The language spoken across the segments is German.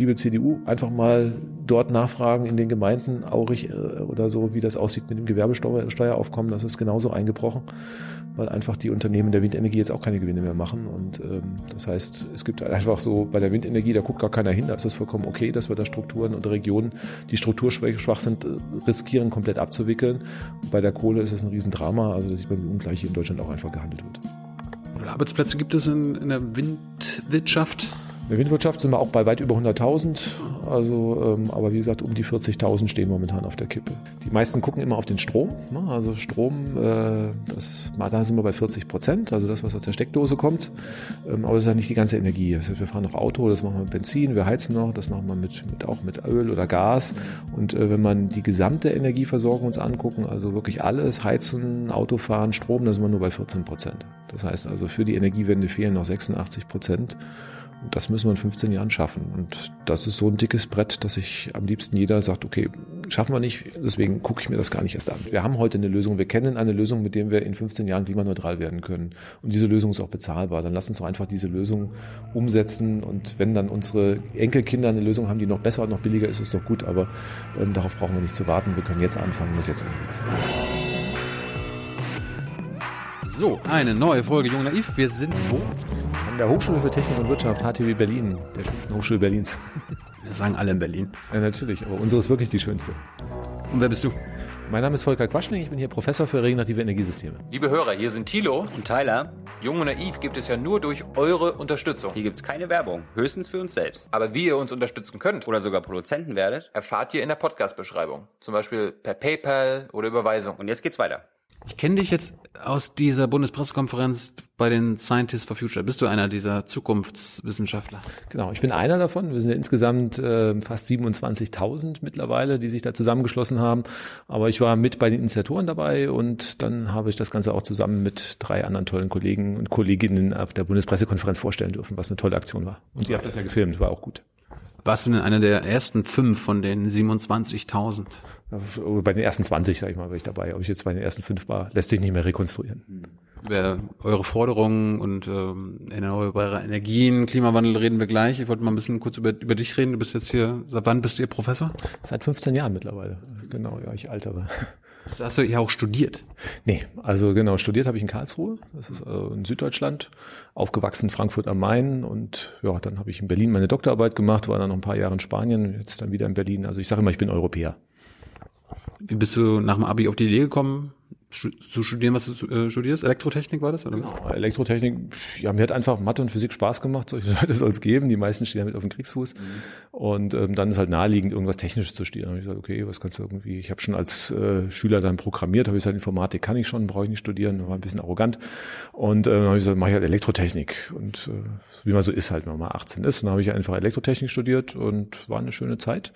liebe CDU, einfach mal dort nachfragen in den Gemeinden, Aurich äh, oder so, wie das aussieht mit dem Gewerbesteueraufkommen. Das ist genauso eingebrochen, weil einfach die Unternehmen der Windenergie jetzt auch keine Gewinne mehr machen. Und ähm, das heißt, es gibt einfach so bei der Windenergie, da guckt gar keiner hin. Da ist es vollkommen okay, dass wir da Strukturen und Regionen, die strukturschwach sind, riskieren, komplett abzuwickeln. Bei der Kohle ist es ein Riesendrama. Also da sieht man, wie ungleich in Deutschland auch einfach gehandelt wird. Arbeitsplätze gibt es in, in der Windwirtschaft? In der Windwirtschaft sind wir auch bei weit über 100.000. Also, ähm, aber wie gesagt, um die 40.000 stehen momentan auf der Kippe. Die meisten gucken immer auf den Strom. Ne? Also Strom, äh, das da sind wir bei 40 Prozent, also das, was aus der Steckdose kommt. Ähm, aber das ist ja nicht die ganze Energie. Das heißt, wir fahren noch Auto, das machen wir mit Benzin, wir heizen noch, das machen wir mit, mit auch mit Öl oder Gas. Und äh, wenn man die gesamte Energieversorgung uns angucken, also wirklich alles, Heizen, Autofahren, Strom, da sind wir nur bei 14 Prozent. Das heißt also, für die Energiewende fehlen noch 86 Prozent. Das müssen wir in 15 Jahren schaffen. Und das ist so ein dickes Brett, dass ich am liebsten jeder sagt, okay, schaffen wir nicht, deswegen gucke ich mir das gar nicht erst an. Wir haben heute eine Lösung, wir kennen eine Lösung, mit der wir in 15 Jahren klimaneutral werden können. Und diese Lösung ist auch bezahlbar. Dann lass uns doch einfach diese Lösung umsetzen. Und wenn dann unsere Enkelkinder eine Lösung haben, die noch besser und noch billiger ist, ist doch gut. Aber ähm, darauf brauchen wir nicht zu warten. Wir können jetzt anfangen, muss jetzt umsetzen. So, eine neue Folge Jung Naiv. Wir sind wo? An der Hochschule für Technik und Wirtschaft, HTW Berlin, der schönsten Hochschule Berlins. Wir sagen alle in Berlin. Ja, natürlich, aber unsere ist wirklich die schönste. Und wer bist du? Mein Name ist Volker Quaschning, ich bin hier Professor für regenerative Energiesysteme. Liebe Hörer, hier sind Thilo und Tyler. Jung und Naiv gibt es ja nur durch eure Unterstützung. Hier gibt es keine Werbung, höchstens für uns selbst. Aber wie ihr uns unterstützen könnt oder sogar Produzenten werdet, erfahrt ihr in der Podcast-Beschreibung. Zum Beispiel per PayPal oder Überweisung. Und jetzt geht's weiter. Ich kenne dich jetzt aus dieser Bundespressekonferenz bei den Scientists for Future. Bist du einer dieser Zukunftswissenschaftler? Genau, ich bin einer davon. Wir sind ja insgesamt äh, fast 27.000 mittlerweile, die sich da zusammengeschlossen haben. Aber ich war mit bei den Initiatoren dabei und dann habe ich das Ganze auch zusammen mit drei anderen tollen Kollegen und Kolleginnen auf der Bundespressekonferenz vorstellen dürfen, was eine tolle Aktion war. Und ihr habt das ja gefilmt, war auch gut. Warst du denn einer der ersten fünf von den 27.000? Bei den ersten 20, sag ich mal, war ich dabei. Ob ich jetzt bei den ersten fünf war, lässt sich nicht mehr rekonstruieren. Über eure Forderungen und ähm, erneuerbare Energien, Klimawandel reden wir gleich. Ich wollte mal ein bisschen kurz über, über dich reden. Du bist jetzt hier, seit wann bist du ihr Professor? Seit 15 Jahren mittlerweile. Genau, ja, ich altere. Das hast du ja auch studiert? Nee, also genau, studiert habe ich in Karlsruhe, das ist äh, in Süddeutschland, aufgewachsen in Frankfurt am Main und ja, dann habe ich in Berlin meine Doktorarbeit gemacht, war dann noch ein paar Jahre in Spanien, jetzt dann wieder in Berlin. Also ich sage immer, ich bin Europäer. Wie bist du nach dem Abi auf die Idee gekommen, zu studieren, was du äh, studierst? Elektrotechnik war das? Oder genau, Elektrotechnik, ja, mir hat einfach Mathe und Physik Spaß gemacht. Solche Leute soll es geben. Die meisten stehen damit auf dem Kriegsfuß. Mhm. Und ähm, dann ist halt naheliegend, irgendwas Technisches zu studieren. Und ich gesagt, okay, was kannst du irgendwie, ich habe schon als äh, Schüler dann programmiert, habe ich gesagt, Informatik kann ich schon, brauche ich nicht studieren, war ein bisschen arrogant. Und äh, dann habe ich gesagt, mache ich halt Elektrotechnik. Und äh, wie man so ist halt, wenn man mal 18 ist. Und dann habe ich einfach Elektrotechnik studiert und war eine schöne Zeit.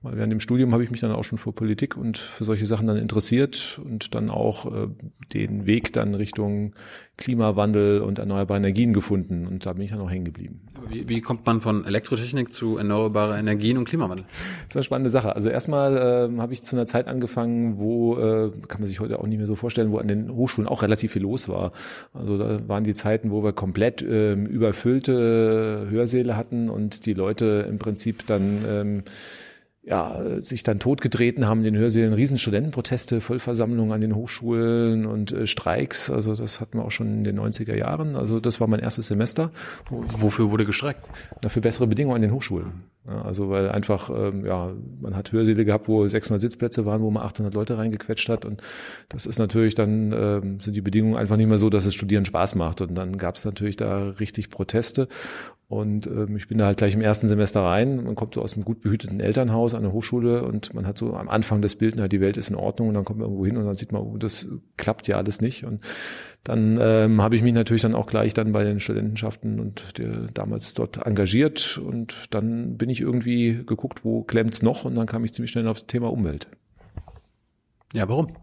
Weil während dem Studium habe ich mich dann auch schon für Politik und für solche Sachen dann interessiert und dann auch äh, den Weg dann Richtung Klimawandel und erneuerbare Energien gefunden. Und da bin ich dann auch hängen geblieben. Wie, wie kommt man von Elektrotechnik zu erneuerbare Energien und Klimawandel? Das ist eine spannende Sache. Also erstmal äh, habe ich zu einer Zeit angefangen, wo, äh, kann man sich heute auch nicht mehr so vorstellen, wo an den Hochschulen auch relativ viel los war. Also da waren die Zeiten, wo wir komplett äh, überfüllte Hörsäle hatten und die Leute im Prinzip dann ähm, ja, sich dann totgetreten haben in den Hörsälen, riesen Studentenproteste, Vollversammlungen an den Hochschulen und äh, Streiks. Also das hatten wir auch schon in den 90er Jahren. Also das war mein erstes Semester. Wofür wurde gestreikt? Na, für bessere Bedingungen an den Hochschulen. Also weil einfach, ähm, ja, man hat Hörsäle gehabt, wo 600 Sitzplätze waren, wo man 800 Leute reingequetscht hat. Und das ist natürlich dann, ähm, sind die Bedingungen einfach nicht mehr so, dass es Studieren Spaß macht. Und dann gab es natürlich da richtig Proteste. Und ähm, ich bin da halt gleich im ersten Semester rein. Man kommt so aus einem gut behüteten Elternhaus an der Hochschule und man hat so am Anfang das Bild, na, die Welt ist in Ordnung und dann kommt man irgendwo hin und dann sieht man, oh, das klappt ja alles nicht. Und dann ähm, habe ich mich natürlich dann auch gleich dann bei den Studentenschaften und der, damals dort engagiert und dann bin ich irgendwie geguckt, wo klemmt's noch und dann kam ich ziemlich schnell aufs Thema Umwelt. Ja, warum?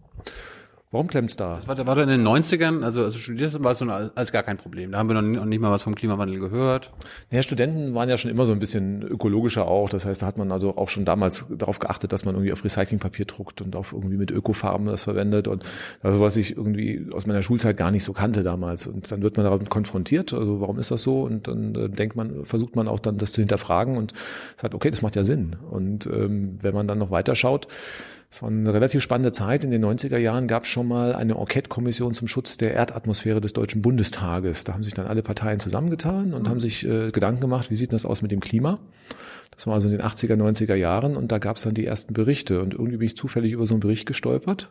Warum klemmt's da? Das war, war da in den 90ern, also als du studiert war es so als gar kein Problem. Da haben wir noch nicht, mal was vom Klimawandel gehört. Ja, Studenten waren ja schon immer so ein bisschen ökologischer auch. Das heißt, da hat man also auch schon damals darauf geachtet, dass man irgendwie auf Recyclingpapier druckt und auf irgendwie mit Ökofarben das verwendet. Und also was ich irgendwie aus meiner Schulzeit gar nicht so kannte damals. Und dann wird man damit konfrontiert. Also warum ist das so? Und dann äh, denkt man, versucht man auch dann das zu hinterfragen und sagt, okay, das macht ja Sinn. Und ähm, wenn man dann noch weiter schaut, es war eine relativ spannende Zeit. In den 90er Jahren gab es schon mal eine Enquete-Kommission zum Schutz der Erdatmosphäre des Deutschen Bundestages. Da haben sich dann alle Parteien zusammengetan und haben sich äh, Gedanken gemacht, wie sieht das aus mit dem Klima? Das war also in den 80er, 90er Jahren und da gab es dann die ersten Berichte und irgendwie bin ich zufällig über so einen Bericht gestolpert.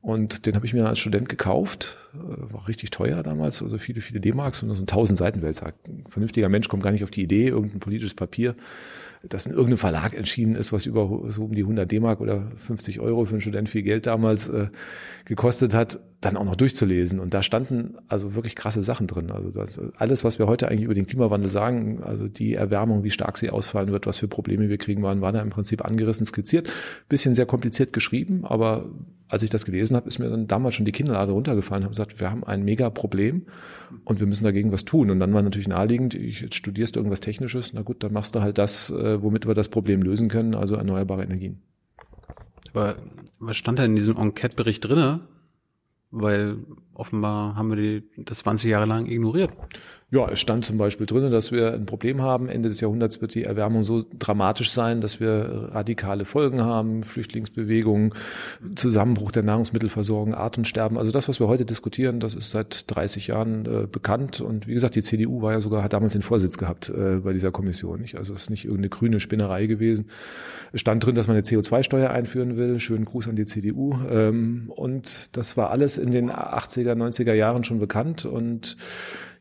Und den habe ich mir als Student gekauft. Äh, war richtig teuer damals, also viele, viele D-Marks und so ein 1000 Seiten Wälzer. Ein vernünftiger Mensch kommt gar nicht auf die Idee, irgendein politisches Papier das in irgendeinem Verlag entschieden ist, was über so um die 100 D-Mark oder 50 Euro für einen Student viel Geld damals äh, gekostet hat, dann auch noch durchzulesen. Und da standen also wirklich krasse Sachen drin. Also das, alles, was wir heute eigentlich über den Klimawandel sagen, also die Erwärmung, wie stark sie ausfallen wird, was für Probleme wir kriegen, waren, waren da im Prinzip angerissen, skizziert. Bisschen sehr kompliziert geschrieben, aber als ich das gelesen habe, ist mir dann damals schon die Kinnlade runtergefallen, habe gesagt, wir haben ein mega Problem und wir müssen dagegen was tun. Und dann war natürlich naheliegend, ich, jetzt studierst du irgendwas Technisches, na gut, dann machst du halt das, äh, womit wir das Problem lösen können, also erneuerbare Energien. Aber was stand da in diesem Enquete-Bericht drinne? Weil offenbar haben wir die, das 20 Jahre lang ignoriert. Ja, es stand zum Beispiel drin, dass wir ein Problem haben. Ende des Jahrhunderts wird die Erwärmung so dramatisch sein, dass wir radikale Folgen haben, Flüchtlingsbewegungen, Zusammenbruch der Nahrungsmittelversorgung, Artensterben. Also das, was wir heute diskutieren, das ist seit 30 Jahren äh, bekannt. Und wie gesagt, die CDU war ja sogar, hat damals den Vorsitz gehabt äh, bei dieser Kommission. Nicht? Also es ist nicht irgendeine grüne Spinnerei gewesen. Es stand drin, dass man eine CO2-Steuer einführen will. Schönen Gruß an die CDU. Ähm, und das war alles in den 80er, 90er Jahren schon bekannt. Und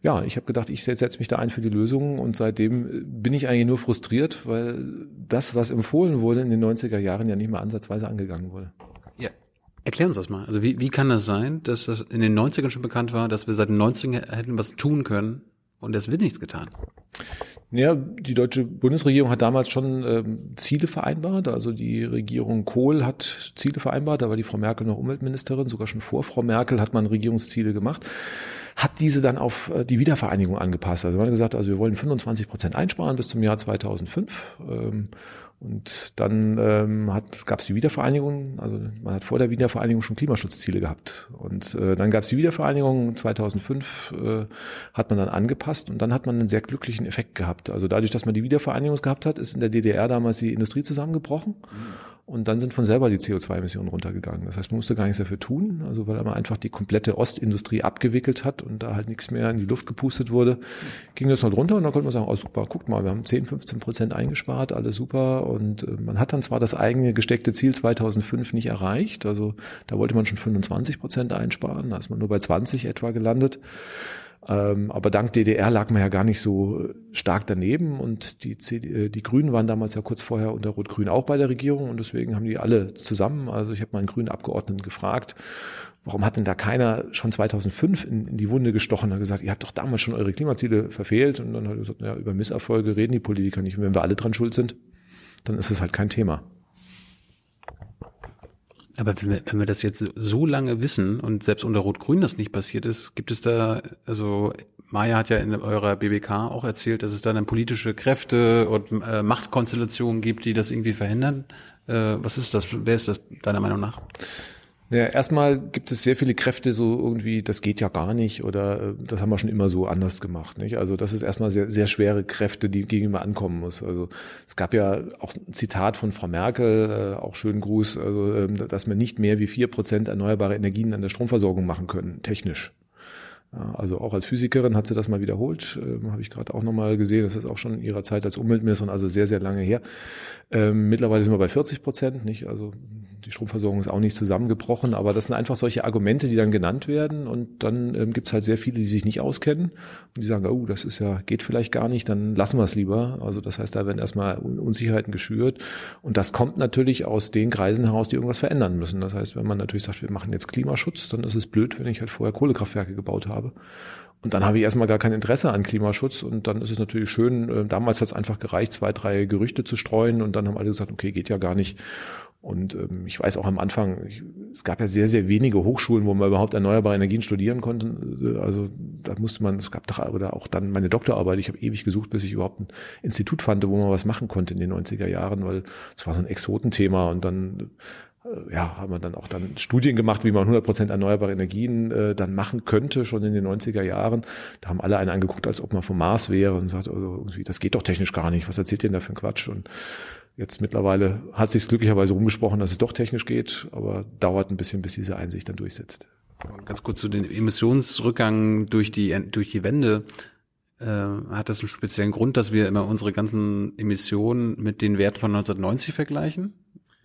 ja, ich habe gedacht, ich setze mich da ein für die Lösung und seitdem bin ich eigentlich nur frustriert, weil das, was empfohlen wurde in den 90er Jahren, ja nicht mal ansatzweise angegangen wurde. Ja. Erklär uns das mal. Also wie, wie kann das sein, dass das in den 90ern schon bekannt war, dass wir seit den 90ern hätten was tun können und es wird nichts getan? Ja, die deutsche Bundesregierung hat damals schon ähm, Ziele vereinbart. Also die Regierung Kohl hat Ziele vereinbart. Da war die Frau Merkel noch Umweltministerin. Sogar schon vor Frau Merkel hat man Regierungsziele gemacht hat diese dann auf äh, die Wiedervereinigung angepasst. Also man hat gesagt, also wir wollen 25 Prozent einsparen bis zum Jahr 2005. Ähm, und dann ähm, gab es die Wiedervereinigung, also man hat vor der Wiedervereinigung schon Klimaschutzziele gehabt. Und äh, dann gab es die Wiedervereinigung 2005, äh, hat man dann angepasst und dann hat man einen sehr glücklichen Effekt gehabt. Also dadurch, dass man die Wiedervereinigung gehabt hat, ist in der DDR damals die Industrie zusammengebrochen. Mhm. Und dann sind von selber die CO2-Emissionen runtergegangen. Das heißt, man musste gar nichts dafür tun, also weil man einfach die komplette Ostindustrie abgewickelt hat und da halt nichts mehr in die Luft gepustet wurde, ging das halt runter und dann konnte man sagen, oh super, guckt mal, wir haben 10, 15 Prozent eingespart, alles super. Und äh, man hat dann zwar das eigene gesteckte Ziel 2005 nicht erreicht, also da wollte man schon 25 Prozent einsparen, da ist man nur bei 20 etwa gelandet. Ähm, aber dank DDR lag man ja gar nicht so stark daneben und die, CD, äh, die Grünen waren damals ja kurz vorher unter Rot-Grün auch bei der Regierung und deswegen haben die alle zusammen, also ich habe meinen grünen Abgeordneten gefragt, warum hat denn da keiner schon 2005 in, in die Wunde gestochen und gesagt, ihr habt doch damals schon eure Klimaziele verfehlt und dann hat er gesagt, ja, über Misserfolge reden die Politiker nicht und wenn wir alle dran schuld sind, dann ist es halt kein Thema. Aber wenn wir, wenn wir das jetzt so lange wissen und selbst unter Rot-Grün das nicht passiert ist, gibt es da, also Maya hat ja in eurer BBK auch erzählt, dass es da dann politische Kräfte und äh, Machtkonstellationen gibt, die das irgendwie verhindern. Äh, was ist das? Wer ist das deiner Meinung nach? Ja, erstmal gibt es sehr viele Kräfte, so irgendwie, das geht ja gar nicht oder äh, das haben wir schon immer so anders gemacht. Nicht? Also das ist erstmal sehr, sehr schwere Kräfte, die gegenüber ankommen muss. Also es gab ja auch ein Zitat von Frau Merkel, äh, auch schönen Gruß, also ähm, dass wir nicht mehr wie vier Prozent erneuerbare Energien an der Stromversorgung machen können, technisch. Also auch als Physikerin hat sie das mal wiederholt, ähm, habe ich gerade auch nochmal gesehen. Das ist auch schon in ihrer Zeit als Umweltministerin, also sehr, sehr lange her. Ähm, mittlerweile sind wir bei 40 Prozent, nicht? Also die Stromversorgung ist auch nicht zusammengebrochen, aber das sind einfach solche Argumente, die dann genannt werden und dann ähm, gibt es halt sehr viele, die sich nicht auskennen und die sagen, oh, das ist ja, geht vielleicht gar nicht, dann lassen wir es lieber. Also das heißt, da werden erstmal Unsicherheiten geschürt und das kommt natürlich aus den Kreisen heraus, die irgendwas verändern müssen. Das heißt, wenn man natürlich sagt, wir machen jetzt Klimaschutz, dann ist es blöd, wenn ich halt vorher Kohlekraftwerke gebaut habe. Und dann habe ich erstmal gar kein Interesse an Klimaschutz und dann ist es natürlich schön, äh, damals hat es einfach gereicht, zwei, drei Gerüchte zu streuen und dann haben alle gesagt, okay, geht ja gar nicht. Und ähm, ich weiß auch am Anfang, ich, es gab ja sehr, sehr wenige Hochschulen, wo man überhaupt erneuerbare Energien studieren konnte. Also da musste man, es gab doch, oder auch dann meine Doktorarbeit, ich habe ewig gesucht, bis ich überhaupt ein Institut fand, wo man was machen konnte in den 90er Jahren, weil es war so ein Exotenthema und dann äh, ja, haben wir dann auch dann Studien gemacht, wie man 100% erneuerbare Energien äh, dann machen könnte, schon in den 90er Jahren. Da haben alle einen angeguckt, als ob man vom Mars wäre und sagt, also irgendwie, das geht doch technisch gar nicht. Was erzählt ihr denn da für ein Quatsch? Und Jetzt mittlerweile hat sich glücklicherweise rumgesprochen, dass es doch technisch geht, aber dauert ein bisschen, bis diese Einsicht dann durchsetzt. Ganz kurz zu den Emissionsrückgang durch die durch die Wende. Äh, hat das einen speziellen Grund, dass wir immer unsere ganzen Emissionen mit den Werten von 1990 vergleichen?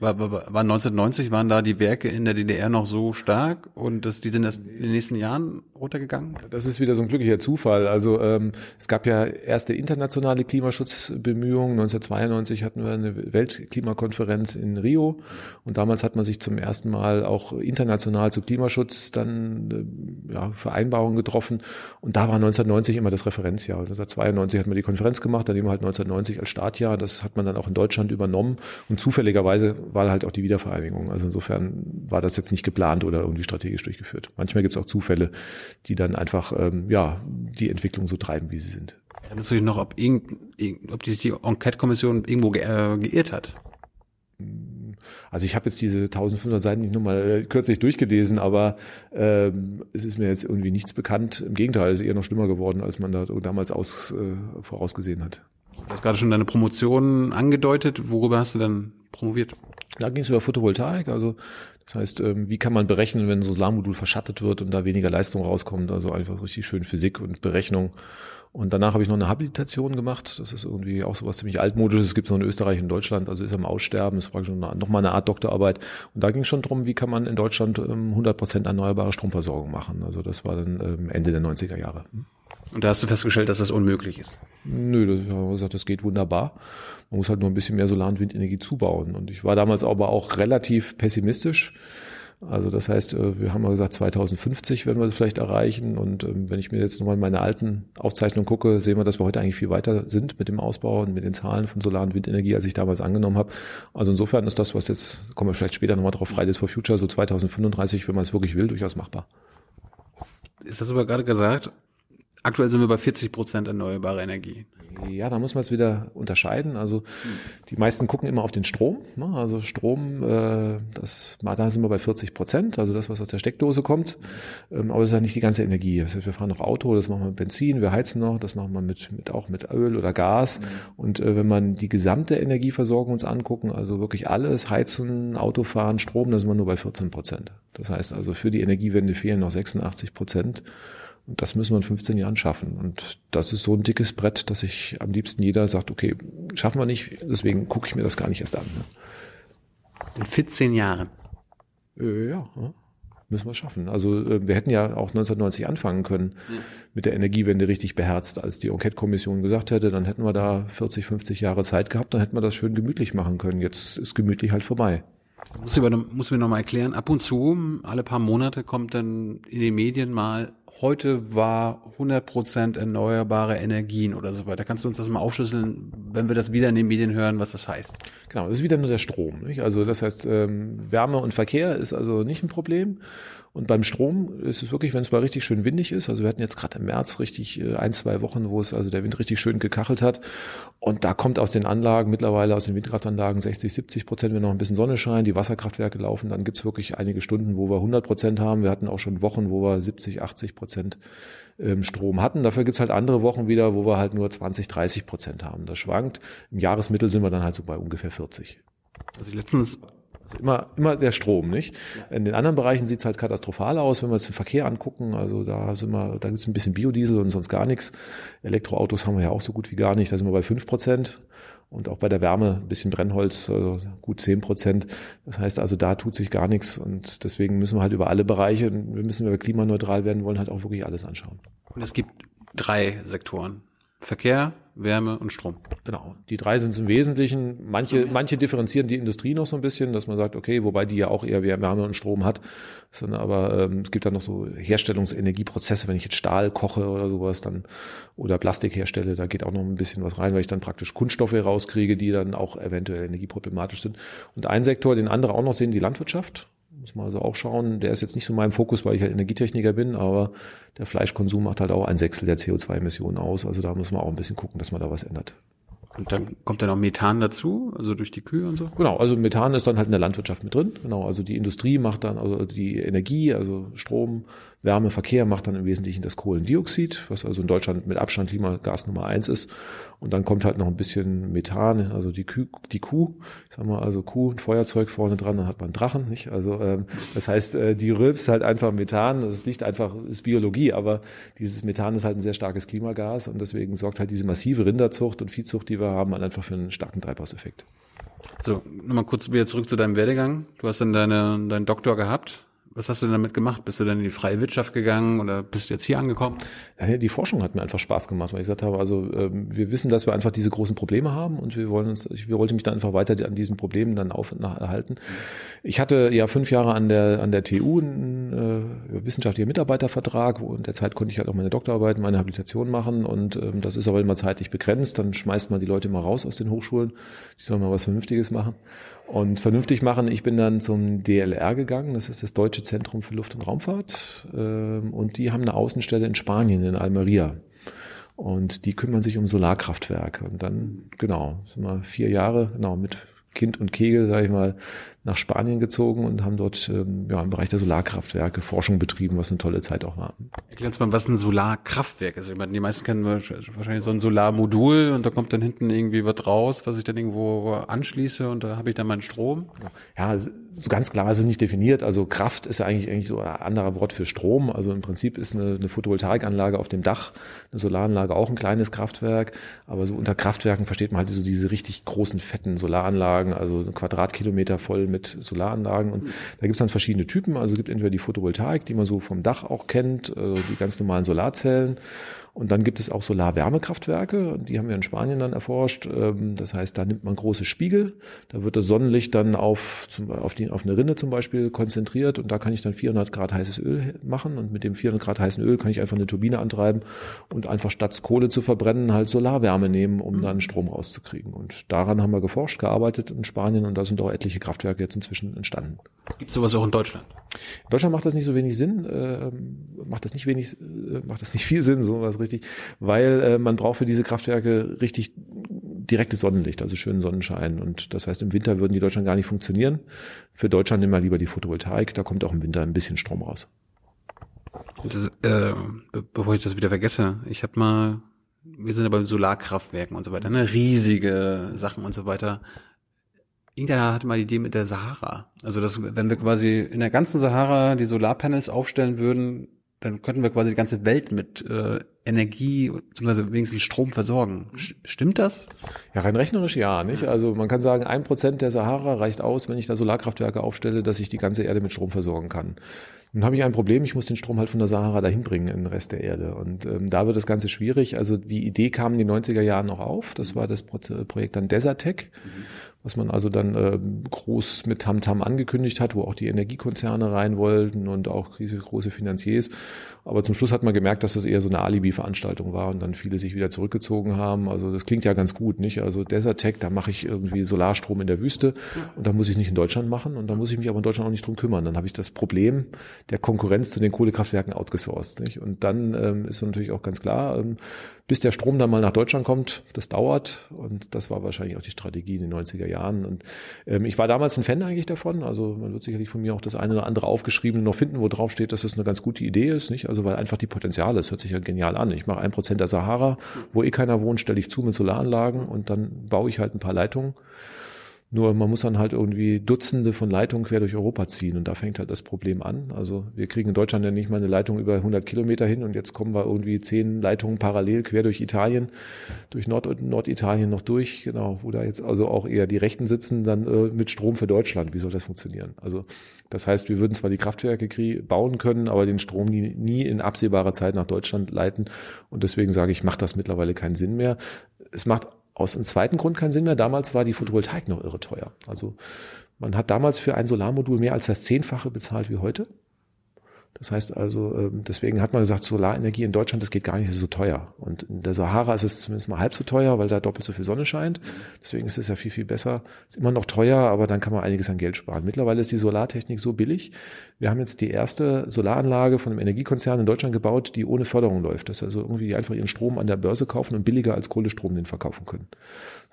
War, war, war 1990 waren da die Werke in der DDR noch so stark und dass die sind erst in den nächsten Jahren runtergegangen? Das ist wieder so ein glücklicher Zufall. Also ähm, es gab ja erste internationale Klimaschutzbemühungen. 1992 hatten wir eine Weltklimakonferenz in Rio und damals hat man sich zum ersten Mal auch international zu Klimaschutz dann äh, ja, Vereinbarungen getroffen und da war 1990 immer das Referenzjahr. 1992 hat man die Konferenz gemacht, dann nehmen wir halt 1990 als Startjahr. Das hat man dann auch in Deutschland übernommen und zufälligerweise war halt auch die Wiedervereinigung. Also insofern war das jetzt nicht geplant oder irgendwie strategisch durchgeführt. Manchmal gibt es auch Zufälle, die dann einfach ähm, ja die Entwicklung so treiben, wie sie sind. Erinnerst du dich noch, ob, irgend, ob sich die Enquete-Kommission irgendwo ge äh, geirrt hat? Also ich habe jetzt diese 1500 Seiten nicht nur mal äh, kürzlich durchgelesen, aber ähm, es ist mir jetzt irgendwie nichts bekannt. Im Gegenteil, es ist eher noch schlimmer geworden, als man da damals aus, äh, vorausgesehen hat. Du hast gerade schon deine Promotion angedeutet. Worüber hast du dann promoviert? Da ging es über Photovoltaik, also das heißt, ähm, wie kann man berechnen, wenn so ein Solarmodul verschattet wird und da weniger Leistung rauskommt, also einfach richtig schön Physik und Berechnung. Und danach habe ich noch eine Habilitation gemacht. Das ist irgendwie auch so was ziemlich altmodisches. Es gibt es noch in Österreich und Deutschland, also ist am Aussterben. Das war schon nochmal eine Art Doktorarbeit. Und da ging es schon drum, wie kann man in Deutschland 100 ähm, Prozent erneuerbare Stromversorgung machen. Also das war dann ähm, Ende der 90er Jahre. Und da hast du festgestellt, dass das unmöglich ist? Nö, das, ja, gesagt, das geht wunderbar. Man muss halt nur ein bisschen mehr Solar- und Windenergie zubauen. Und ich war damals aber auch relativ pessimistisch. Also das heißt, äh, wir haben ja gesagt, 2050 werden wir das vielleicht erreichen. Und ähm, wenn ich mir jetzt nochmal meine alten Aufzeichnungen gucke, sehen wir, dass wir heute eigentlich viel weiter sind mit dem Ausbau und mit den Zahlen von Solar- und Windenergie, als ich damals angenommen habe. Also insofern ist das, was jetzt, kommen wir vielleicht später nochmal drauf, Fridays for Future, so 2035, wenn man es wirklich will, durchaus machbar. Ist das aber gerade gesagt, Aktuell sind wir bei 40 Prozent erneuerbare Energie. Ja, da muss man es wieder unterscheiden. Also die meisten gucken immer auf den Strom. Ne? Also Strom, äh, das, da sind wir bei 40 Prozent, also das, was aus der Steckdose kommt. Ähm, aber es ist ja nicht die ganze Energie. Das heißt, wir fahren noch Auto, das machen wir mit Benzin, wir heizen noch, das machen wir mit, mit auch mit Öl oder Gas. Und äh, wenn man die gesamte Energieversorgung uns angucken, also wirklich alles, Heizen, Autofahren, Strom, da sind wir nur bei 14 Prozent. Das heißt also, für die Energiewende fehlen noch 86 Prozent. Und das müssen wir in 15 Jahren schaffen. Und das ist so ein dickes Brett, dass ich am liebsten jeder sagt, okay, schaffen wir nicht, deswegen gucke ich mir das gar nicht erst an. Ne? In 14 Jahren? Äh, ja, müssen wir schaffen. Also äh, wir hätten ja auch 1990 anfangen können mit der Energiewende richtig beherzt. Als die Enquete-Kommission gesagt hätte, dann hätten wir da 40, 50 Jahre Zeit gehabt, dann hätten wir das schön gemütlich machen können. Jetzt ist gemütlich halt vorbei. Muss ich, muss mir noch mal erklären, ab und zu, alle paar Monate kommt dann in den Medien mal heute war 100% erneuerbare Energien oder so weiter. Kannst du uns das mal aufschlüsseln, wenn wir das wieder in den Medien hören, was das heißt? Genau, das ist wieder nur der Strom. Nicht? Also das heißt, ähm, Wärme und Verkehr ist also nicht ein Problem. Und beim Strom ist es wirklich, wenn es mal richtig schön windig ist, also wir hatten jetzt gerade im März richtig äh, ein, zwei Wochen, wo es also der Wind richtig schön gekachelt hat. Und da kommt aus den Anlagen, mittlerweile aus den Windkraftanlagen 60, 70 Prozent, wenn noch ein bisschen Sonne scheint, die Wasserkraftwerke laufen, dann gibt's wirklich einige Stunden, wo wir 100 Prozent haben. Wir hatten auch schon Wochen, wo wir 70, 80 Prozent ähm, Strom hatten. Dafür gibt's halt andere Wochen wieder, wo wir halt nur 20, 30 Prozent haben. Das schwankt. Im Jahresmittel sind wir dann halt so bei ungefähr 40. Also letztens also immer, immer der Strom, nicht? In den anderen Bereichen sieht es halt katastrophal aus, wenn wir uns den Verkehr angucken. Also da sind wir, da gibt es ein bisschen Biodiesel und sonst gar nichts. Elektroautos haben wir ja auch so gut wie gar nicht. Da sind wir bei fünf Prozent. Und auch bei der Wärme ein bisschen Brennholz, also gut zehn Prozent. Das heißt also, da tut sich gar nichts. Und deswegen müssen wir halt über alle Bereiche, wir müssen, wenn wir klimaneutral werden wollen, halt auch wirklich alles anschauen. Und es gibt drei Sektoren Verkehr, Wärme und Strom. Genau. Die drei sind es im Wesentlichen. Manche, manche differenzieren die Industrie noch so ein bisschen, dass man sagt, okay, wobei die ja auch eher Wärme und Strom hat. Sondern aber ähm, es gibt dann noch so Herstellungsenergieprozesse, wenn ich jetzt Stahl koche oder sowas, dann oder Plastik herstelle, da geht auch noch ein bisschen was rein, weil ich dann praktisch Kunststoffe rauskriege, die dann auch eventuell energieproblematisch sind. Und ein Sektor, den andere auch noch sehen, die Landwirtschaft muss man also auch schauen. Der ist jetzt nicht so mein Fokus, weil ich halt Energietechniker bin, aber der Fleischkonsum macht halt auch ein Sechstel der CO2-Emissionen aus. Also da muss man auch ein bisschen gucken, dass man da was ändert. Und dann kommt dann auch Methan dazu, also durch die Kühe und so? Genau, also Methan ist dann halt in der Landwirtschaft mit drin. Genau, also die Industrie macht dann, also die Energie, also Strom, Wärme, Verkehr macht dann im Wesentlichen das Kohlendioxid, was also in Deutschland mit Abstand Klimagas Nummer eins ist. Und dann kommt halt noch ein bisschen Methan, also die Kuh, die Kuh, ich sag mal, also Kuh und Feuerzeug vorne dran, dann hat man Drachen, nicht? Also ähm, das heißt, äh, die rülpst halt einfach Methan, das liegt einfach, ist Biologie, aber dieses Methan ist halt ein sehr starkes Klimagas und deswegen sorgt halt diese massive Rinderzucht und Viehzucht, die wir haben, halt einfach für einen starken Treibhauseffekt. So, nochmal kurz wieder zurück zu deinem Werdegang. Du hast dann deine, deinen Doktor gehabt was hast du denn damit gemacht? Bist du dann in die freie Wirtschaft gegangen oder bist du jetzt hier angekommen? Ja, die Forschung hat mir einfach Spaß gemacht, weil ich gesagt habe, also ähm, wir wissen, dass wir einfach diese großen Probleme haben und wir wollen uns, ich wollte mich dann einfach weiter an diesen Problemen dann auf erhalten. Ich hatte ja fünf Jahre an der an der TU einen äh, wissenschaftlichen Mitarbeitervertrag, wo in der Zeit konnte ich halt auch meine Doktorarbeit, meine Habilitation machen und ähm, das ist aber immer zeitlich begrenzt. Dann schmeißt man die Leute mal raus aus den Hochschulen, die sollen mal was Vernünftiges machen und vernünftig machen. Ich bin dann zum DLR gegangen, das ist das Deutsche Zentrum für Luft- und Raumfahrt. Ähm, und die haben eine Außenstelle in Spanien, in Almeria. Und die kümmern sich um Solarkraftwerke. Und dann, genau, sind wir vier Jahre, genau, mit Kind und Kegel, sage ich mal, nach Spanien gezogen und haben dort ähm, ja, im Bereich der Solarkraftwerke Forschung betrieben, was eine tolle Zeit auch war. Erklär uns mal, was ein Solarkraftwerk ist. Ich meine, die meisten kennen wahrscheinlich so ein Solarmodul und da kommt dann hinten irgendwie was raus, was ich dann irgendwo anschließe und da habe ich dann meinen Strom. Ja, so ganz klar ist es nicht definiert. Also Kraft ist ja eigentlich, eigentlich so ein anderer Wort für Strom. Also im Prinzip ist eine, eine Photovoltaikanlage auf dem Dach, eine Solaranlage auch ein kleines Kraftwerk. Aber so unter Kraftwerken versteht man halt so diese richtig großen, fetten Solaranlagen, also Quadratkilometer voll mit Solaranlagen. Und da gibt es dann verschiedene Typen. Also es gibt entweder die Photovoltaik, die man so vom Dach auch kennt, äh, die ganz normalen Solarzellen. Und dann gibt es auch Solarwärmekraftwerke, die haben wir in Spanien dann erforscht. Ähm, das heißt, da nimmt man große Spiegel, da wird das Sonnenlicht dann auf, zum, auf, die, auf eine Rinne zum Beispiel konzentriert und da kann ich dann 400 Grad heißes Öl machen und mit dem 400 Grad heißen Öl kann ich einfach eine Turbine antreiben und einfach statt Kohle zu verbrennen halt Solarwärme nehmen, um dann Strom rauszukriegen. Und daran haben wir geforscht, gearbeitet in Spanien und da sind auch etliche Kraftwerke jetzt inzwischen entstanden. Gibt es sowas auch in Deutschland? In Deutschland macht das nicht so wenig Sinn, äh, macht das nicht wenig, äh, macht das nicht viel Sinn, sowas richtig, weil äh, man braucht für diese Kraftwerke richtig direktes Sonnenlicht, also schönen Sonnenschein. Und das heißt, im Winter würden die Deutschland gar nicht funktionieren. Für Deutschland nehmen wir lieber die Photovoltaik, da kommt auch im Winter ein bisschen Strom raus. Das, äh, be bevor ich das wieder vergesse, ich habe mal, wir sind ja bei Solarkraftwerken und so weiter, ne? riesige Sachen und so weiter. Irgendeiner hatte mal die Idee mit der Sahara. Also das, wenn wir quasi in der ganzen Sahara die Solarpanels aufstellen würden, dann könnten wir quasi die ganze Welt mit äh, Energie bzw. wenigstens Strom versorgen. Stimmt das? Ja, rein rechnerisch ja, nicht? Also man kann sagen, ein Prozent der Sahara reicht aus, wenn ich da Solarkraftwerke aufstelle, dass ich die ganze Erde mit Strom versorgen kann. Nun habe ich ein Problem, ich muss den Strom halt von der Sahara dahin bringen in den Rest der Erde. Und ähm, da wird das Ganze schwierig. Also die Idee kam in den 90er Jahren noch auf. Das war das Projekt dann Desertec. Mhm was man also dann äh, groß mit Tamtam -Tam angekündigt hat, wo auch die Energiekonzerne rein wollten und auch große, große Finanziers. Aber zum Schluss hat man gemerkt, dass das eher so eine Alibi-Veranstaltung war und dann viele sich wieder zurückgezogen haben. Also das klingt ja ganz gut, nicht? Also Desert Tech, da mache ich irgendwie Solarstrom in der Wüste und da muss ich nicht in Deutschland machen und da muss ich mich aber in Deutschland auch nicht drum kümmern. Dann habe ich das Problem der Konkurrenz zu den Kohlekraftwerken outgesourced. Nicht? Und dann ähm, ist natürlich auch ganz klar, ähm, bis der Strom dann mal nach Deutschland kommt, das dauert und das war wahrscheinlich auch die Strategie in den 90er Jahren. Und ähm, ich war damals ein Fan eigentlich davon. Also man wird sicherlich von mir auch das eine oder andere aufgeschrieben noch finden, wo drauf steht, dass das eine ganz gute Idee ist. Nicht? Also weil einfach die Potenziale, das hört sich ja genial an. Ich mache ein Prozent der Sahara, wo eh keiner wohnt, stelle ich zu mit Solaranlagen und dann baue ich halt ein paar Leitungen Nur man muss dann halt irgendwie Dutzende von Leitungen quer durch Europa ziehen und da fängt halt das Problem an. Also wir kriegen in Deutschland ja nicht mal eine Leitung über 100 Kilometer hin und jetzt kommen wir irgendwie zehn Leitungen parallel quer durch Italien, durch Nord Norditalien noch durch, genau, wo da jetzt also auch eher die Rechten sitzen, dann äh, mit Strom für Deutschland. Wie soll das funktionieren? Also das heißt, wir würden zwar die Kraftwerke bauen können, aber den Strom nie, nie in absehbarer Zeit nach Deutschland leiten und deswegen sage ich, macht das mittlerweile keinen Sinn mehr. Es macht aus dem zweiten Grund keinen Sinn mehr. Damals war die Photovoltaik noch irre teuer. Also man hat damals für ein Solarmodul mehr als das Zehnfache bezahlt wie heute. Das heißt also, ähm, deswegen hat man gesagt, Solarenergie in Deutschland, das geht gar nicht so teuer. Und in der Sahara ist es zumindest mal halb so teuer, weil da doppelt so viel Sonne scheint. Deswegen ist es ja viel, viel besser. Ist immer noch teuer, aber dann kann man einiges an Geld sparen. Mittlerweile ist die Solartechnik so billig. Wir haben jetzt die erste Solaranlage von einem Energiekonzern in Deutschland gebaut, die ohne Förderung läuft. Das ist also irgendwie einfach ihren Strom an der Börse kaufen und billiger als Kohlestrom den verkaufen können.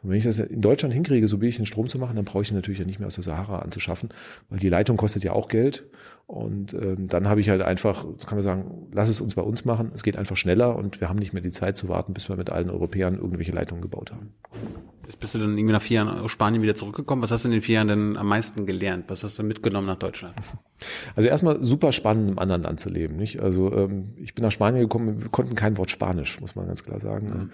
Und wenn ich das in Deutschland hinkriege, so billig den Strom zu machen, dann brauche ich ihn natürlich ja nicht mehr aus der Sahara anzuschaffen, weil die Leitung kostet ja auch Geld. Und ähm, dann habe ich halt einfach, kann man sagen, lass es uns bei uns machen. Es geht einfach schneller und wir haben nicht mehr die Zeit zu warten, bis wir mit allen Europäern irgendwelche Leitungen gebaut haben. Bist du dann irgendwie nach vier Jahren aus Spanien wieder zurückgekommen. Was hast du in den vier Jahren denn am meisten gelernt? Was hast du mitgenommen nach Deutschland? Also erstmal super spannend, im anderen Land zu leben. Nicht? Also ähm, ich bin nach Spanien gekommen, wir konnten kein Wort Spanisch, muss man ganz klar sagen. Mhm.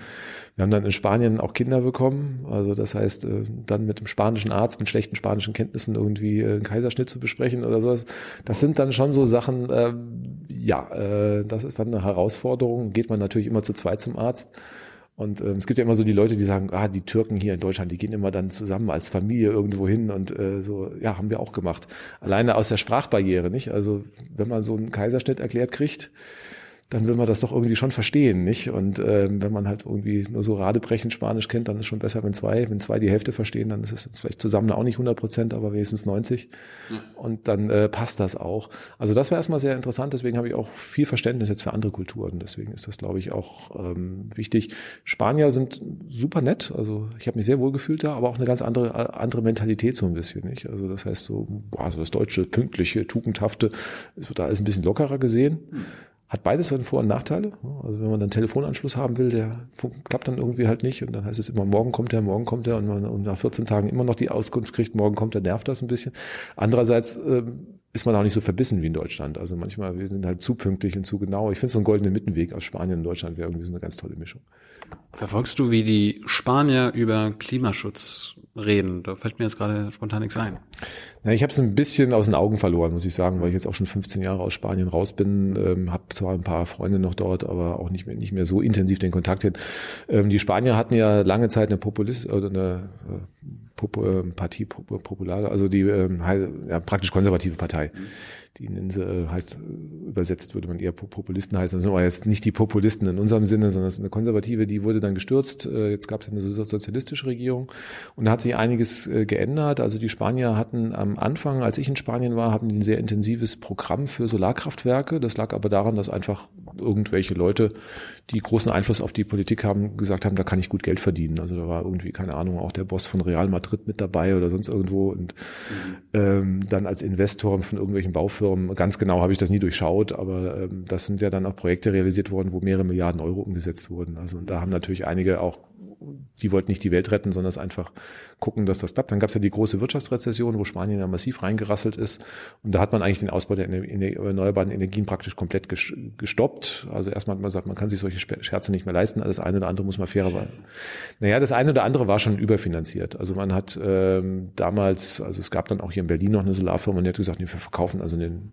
Wir haben dann in Spanien auch Kinder bekommen. Also das heißt, äh, dann mit dem spanischen Arzt mit schlechten spanischen Kenntnissen irgendwie äh, einen Kaiserschnitt zu besprechen oder sowas. Das sind dann schon so Sachen, äh, ja, äh, das ist dann eine Herausforderung. Geht man natürlich immer zu zweit zum Arzt. Und ähm, es gibt ja immer so die Leute, die sagen, ah, die Türken hier in Deutschland, die gehen immer dann zusammen als Familie irgendwo hin und äh, so, ja, haben wir auch gemacht. Alleine aus der Sprachbarriere, nicht? Also wenn man so einen Kaiserschnitt erklärt kriegt, dann will man das doch irgendwie schon verstehen, nicht? Und ähm, wenn man halt irgendwie nur so radebrechend Spanisch kennt, dann ist schon besser, wenn zwei, wenn zwei die Hälfte verstehen, dann ist es vielleicht zusammen auch nicht 100 Prozent, aber wenigstens 90. Ja. Und dann äh, passt das auch. Also das war erstmal sehr interessant, deswegen habe ich auch viel Verständnis jetzt für andere Kulturen. Deswegen ist das, glaube ich, auch ähm, wichtig. Spanier sind super nett, also ich habe mich sehr wohl gefühlt da, aber auch eine ganz andere andere Mentalität so ein bisschen, nicht? Also das heißt so, boah, so das deutsche, pünktliche, tugendhafte, es wird da alles ein bisschen lockerer gesehen. Mhm hat beides seine Vor- und Nachteile. Also wenn man dann Telefonanschluss haben will, der klappt dann irgendwie halt nicht und dann heißt es immer, morgen kommt er, morgen kommt er und man und nach 14 Tagen immer noch die Auskunft kriegt, morgen kommt er, nervt das ein bisschen. Andererseits ähm, ist man auch nicht so verbissen wie in Deutschland. Also manchmal, wir sind halt zu pünktlich und zu genau. Ich finde so einen goldenen Mittenweg aus Spanien und Deutschland wäre irgendwie so eine ganz tolle Mischung. Verfolgst du, wie die Spanier über Klimaschutz reden? Da fällt mir jetzt gerade spontan nichts ein. Na, ich habe es ein bisschen aus den Augen verloren, muss ich sagen, weil ich jetzt auch schon 15 Jahre aus Spanien raus bin. Ähm, habe zwar ein paar Freunde noch dort, aber auch nicht mehr, nicht mehr so intensiv den Kontakt hin. Ähm, die Spanier hatten ja lange Zeit eine Populist oder eine äh, Pop äh, Partie Popular, also die äh, ja, praktisch konservative Partei. Mhm die nennen sie, äh, heißt, übersetzt würde man eher Populisten heißen. Das sind aber jetzt nicht die Populisten in unserem Sinne, sondern es ist eine konservative, die wurde dann gestürzt. Äh, jetzt gab es eine sozialistische Regierung und da hat sich einiges äh, geändert. Also die Spanier hatten am Anfang, als ich in Spanien war, hatten die ein sehr intensives Programm für Solarkraftwerke. Das lag aber daran, dass einfach irgendwelche Leute, die großen Einfluss auf die Politik haben, gesagt haben, da kann ich gut Geld verdienen. Also da war irgendwie, keine Ahnung, auch der Boss von Real Madrid mit dabei oder sonst irgendwo und mhm. ähm, dann als Investor von irgendwelchen Baufirmen Firmen. Ganz genau habe ich das nie durchschaut, aber ähm, das sind ja dann auch Projekte realisiert worden, wo mehrere Milliarden Euro umgesetzt wurden. Also da haben natürlich einige auch die wollten nicht die Welt retten, sondern es einfach gucken, dass das klappt. Dann gab es ja die große Wirtschaftsrezession, wo Spanien ja massiv reingerasselt ist. Und da hat man eigentlich den Ausbau der erneuerbaren Energien praktisch komplett gestoppt. Also erstmal hat man gesagt, man kann sich solche Scherze nicht mehr leisten. Das eine oder andere muss man fairerweise. Naja, das eine oder andere war schon überfinanziert. Also man hat ähm, damals, also es gab dann auch hier in Berlin noch eine Solarfirma und die hat gesagt, nee, wir verkaufen also den,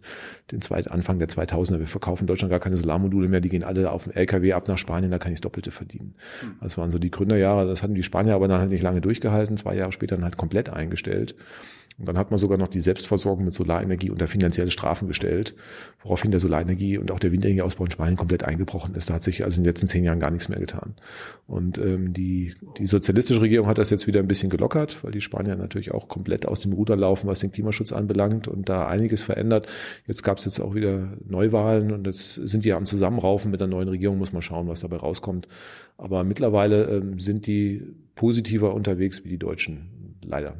den zweit, Anfang der 2000er, wir verkaufen in Deutschland gar keine Solarmodule mehr, die gehen alle auf dem LKW ab nach Spanien, da kann ich das Doppelte verdienen. Hm. Das waren so die Gründerjahre, das hatten die Spanier aber dann halt nicht lange durchgehalten, zwei Jahre später dann halt komplett eingestellt. Und dann hat man sogar noch die Selbstversorgung mit Solarenergie unter finanzielle Strafen gestellt, woraufhin der Solarenergie und auch der Windenergieausbau in Spanien komplett eingebrochen ist. Da hat sich also in den letzten zehn Jahren gar nichts mehr getan. Und ähm, die, die sozialistische Regierung hat das jetzt wieder ein bisschen gelockert, weil die Spanier natürlich auch komplett aus dem Ruder laufen, was den Klimaschutz anbelangt und da einiges verändert. Jetzt gab es jetzt auch wieder Neuwahlen und jetzt sind die am Zusammenraufen mit der neuen Regierung, muss man schauen, was dabei rauskommt. Aber mittlerweile ähm, sind die positiver unterwegs wie die Deutschen, leider.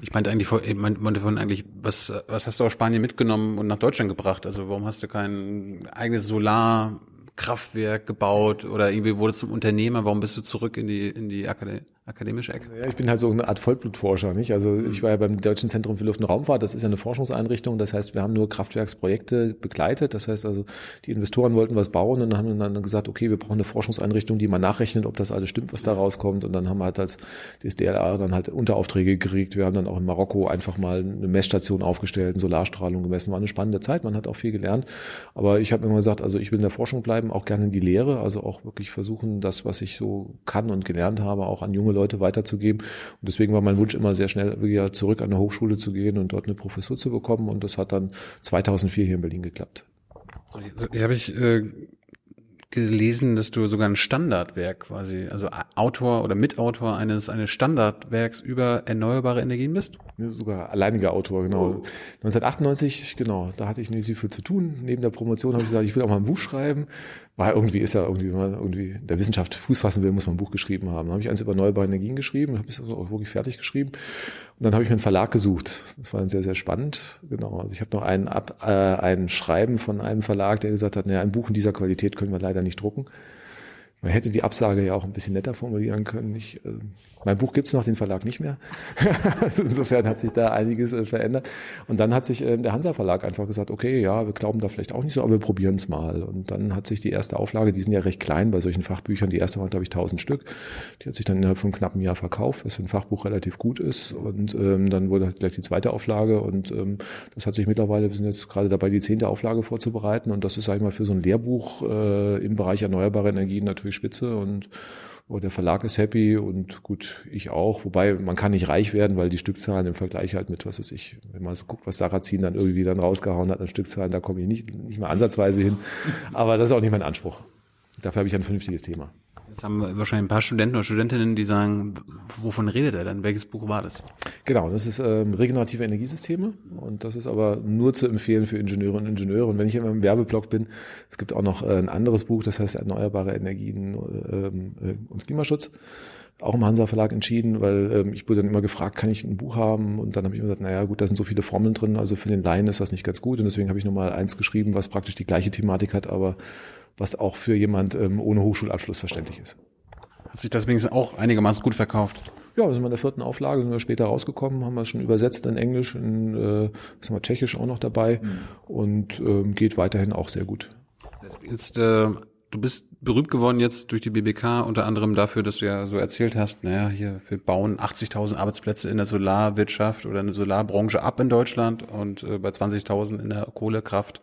Ich meinte eigentlich, ich meinte von eigentlich, was, was hast du aus Spanien mitgenommen und nach Deutschland gebracht? Also warum hast du kein eigenes Solarkraftwerk gebaut oder irgendwie wurdest du zum Unternehmer? Warum bist du zurück in die, in die Akademie? Akademische Ecke? Ja, ich bin halt so eine Art Vollblutforscher, nicht? Also ich war ja beim Deutschen Zentrum für Luft- und Raumfahrt, das ist ja eine Forschungseinrichtung, das heißt, wir haben nur Kraftwerksprojekte begleitet, das heißt also, die Investoren wollten was bauen und dann haben dann gesagt, okay, wir brauchen eine Forschungseinrichtung, die mal nachrechnet, ob das alles stimmt, was da rauskommt. Und dann haben wir halt als DSDLR dann halt Unteraufträge gekriegt, wir haben dann auch in Marokko einfach mal eine Messstation aufgestellt, eine Solarstrahlung gemessen, war eine spannende Zeit, man hat auch viel gelernt, aber ich habe immer gesagt, also ich will in der Forschung bleiben, auch gerne in die Lehre, also auch wirklich versuchen, das, was ich so kann und gelernt habe, auch an junge Leute weiterzugeben. Und deswegen war mein Wunsch immer sehr schnell wieder zurück an eine Hochschule zu gehen und dort eine Professur zu bekommen. Und das hat dann 2004 hier in Berlin geklappt. Ich habe ich äh, gelesen, dass du sogar ein Standardwerk quasi, also Autor oder Mitautor eines eines Standardwerks über erneuerbare Energien bist? Sogar alleiniger Autor, genau. Oh. 1998, genau, da hatte ich nicht so viel zu tun. Neben der Promotion habe ich gesagt, ich will auch mal ein Buch schreiben. War irgendwie, ist ja irgendwie, wenn man irgendwie der Wissenschaft Fuß fassen will, muss man ein Buch geschrieben haben. Dann habe ich eins über erneuerbare Energien geschrieben, habe es also auch wirklich fertig geschrieben. Und dann habe ich mir einen Verlag gesucht. Das war dann sehr, sehr spannend. Genau. Also ich habe noch ein, Ab, äh, ein Schreiben von einem Verlag, der gesagt hat, naja, ein Buch in dieser Qualität können wir leider nicht drucken. Man hätte die Absage ja auch ein bisschen netter formulieren können. Ich, äh, mein Buch gibt's noch, den Verlag nicht mehr. Insofern hat sich da einiges äh, verändert. Und dann hat sich äh, der Hansa Verlag einfach gesagt, okay, ja, wir glauben da vielleicht auch nicht so, aber wir probieren es mal. Und dann hat sich die erste Auflage, die sind ja recht klein bei solchen Fachbüchern, die erste war, glaube ich, 1000 Stück. Die hat sich dann innerhalb von knapp einem Jahr verkauft, was für ein Fachbuch relativ gut ist. Und ähm, dann wurde halt gleich die zweite Auflage. Und ähm, das hat sich mittlerweile, wir sind jetzt gerade dabei, die zehnte Auflage vorzubereiten. Und das ist, sag ich mal, für so ein Lehrbuch äh, im Bereich erneuerbare Energien natürlich Spitze und oh, der Verlag ist happy und gut, ich auch. Wobei man kann nicht reich werden, weil die Stückzahlen im Vergleich halt mit, was weiß ich, wenn man so guckt, was Sarrazin dann irgendwie dann rausgehauen hat an Stückzahlen, da komme ich nicht, nicht mal ansatzweise hin. Aber das ist auch nicht mein Anspruch. Dafür habe ich ein vernünftiges Thema. Jetzt haben wir wahrscheinlich ein paar Studenten oder Studentinnen, die sagen, wovon redet er denn? Welches Buch war das? Genau, das ist ähm, regenerative Energiesysteme und das ist aber nur zu empfehlen für Ingenieure und Ingenieure. Und wenn ich immer im Werbeblock bin, es gibt auch noch äh, ein anderes Buch, das heißt Erneuerbare Energien ähm, äh, und Klimaschutz auch im Hansa Verlag entschieden, weil ähm, ich wurde dann immer gefragt, kann ich ein Buch haben? Und dann habe ich immer gesagt, naja gut, da sind so viele Formeln drin, also für den Laien ist das nicht ganz gut. Und deswegen habe ich nochmal eins geschrieben, was praktisch die gleiche Thematik hat, aber was auch für jemand ähm, ohne Hochschulabschluss verständlich ist. Hat sich das wenigstens auch einigermaßen gut verkauft? Ja, wir sind in der vierten Auflage, sind wir später rausgekommen, haben wir es schon übersetzt in Englisch, in äh, was haben wir, Tschechisch auch noch dabei mhm. und ähm, geht weiterhin auch sehr gut. Jetzt, äh, du bist berühmt geworden jetzt durch die BBK, unter anderem dafür, dass du ja so erzählt hast, naja, hier, wir bauen 80.000 Arbeitsplätze in der Solarwirtschaft oder in der Solarbranche ab in Deutschland und äh, bei 20.000 in der Kohlekraft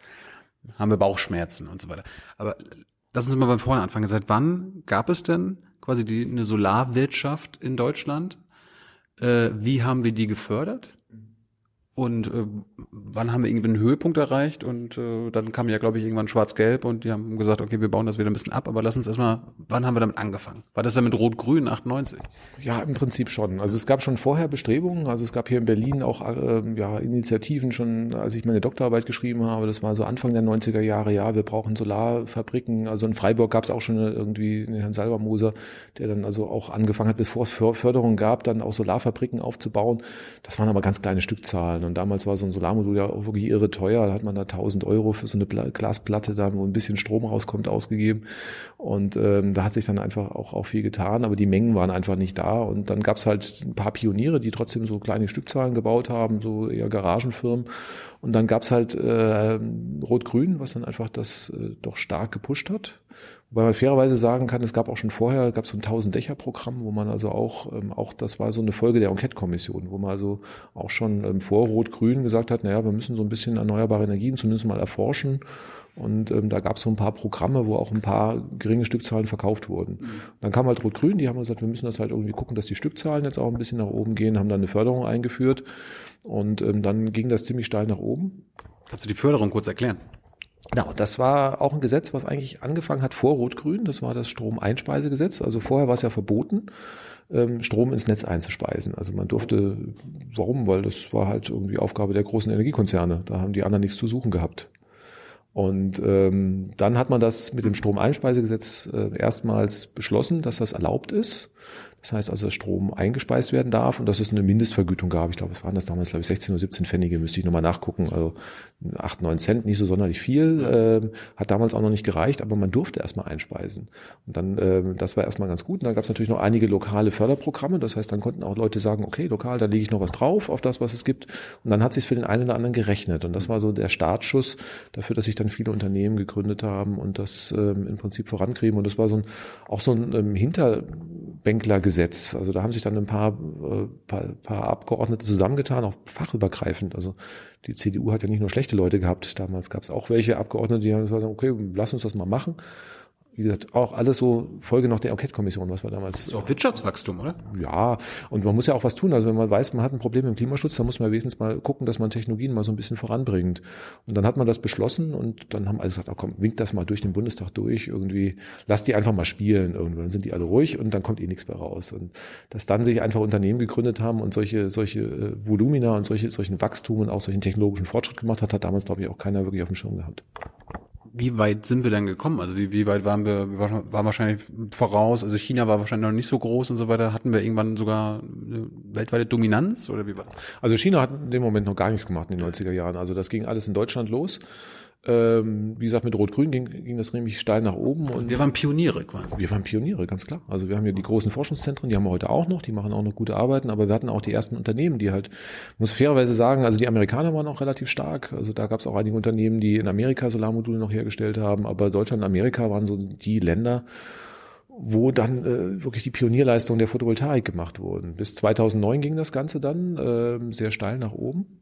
haben wir Bauchschmerzen und so weiter. Aber lass uns mal beim Vorne anfangen. Seit wann gab es denn quasi die, eine Solarwirtschaft in Deutschland? Äh, wie haben wir die gefördert? Und äh, wann haben wir irgendwie einen Höhepunkt erreicht? Und äh, dann kam ja, glaube ich, irgendwann Schwarz-Gelb und die haben gesagt, okay, wir bauen das wieder ein bisschen ab, aber lass uns erstmal, wann haben wir damit angefangen? War das dann mit Rot-Grün 98? Ja, im Prinzip schon. Also es gab schon vorher Bestrebungen, also es gab hier in Berlin auch äh, ja, Initiativen schon, als ich meine Doktorarbeit geschrieben habe, das war so Anfang der 90er Jahre, ja, wir brauchen Solarfabriken. Also in Freiburg gab es auch schon irgendwie den Herrn Salvermoser, der dann also auch angefangen hat, bevor es Förderung gab, dann auch Solarfabriken aufzubauen. Das waren aber ganz kleine Stückzahlen. Und damals war so ein Solarmodul ja auch wirklich irre teuer. Da hat man da 1000 Euro für so eine Glasplatte da, wo ein bisschen Strom rauskommt, ausgegeben. Und ähm, da hat sich dann einfach auch, auch viel getan, aber die Mengen waren einfach nicht da. Und dann gab es halt ein paar Pioniere, die trotzdem so kleine Stückzahlen gebaut haben, so eher Garagenfirmen. Und dann gab es halt äh, Rot-Grün, was dann einfach das äh, doch stark gepusht hat. Wobei man fairerweise sagen kann, es gab auch schon vorher, gab es so ein 1000-Dächer-Programm, wo man also auch, ähm, auch das war so eine Folge der Enquete-Kommission, wo man also auch schon ähm, vor Rot-Grün gesagt hat, naja, wir müssen so ein bisschen erneuerbare Energien zumindest mal erforschen. Und ähm, da gab es so ein paar Programme, wo auch ein paar geringe Stückzahlen verkauft wurden. Mhm. Dann kam halt Rot-Grün, die haben gesagt, wir müssen das halt irgendwie gucken, dass die Stückzahlen jetzt auch ein bisschen nach oben gehen, haben dann eine Förderung eingeführt. Und ähm, dann ging das ziemlich steil nach oben. Kannst du die Förderung kurz erklären? Genau, das war auch ein Gesetz, was eigentlich angefangen hat vor Rot-Grün. Das war das Stromeinspeisegesetz. Also vorher war es ja verboten, ähm, Strom ins Netz einzuspeisen. Also man durfte, warum? Weil das war halt irgendwie Aufgabe der großen Energiekonzerne. Da haben die anderen nichts zu suchen gehabt. Und ähm, dann hat man das mit dem Stromeinspeisegesetz äh, erstmals beschlossen, dass das erlaubt ist. Das heißt also, dass Strom eingespeist werden darf und dass es eine Mindestvergütung gab. Ich glaube, es waren das damals, glaube ich, 16 oder 17 Pfennige, müsste ich nochmal nachgucken. Also 8, 9 Cent, nicht so sonderlich viel, äh, hat damals auch noch nicht gereicht, aber man durfte erstmal einspeisen. Und dann, äh, das war erstmal ganz gut. Und dann gab es natürlich noch einige lokale Förderprogramme. Das heißt, dann konnten auch Leute sagen, okay, lokal, da lege ich noch was drauf auf das, was es gibt. Und dann hat sich für den einen oder anderen gerechnet. Und das war so der Startschuss dafür, dass sich dann viele Unternehmen gegründet haben und das ähm, im Prinzip vorankriegen. Und das war so ein, auch so ein ähm, Hinterbänklergesetz. Also da haben sich dann ein paar, äh, paar, paar Abgeordnete zusammengetan, auch fachübergreifend. Also die CDU hat ja nicht nur schlechte Leute gehabt. Damals gab es auch welche Abgeordnete, die haben gesagt, okay, lass uns das mal machen wie gesagt, auch alles so Folge noch der Enquete-Kommission, was wir damals. Das ist auch Wirtschaftswachstum, oder? Ja, und man muss ja auch was tun. Also wenn man weiß, man hat ein Problem im Klimaschutz, dann muss man wenigstens mal gucken, dass man Technologien mal so ein bisschen voranbringt. Und dann hat man das beschlossen und dann haben alle gesagt, oh, komm, winkt das mal durch den Bundestag durch, irgendwie, lass die einfach mal spielen irgendwann. Dann sind die alle ruhig und dann kommt eh nichts mehr raus. Und dass dann sich einfach Unternehmen gegründet haben und solche, solche äh, Volumina und solche, solchen Wachstum und auch solchen technologischen Fortschritt gemacht hat, hat damals, glaube ich, auch keiner wirklich auf dem Schirm gehabt wie weit sind wir denn gekommen? Also wie, wie weit waren wir, wir waren wahrscheinlich voraus, also China war wahrscheinlich noch nicht so groß und so weiter. Hatten wir irgendwann sogar eine weltweite Dominanz oder wie war das? Also China hat in dem Moment noch gar nichts gemacht in den 90er Jahren. Also das ging alles in Deutschland los. Ähm, wie gesagt, mit Rot-Grün ging, ging das nämlich steil nach oben. Und wir waren Pioniere quasi. Wir waren Pioniere, ganz klar. Also wir haben ja die großen Forschungszentren, die haben wir heute auch noch, die machen auch noch gute Arbeiten, aber wir hatten auch die ersten Unternehmen, die halt, muss fairerweise sagen, also die Amerikaner waren auch relativ stark. Also da gab es auch einige Unternehmen, die in Amerika Solarmodule noch hergestellt haben, aber Deutschland und Amerika waren so die Länder, wo dann äh, wirklich die Pionierleistung der Photovoltaik gemacht wurden. Bis 2009 ging das Ganze dann äh, sehr steil nach oben.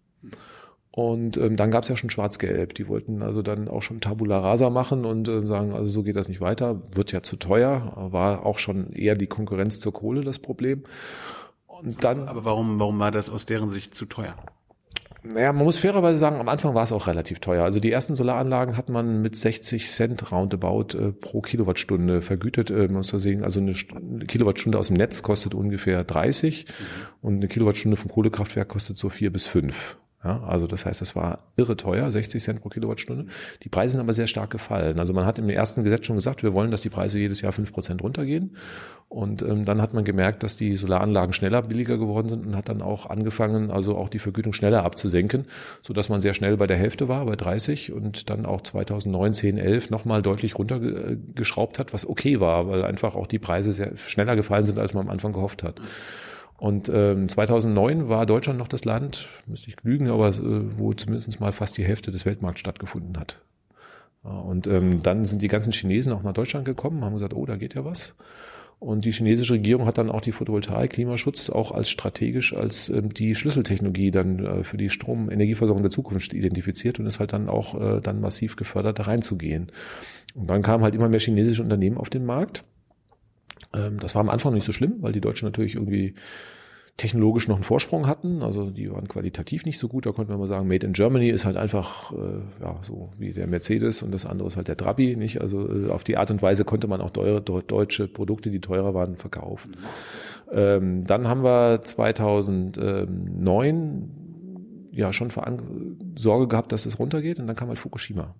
Und ähm, dann gab es ja schon Schwarz-Gelb. Die wollten also dann auch schon Tabula Rasa machen und äh, sagen, also so geht das nicht weiter, wird ja zu teuer, war auch schon eher die Konkurrenz zur Kohle das Problem. Und dann. Aber warum, warum war das aus deren Sicht zu teuer? Naja, man muss fairerweise sagen, am Anfang war es auch relativ teuer. Also die ersten Solaranlagen hat man mit 60 Cent roundabout äh, pro Kilowattstunde vergütet. Äh, man muss da sehen, also eine, eine, Kilowattstunde aus dem Netz kostet ungefähr 30 mhm. und eine Kilowattstunde vom Kohlekraftwerk kostet so vier bis fünf. Ja, also das heißt, das war irre teuer, 60 Cent pro Kilowattstunde. Die Preise sind aber sehr stark gefallen. Also man hat im ersten Gesetz schon gesagt, wir wollen, dass die Preise jedes Jahr fünf Prozent runtergehen. Und ähm, dann hat man gemerkt, dass die Solaranlagen schneller billiger geworden sind und hat dann auch angefangen, also auch die Vergütung schneller abzusenken, so dass man sehr schnell bei der Hälfte war, bei 30 und dann auch 2009, 10, 11 nochmal deutlich runtergeschraubt hat, was okay war, weil einfach auch die Preise sehr schneller gefallen sind, als man am Anfang gehofft hat. Und ähm, 2009 war Deutschland noch das Land, müsste ich lügen, aber äh, wo zumindest mal fast die Hälfte des Weltmarkts stattgefunden hat. Und ähm, dann sind die ganzen Chinesen auch nach Deutschland gekommen, haben gesagt, oh, da geht ja was. Und die chinesische Regierung hat dann auch die Photovoltaik, Klimaschutz auch als strategisch als ähm, die Schlüsseltechnologie dann äh, für die Stromenergieversorgung der Zukunft identifiziert und ist halt dann auch äh, dann massiv gefördert, da reinzugehen. Und dann kamen halt immer mehr chinesische Unternehmen auf den Markt ähm, das war am Anfang nicht so schlimm, weil die Deutschen natürlich irgendwie technologisch noch einen Vorsprung hatten. Also die waren qualitativ nicht so gut. Da konnte man mal sagen, Made in Germany ist halt einfach äh, ja so wie der Mercedes und das andere ist halt der Trabi. Nicht? Also äh, auf die Art und Weise konnte man auch teure, deutsche Produkte, die teurer waren, verkaufen. Ähm, dann haben wir 2009 ja schon Sorge gehabt, dass es runtergeht und dann kam halt Fukushima.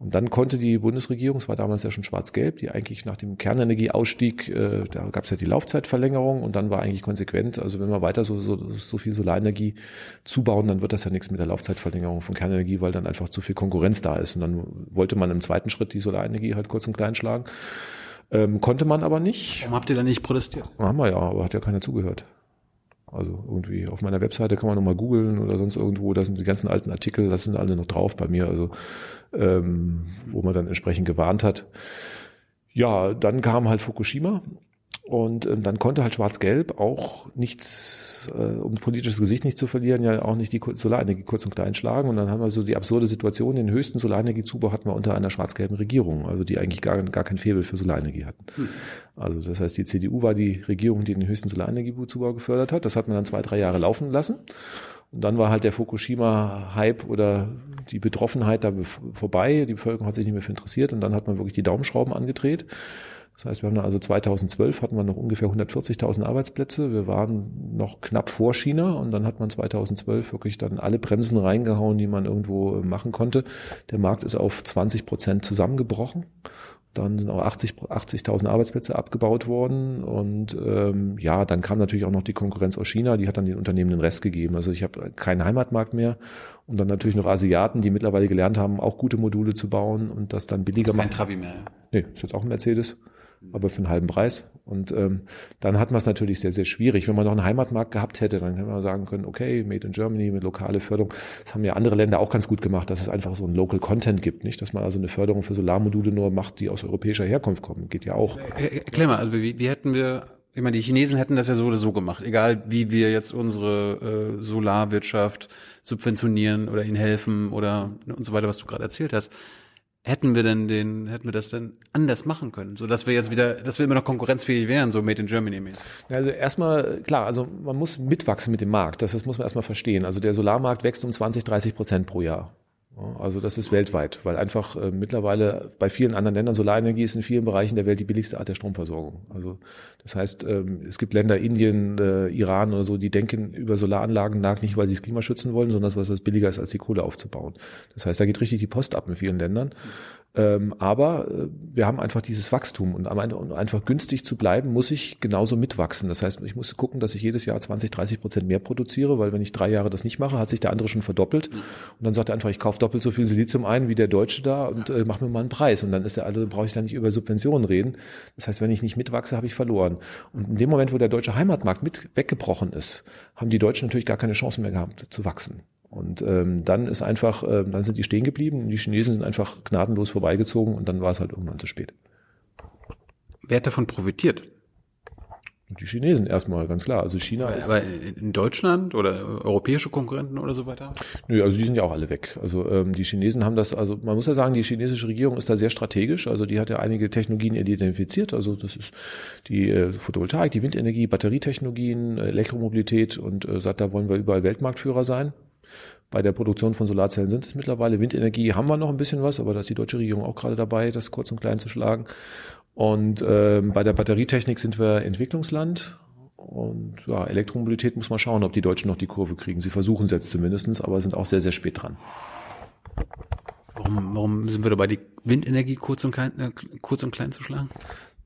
Und dann konnte die Bundesregierung, es war damals ja schon schwarz-gelb, die eigentlich nach dem Kernenergieausstieg, äh, da gab es ja die Laufzeitverlängerung und dann war eigentlich konsequent, also wenn wir weiter so, so, so viel Solarenergie zubauen, dann wird das ja nichts mit der Laufzeitverlängerung von Kernenergie, weil dann einfach zu viel Konkurrenz da ist. Und dann wollte man im zweiten Schritt die Solarenergie halt kurz und klein schlagen. Ähm, konnte man aber nicht. Warum habt ihr da nicht protestiert? Haben wir ja, aber hat ja keiner zugehört. Also irgendwie auf meiner Webseite kann man nochmal googeln oder sonst irgendwo, da sind die ganzen alten Artikel, das sind alle noch drauf bei mir, also ähm, wo man dann entsprechend gewarnt hat. Ja, dann kam halt Fukushima und ähm, dann konnte halt Schwarz-Gelb auch nichts, äh, um politisches Gesicht nicht zu verlieren, ja auch nicht die Solarenergie kurz und klein schlagen. Und dann haben wir so die absurde Situation, den höchsten Solarenergiezubau hatten wir unter einer schwarz-gelben Regierung, also die eigentlich gar, gar kein Febel für Solarenergie hatten. Hm. Also das heißt, die CDU war die Regierung, die den höchsten Solarenergiezubau gefördert hat. Das hat man dann zwei, drei Jahre laufen lassen. Und dann war halt der Fukushima-Hype oder die Betroffenheit da vorbei. Die Bevölkerung hat sich nicht mehr für interessiert und dann hat man wirklich die Daumenschrauben angedreht. Das heißt, wir haben dann also 2012 hatten wir noch ungefähr 140.000 Arbeitsplätze. Wir waren noch knapp vor China und dann hat man 2012 wirklich dann alle Bremsen reingehauen, die man irgendwo machen konnte. Der Markt ist auf 20 Prozent zusammengebrochen. Dann sind auch 80 80.000 Arbeitsplätze abgebaut worden. Und ähm, ja, dann kam natürlich auch noch die Konkurrenz aus China, die hat dann den Unternehmen den Rest gegeben. Also ich habe keinen Heimatmarkt mehr. Und dann natürlich noch Asiaten, die mittlerweile gelernt haben, auch gute Module zu bauen und das dann billiger Kein machen. Trabi mehr. Nee, ist jetzt auch ein Mercedes, aber für einen halben Preis. Und ähm, dann hat man es natürlich sehr, sehr schwierig. Wenn man noch einen Heimatmarkt gehabt hätte, dann hätte man sagen können, okay, Made in Germany mit lokale Förderung. Das haben ja andere Länder auch ganz gut gemacht, dass es einfach so ein Local Content gibt, nicht? Dass man also eine Förderung für Solarmodule nur macht, die aus europäischer Herkunft kommen. Geht ja auch. Er- Erklär mal, also wie, wie hätten wir, ich meine, die Chinesen hätten das ja so oder so gemacht, egal wie wir jetzt unsere äh, Solarwirtschaft subventionieren oder ihnen helfen oder und so weiter, was du gerade erzählt hast. Hätten wir denn den, hätten wir das denn anders machen können, so dass wir jetzt wieder, dass wir immer noch konkurrenzfähig wären, so Made in Germany mäßig. Also erstmal, klar, also man muss mitwachsen mit dem Markt. Das, das muss man erstmal verstehen. Also der Solarmarkt wächst um 20, 30 Prozent pro Jahr. Also das ist weltweit, weil einfach äh, mittlerweile bei vielen anderen Ländern Solarenergie ist in vielen Bereichen der Welt die billigste Art der Stromversorgung. Also das heißt, ähm, es gibt Länder, Indien, äh, Iran oder so, die denken über Solaranlagen nach, nicht weil sie das Klima schützen wollen, sondern weil es billiger ist, als die Kohle aufzubauen. Das heißt, da geht richtig die Post ab in vielen Ländern. Ähm, aber äh, wir haben einfach dieses Wachstum und um einfach günstig zu bleiben, muss ich genauso mitwachsen. Das heißt, ich muss gucken, dass ich jedes Jahr 20, 30 Prozent mehr produziere, weil wenn ich drei Jahre das nicht mache, hat sich der andere schon verdoppelt. Und dann sagt er einfach, ich kaufe doppelt so viel Silizium ein wie der Deutsche da und äh, mach mir mal einen Preis. Und dann ist der andere, brauche ich da nicht über Subventionen reden. Das heißt, wenn ich nicht mitwachse, habe ich verloren. Und in dem Moment, wo der deutsche Heimatmarkt mit weggebrochen ist, haben die Deutschen natürlich gar keine Chance mehr gehabt zu wachsen. Und ähm, dann ist einfach, ähm, dann sind die stehen geblieben. Die Chinesen sind einfach gnadenlos vorbeigezogen und dann war es halt irgendwann zu spät. Wer hat davon profitiert? Die Chinesen erstmal, ganz klar. Also China ist, Aber in Deutschland oder europäische Konkurrenten oder so weiter? nö, also die sind ja auch alle weg. Also ähm, die Chinesen haben das, also man muss ja sagen, die chinesische Regierung ist da sehr strategisch. Also die hat ja einige Technologien identifiziert. Also das ist die äh, Photovoltaik, die Windenergie, Batterietechnologien, äh, Elektromobilität und äh, sagt, da wollen wir überall Weltmarktführer sein. Bei der Produktion von Solarzellen sind es mittlerweile. Windenergie haben wir noch ein bisschen was, aber da ist die deutsche Regierung auch gerade dabei, das kurz und klein zu schlagen. Und ähm, bei der Batterietechnik sind wir Entwicklungsland. Und ja, Elektromobilität muss man schauen, ob die Deutschen noch die Kurve kriegen. Sie versuchen es jetzt zumindestens, aber sind auch sehr, sehr spät dran. Warum, warum sind wir dabei, die Windenergie kurz und klein, äh, kurz und klein zu schlagen?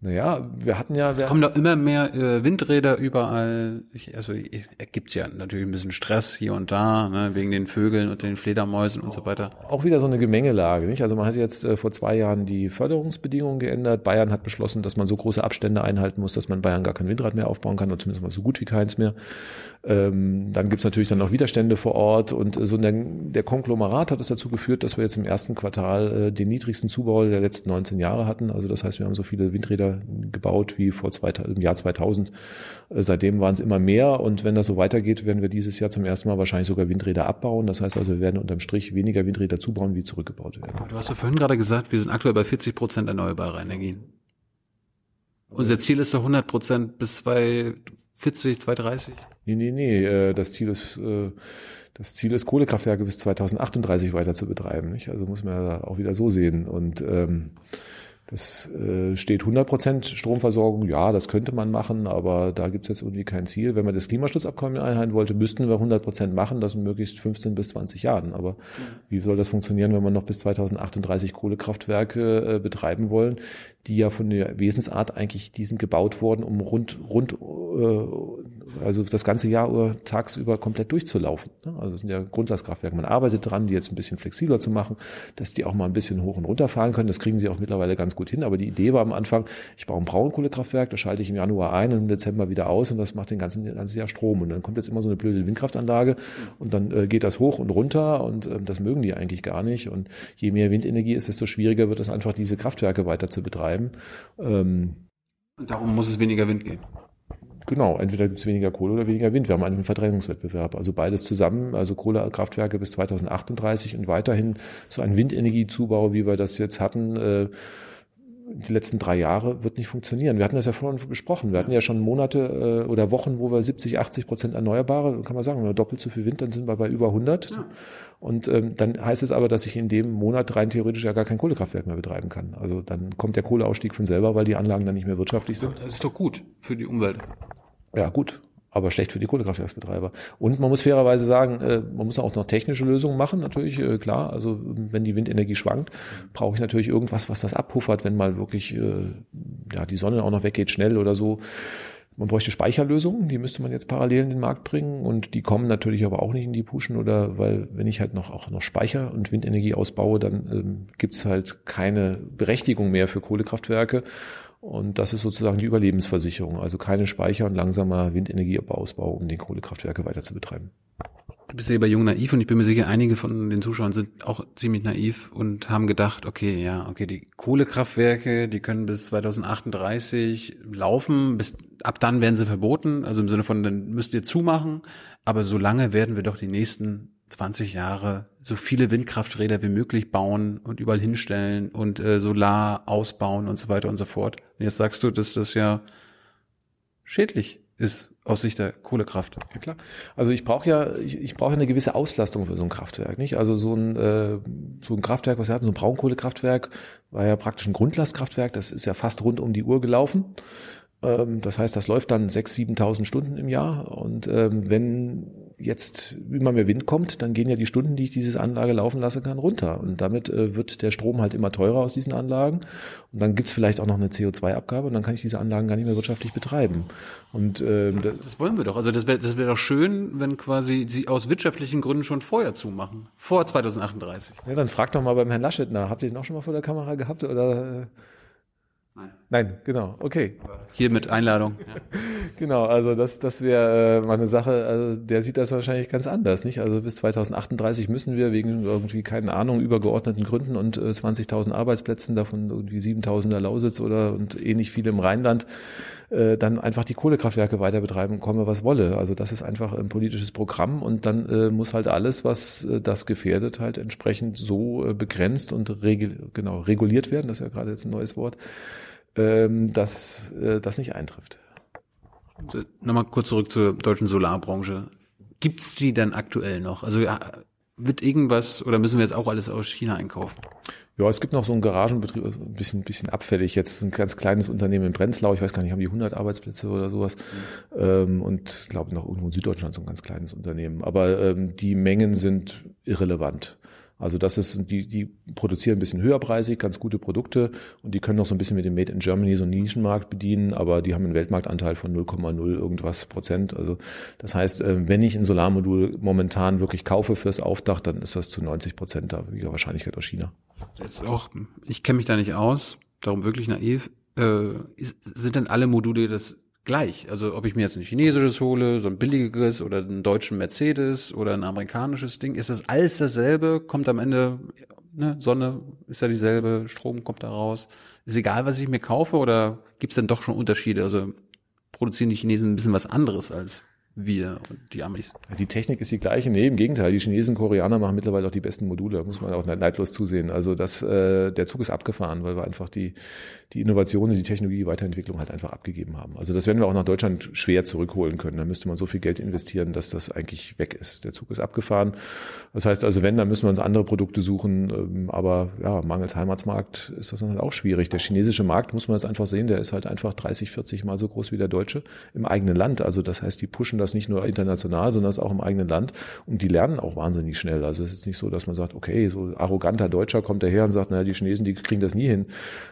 Naja, wir hatten ja, wir, Kommen da immer mehr äh, Windräder überall. Ich, also ergibt ja natürlich ein bisschen Stress hier und da, ne, wegen den Vögeln und den Fledermäusen und so weiter. auch wieder so eine Gemengelage, nicht? Also man hat jetzt äh, vor zwei Jahren die Förderungsbedingungen geändert. Bayern hat beschlossen, dass man so große Abstände einhalten muss, dass man in Bayern gar kein Windrad mehr aufbauen kann, oder zumindest mal so gut wie keins mehr. Ähm, dann gibt's natürlich dann auch Widerstände vor Ort und äh, so der, der Konglomerat hat es dazu geführt, dass wir jetzt im ersten Quartal äh, den niedrigsten Zubau der letzten 19 Jahre hatten. Also das heißt, wir haben so viele Windräder gebaut wie vor zwei, im Jahr 2000. Äh, seitdem waren es immer mehr und wenn das so weitergeht, werden wir dieses Jahr zum ersten Mal wahrscheinlich sogar Windräder abbauen. Das heißt also, wir werden unterm Strich weniger Windräder zubauen, wie zurückgebaut werden. Du hast ja vorhin gerade gesagt, wir sind aktuell bei 40 Prozent erneuerbare Energien. Unser Ziel ist so 100 Prozent bis 2040, 2030. Nee, nee, nee. äh, Das Ziel ist, äh, das Ziel ist, Kohlekraftwerke bis 2038 weiter zu betreiben. Nicht? Also muss man ja auch wieder so sehen. Und ähm, das äh, steht 100 Prozent Stromversorgung. Ja, das könnte man machen, aber da gibt's jetzt irgendwie kein Ziel. Wenn man das Klimaschutzabkommen einhalten wollte, müssten wir 100 Prozent machen, das in möglichst 15 bis 20 Jahren. Aber wie soll das funktionieren, wenn wir noch bis 2038 Kohlekraftwerke äh, betreiben wollen, die ja von der Wesensart eigentlich, die sind gebaut worden, um rund, rund, äh, also das ganze Jahr über, tagsüber komplett durchzulaufen. ne? Also es sind ja Grundlastkraftwerke. Man arbeitet dran, die jetzt ein bisschen flexibler zu machen, dass die auch mal ein bisschen hoch und runter fahren können. Das kriegen sie auch mittlerweile ganz gut hin. Aber die Idee war am Anfang, ich baue ein Braunkohlekraftwerk, das schalte ich im Januar ein und im Dezember wieder aus und das macht den ganzen, das ganze Jahr Strom. Und dann kommt jetzt immer so eine blöde Windkraftanlage und dann äh, geht das hoch und runter und ähm, das mögen die eigentlich gar nicht. Und je mehr Windenergie ist, desto schwieriger wird es einfach, diese Kraftwerke weiter zu betreiben. Ähm, Und darum muss es weniger Wind geben. Genau, entweder gibt es weniger Kohle oder weniger Wind. Wir haben einen Verdrängungswettbewerb. Also beides zusammen, also Kohlekraftwerke bis 2038 und weiterhin so ein Windenergiezubau, wie wir das jetzt hatten, äh, die letzten drei Jahre wird nicht funktionieren. Wir hatten das ja vorhin besprochen. Wir hatten ja schon Monate äh, oder Wochen, wo wir 70, 80 Prozent Erneuerbare, kann man sagen, wenn wir doppelt so viel Wind, dann sind wir bei über 100. Und ähm, dann heißt es aber, dass ich in dem Monat rein theoretisch ja gar kein Kohlekraftwerk mehr betreiben kann. Also dann kommt der Kohleausstieg von selber, weil die Anlagen dann nicht mehr wirtschaftlich sind. Das ist doch gut für die Umwelt. Ja, gut. Aber schlecht für die Kohlekraftwerksbetreiber. Und man muss fairerweise sagen, äh, man muss auch noch technische Lösungen machen, natürlich, äh, klar. Also wenn die Windenergie schwankt, brauche ich natürlich irgendwas, was das abpuffert, wenn mal wirklich äh, ja, die Sonne auch noch weggeht, schnell oder so. Man bräuchte Speicherlösungen, die müsste man jetzt parallel in den Markt bringen und die kommen natürlich aber auch nicht in die Puschen oder weil wenn ich halt noch auch noch Speicher und Windenergie ausbaue, dann ähm, gibt's halt keine Berechtigung mehr für Kohlekraftwerke und das ist sozusagen die Überlebensversicherung, also keine Speicher und langsamer Windenergieausbau, um den Kohlekraftwerke weiter zu betreiben. Du bist ja bei Jung naiv und ich bin mir sicher, einige von den Zuschauern sind auch ziemlich naiv und haben gedacht, okay, ja, okay, die Kohlekraftwerke, die können bis 2038 laufen, bis ab dann werden sie verboten, also im Sinne von, dann müsst ihr zumachen, aber solange werden wir doch die nächsten 20 Jahre so viele Windkrafträder wie möglich bauen und überall hinstellen und äh, Solar ausbauen und so weiter und so fort. Und jetzt sagst du, dass das ja schädlich ist aus Sicht der Kohlekraft. Ja klar. Also ich brauche ja, ich, ich brauche eine gewisse Auslastung für so ein Kraftwerk, nicht? Also so ein äh, so ein Kraftwerk, was wir hatten, so ein Braunkohlekraftwerk, war ja praktisch ein Grundlastkraftwerk. Das ist ja fast rund um die Uhr gelaufen. Ähm, das heißt, das läuft dann 6.000, 7.000 Stunden im Jahr. Und ähm, wenn jetzt immer mehr Wind kommt, dann gehen ja die Stunden, die ich diese Anlage laufen lassen kann, runter. Und damit äh, wird der Strom halt immer teurer aus diesen Anlagen. Und dann gibt's vielleicht auch noch eine CO2-Abgabe und dann kann ich diese Anlagen gar nicht mehr wirtschaftlich betreiben. Und ähm, das, das wollen wir doch. Also das wäre das wär doch schön, wenn quasi sie aus wirtschaftlichen Gründen schon vorher zumachen. Vor 2038. Ja, dann frag doch mal beim Herrn Laschet nach. Habt ihr den auch schon mal vor der Kamera gehabt? Oder äh, Nein. Nein, genau, okay. Hier mit Einladung. Genau, also das, das wäre äh, mal eine Sache, also der sieht das wahrscheinlich ganz anders, nicht? Also bis 2038 müssen wir wegen irgendwie, keine Ahnung, übergeordneten Gründen und äh, 20.000 Arbeitsplätzen, davon irgendwie 7.000 in der Lausitz oder und ähnlich viele im Rheinland, äh, dann einfach die Kohlekraftwerke weiter betreiben, komme was wolle. Also das ist einfach ein politisches Programm und dann äh, muss halt alles, was äh, das gefährdet, halt entsprechend so äh, begrenzt und regul genau reguliert werden. Das ist ja gerade jetzt ein neues Wort dass äh, das nicht eintrifft. Also, Nochmal kurz zurück zur deutschen Solarbranche. Gibt's die denn aktuell noch? Also wird irgendwas oder müssen wir jetzt auch alles aus China einkaufen? Ja, es gibt noch so einen Garagenbetrieb, also ein bisschen, bisschen abfällig jetzt, ein ganz kleines Unternehmen in Prenzlau, ich weiß gar nicht, haben die 100 Arbeitsplätze oder sowas mhm. ähm, und glaube noch irgendwo in Süddeutschland so ein ganz kleines Unternehmen. Aber ähm, die Mengen sind irrelevant. Also das ist, die, die produzieren ein bisschen höherpreisig, ganz gute Produkte und die können noch so ein bisschen mit dem Made in Germany so einen Nischenmarkt bedienen, aber die haben einen Weltmarktanteil von 0,0 irgendwas Prozent. Also das heißt, äh, wenn ich ein Solarmodul momentan wirklich kaufe fürs Aufdach, dann ist das zu 90 Prozent da Wahrscheinlichkeit aus China. Jetzt auch, ich kenne mich da nicht aus, darum wirklich naiv. Äh, sind denn alle Module das gleich. Also ob ich mir jetzt ein chinesisches hole, so ein billigeres oder einen deutschen Mercedes oder ein amerikanisches Ding, ist das alles dasselbe, kommt am Ende, ne, Sonne ist ja dieselbe, Strom kommt da raus. Ist egal, was ich mir kaufe oder gibt es denn doch schon Unterschiede? Also produzieren die Chinesen ein bisschen was anderes als wir und die Amis. Die Technik ist die gleiche. Nee, im Gegenteil. Die Chinesen, Koreaner machen mittlerweile auch die besten Module. Muss man auch neidlos zusehen. Also das, äh, der Zug ist abgefahren, weil wir einfach die, die Innovationen, die Technologie, die Weiterentwicklung halt einfach abgegeben haben. Also das werden wir auch nach Deutschland schwer zurückholen können. Da müsste man so viel Geld investieren, dass das eigentlich weg ist. Der Zug ist abgefahren. Das heißt also, wenn, dann müssen wir uns andere Produkte suchen. Ähm, aber ja, mangels Heimatsmarkt ist das dann halt auch schwierig. Der chinesische Markt, muss man jetzt einfach sehen, der ist halt einfach 30, 40 Mal so groß wie der deutsche im eigenen Land. Also das heißt, die pushen das nicht nur international, sondern das auch im eigenen Land. Und die lernen auch wahnsinnig schnell. Also es ist nicht so, dass man sagt, okay, so arroganter Deutscher kommt daher und sagt, naja, die Chinesen, die kriegen das nie hin.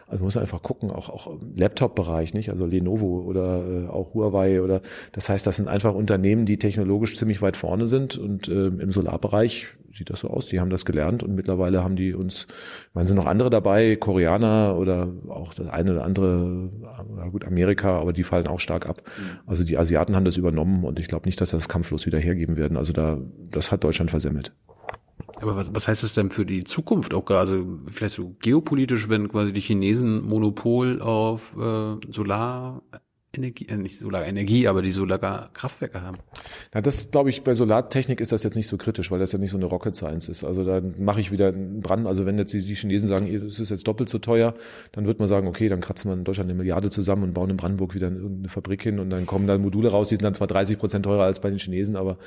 Also man muss einfach gucken, auch, auch im Laptop-Bereich, nicht? Also Lenovo oder äh, auch Huawei oder das heißt, das sind einfach Unternehmen, die technologisch ziemlich weit vorne sind und äh, im Solarbereich sieht das so aus. Die haben das gelernt und mittlerweile haben die uns, ich meine, sind noch andere dabei, Koreaner oder auch das eine oder andere, ja gut, Amerika, aber die fallen auch stark ab. Mhm. Also die Asiaten haben das übernommen und ich glaube nicht, dass das kampflos wieder hergeben werden. Also da, das hat Deutschland versemmelt. Aber was, was heißt das denn für die Zukunft auch Also vielleicht so geopolitisch, wenn quasi die Chinesen Monopol auf äh, Solar Energie, äh, nicht Solarenergie, aber die Solarkraftwerke haben. Na, das glaube ich, bei Solartechnik ist das jetzt nicht so kritisch, weil das ja nicht so eine Rocket Science ist. Also da mache ich wieder einen Brand. Also wenn jetzt die, die Chinesen sagen, es ist jetzt doppelt so teuer, dann wird man sagen, okay, dann kratzen wir in Deutschland eine Milliarde zusammen und bauen in Brandenburg wieder eine Fabrik hin und dann kommen da Module raus, die sind dann zwar 30 Prozent teurer als bei den Chinesen, aber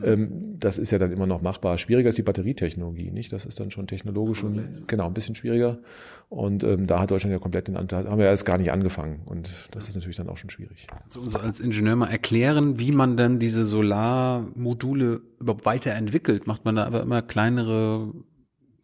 mhm. ähm, das ist ja dann immer noch machbar. Schwieriger ist die Batterietechnologie, nicht? Das ist dann schon technologisch und genau ein bisschen schwieriger. Und ähm, da hat Deutschland ja komplett den Anteil, haben wir ja erst gar nicht angefangen. Und das ist natürlich dann auch schon schon schwierig. Kannst du uns als Ingenieur mal erklären, wie man dann diese Solarmodule überhaupt weiterentwickelt? Macht man da aber immer kleinere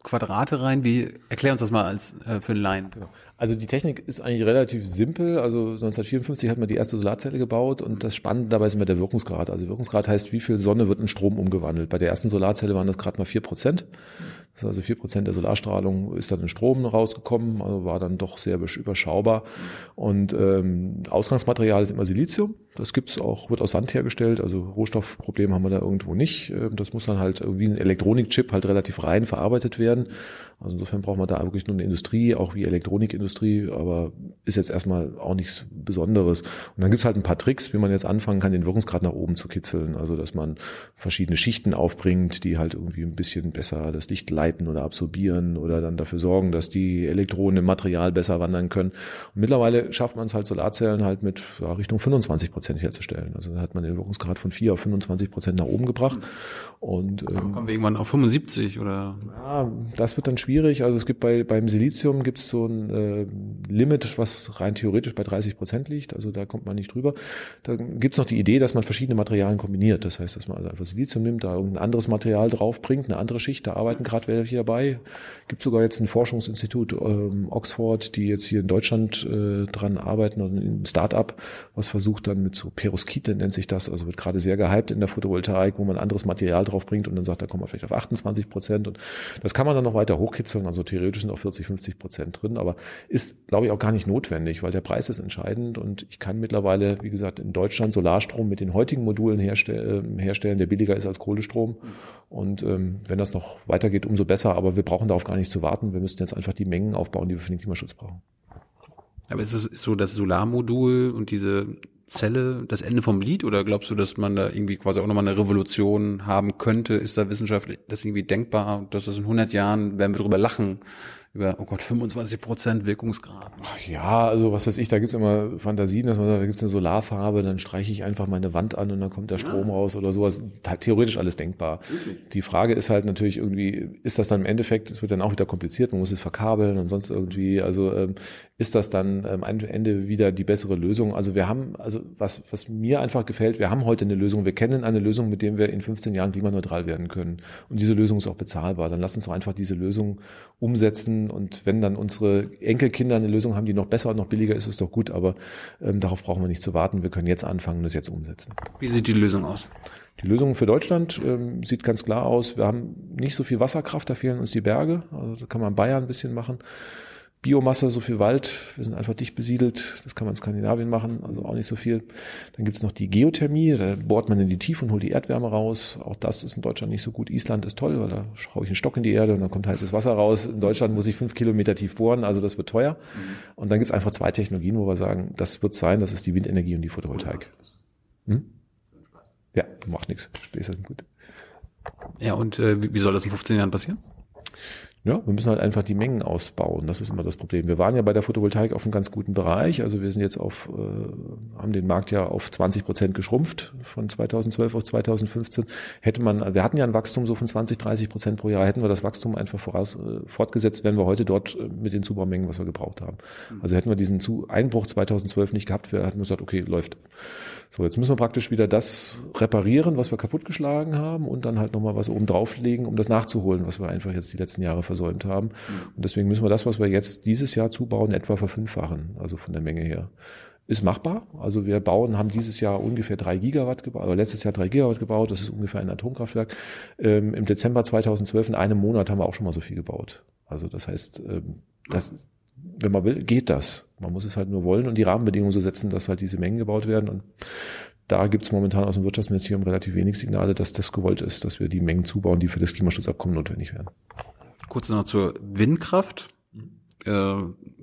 Quadrate rein? Wie erklär uns das mal als äh, für einen Laien. Genau. Also die Technik ist eigentlich relativ simpel. Also 1954 hat man die erste Solarzelle gebaut und das Spannende dabei ist immer der Wirkungsgrad. Also Wirkungsgrad heißt, wie viel Sonne wird in Strom umgewandelt. Bei der ersten Solarzelle waren das gerade mal vier Prozent. Also vier Prozent der Solarstrahlung ist dann in Strom rausgekommen, also war dann doch sehr überschaubar. Und ähm, Ausgangsmaterial ist immer Silizium. Das gibt's auch, wird aus Sand hergestellt. Also Rohstoffproblem haben wir da irgendwo nicht. Ähm, das muss dann halt wie ein Elektronikchip halt relativ rein verarbeitet werden. Also insofern braucht man da wirklich nur eine Industrie, auch wie Elektronikindustrie, aber ist jetzt erstmal auch nichts Besonderes. Und dann gibt's halt ein paar Tricks, wie man jetzt anfangen kann, den Wirkungsgrad nach oben zu kitzeln. Also dass man verschiedene Schichten aufbringt, die halt irgendwie ein bisschen besser das Licht leiten oder absorbieren oder dann dafür sorgen, dass die Elektronen im Material besser wandern können. Und mittlerweile schafft man es halt Solarzellen halt mit ja, Richtung 25 Prozent herzustellen. Also da hat man den Wirkungsgrad von 4 auf 25 Prozent nach oben gebracht. Und ähm, kommen wir irgendwann auf 75 oder? Ja, das wird dann schwierig. Also es gibt bei beim Silizium gibt es so ein äh, Limit, was rein theoretisch bei 30 Prozent liegt. Also da kommt man nicht drüber. Da gibt es noch die Idee, dass man verschiedene Materialien kombiniert. Das heißt, dass man also einfach Silizium nimmt, da irgendein anderes Material draufbringt, eine andere Schicht. Da arbeiten gerade welche dabei. Gibt sogar jetzt ein Forschungsinstitut ähm, Oxford, die jetzt hier in Deutschland äh, dran arbeiten und ein Start-up, was versucht dann mit so Peroskite nennt sich das. Also wird gerade sehr gehypt in der Photovoltaik, wo man anderes Material draufbringt und dann sagt, da kommen wir vielleicht auf 28 Prozent. Und das kann man dann noch weiter hochkitzeln. Also theoretisch sind auch 40, 50 Prozent drin, aber ist, glaube ich, auch gar nicht notwendig, weil der Preis ist entscheidend und ich kann mittlerweile, wie gesagt, in Deutschland Solarstrom mit den heutigen Modulen herstell, äh, herstellen, der billiger ist als Kohlestrom. Und ähm, wenn das noch weitergeht, umso besser. Aber wir brauchen darauf gar nicht zu warten. Wir müssten jetzt einfach die Mengen aufbauen, die wir für den Klimaschutz brauchen. Aber ist es so das Solarmodul und diese Zelle das Ende vom Lied oder glaubst du, dass man da irgendwie quasi auch nochmal eine Revolution haben könnte? Ist da wissenschaftlich das irgendwie denkbar, dass das in 100 Jahren, werden wir drüber lachen, über, oh Gott, 25 Prozent Wirkungsgrad. Ja, also was weiß ich, da gibt's immer Fantasien, dass man sagt, da gibt's eine Solarfarbe, dann streiche ich einfach meine Wand an und dann kommt der Strom ja. raus oder sowas. Theoretisch alles denkbar. Wirklich? Die Frage ist halt natürlich irgendwie, ist das dann im Endeffekt, es wird dann auch wieder kompliziert, man muss es verkabeln und sonst irgendwie, also ähm, ist das dann ähm, am Ende wieder die bessere Lösung? Also wir haben, also was, was mir einfach gefällt, wir haben heute eine Lösung, wir kennen eine Lösung, mit der wir in 15 Jahren klimaneutral werden können. Und diese Lösung ist auch bezahlbar. Dann lass uns doch einfach diese Lösung umsetzen und wenn dann unsere Enkelkinder eine Lösung haben, die noch besser und noch billiger ist, ist doch gut, aber ähm, darauf brauchen wir nicht zu warten. Wir können jetzt anfangen und das jetzt umsetzen. Wie sieht die Lösung aus? Die Lösung für Deutschland ähm, sieht ganz klar aus. Wir haben nicht so viel Wasserkraft, da fehlen uns die Berge. Also da kann man Bayern ein bisschen machen. Biomasse, so viel Wald, wir sind einfach dicht besiedelt, das kann man in Skandinavien machen, also auch nicht so viel. Dann gibt's noch die Geothermie, da bohrt man in die Tiefe und holt die Erdwärme raus. Auch das ist in Deutschland nicht so gut. Island ist toll, weil da schaue ich einen Stock in die Erde und dann kommt heißes Wasser raus. In Deutschland muss ich fünf Kilometer tief bohren, also das wird teuer. Mhm. Und dann gibt's einfach zwei Technologien, wo wir sagen, das wird sein, das ist die Windenergie und die Photovoltaik. Hm? Ja, macht nichts. Späße sind gut. Ja, und äh, wie soll das in 15 Jahren passieren? Ja, wir müssen halt einfach die Mengen ausbauen. Das ist immer das Problem. Wir waren ja bei der Photovoltaik auf einem ganz guten Bereich. Also wir sind jetzt auf, äh, haben den Markt ja auf 20 Prozent geschrumpft von 2012 auf 2015. Hätte man, wir hatten ja ein Wachstum so von 20, 30 Prozent pro Jahr. Hätten wir das Wachstum einfach voraus, äh, fortgesetzt, wären wir heute dort äh, mit den Zubaumengen, was wir gebraucht haben. Also hätten wir diesen Zu Einbruch 2012 nicht gehabt, wir hätten gesagt, okay, läuft. So, jetzt müssen wir praktisch wieder das reparieren, was wir kaputtgeschlagen haben und dann halt nochmal was oben drauflegen, um das nachzuholen, was wir einfach jetzt die letzten Jahre versäumt haben. Und deswegen müssen wir das, was wir jetzt dieses Jahr zubauen, etwa verfünffachen, also von der Menge her. Ist machbar. Also wir bauen, haben dieses Jahr ungefähr drei Gigawatt gebaut, oder letztes Jahr drei Gigawatt gebaut. Das ist ungefähr ein Atomkraftwerk. Ähm, Im Dezember 2012 in einem Monat haben wir auch schon mal so viel gebaut. Also das heißt, ähm, das, wenn man will, geht das. Man muss es halt nur wollen und die Rahmenbedingungen so setzen, dass halt diese Mengen gebaut werden. Und da gibt es momentan aus dem Wirtschaftsministerium relativ wenig Signale, dass das gewollt ist, dass wir die Mengen zubauen, die für das Klimaschutzabkommen notwendig wären. Kurz noch zur Windkraft. Äh,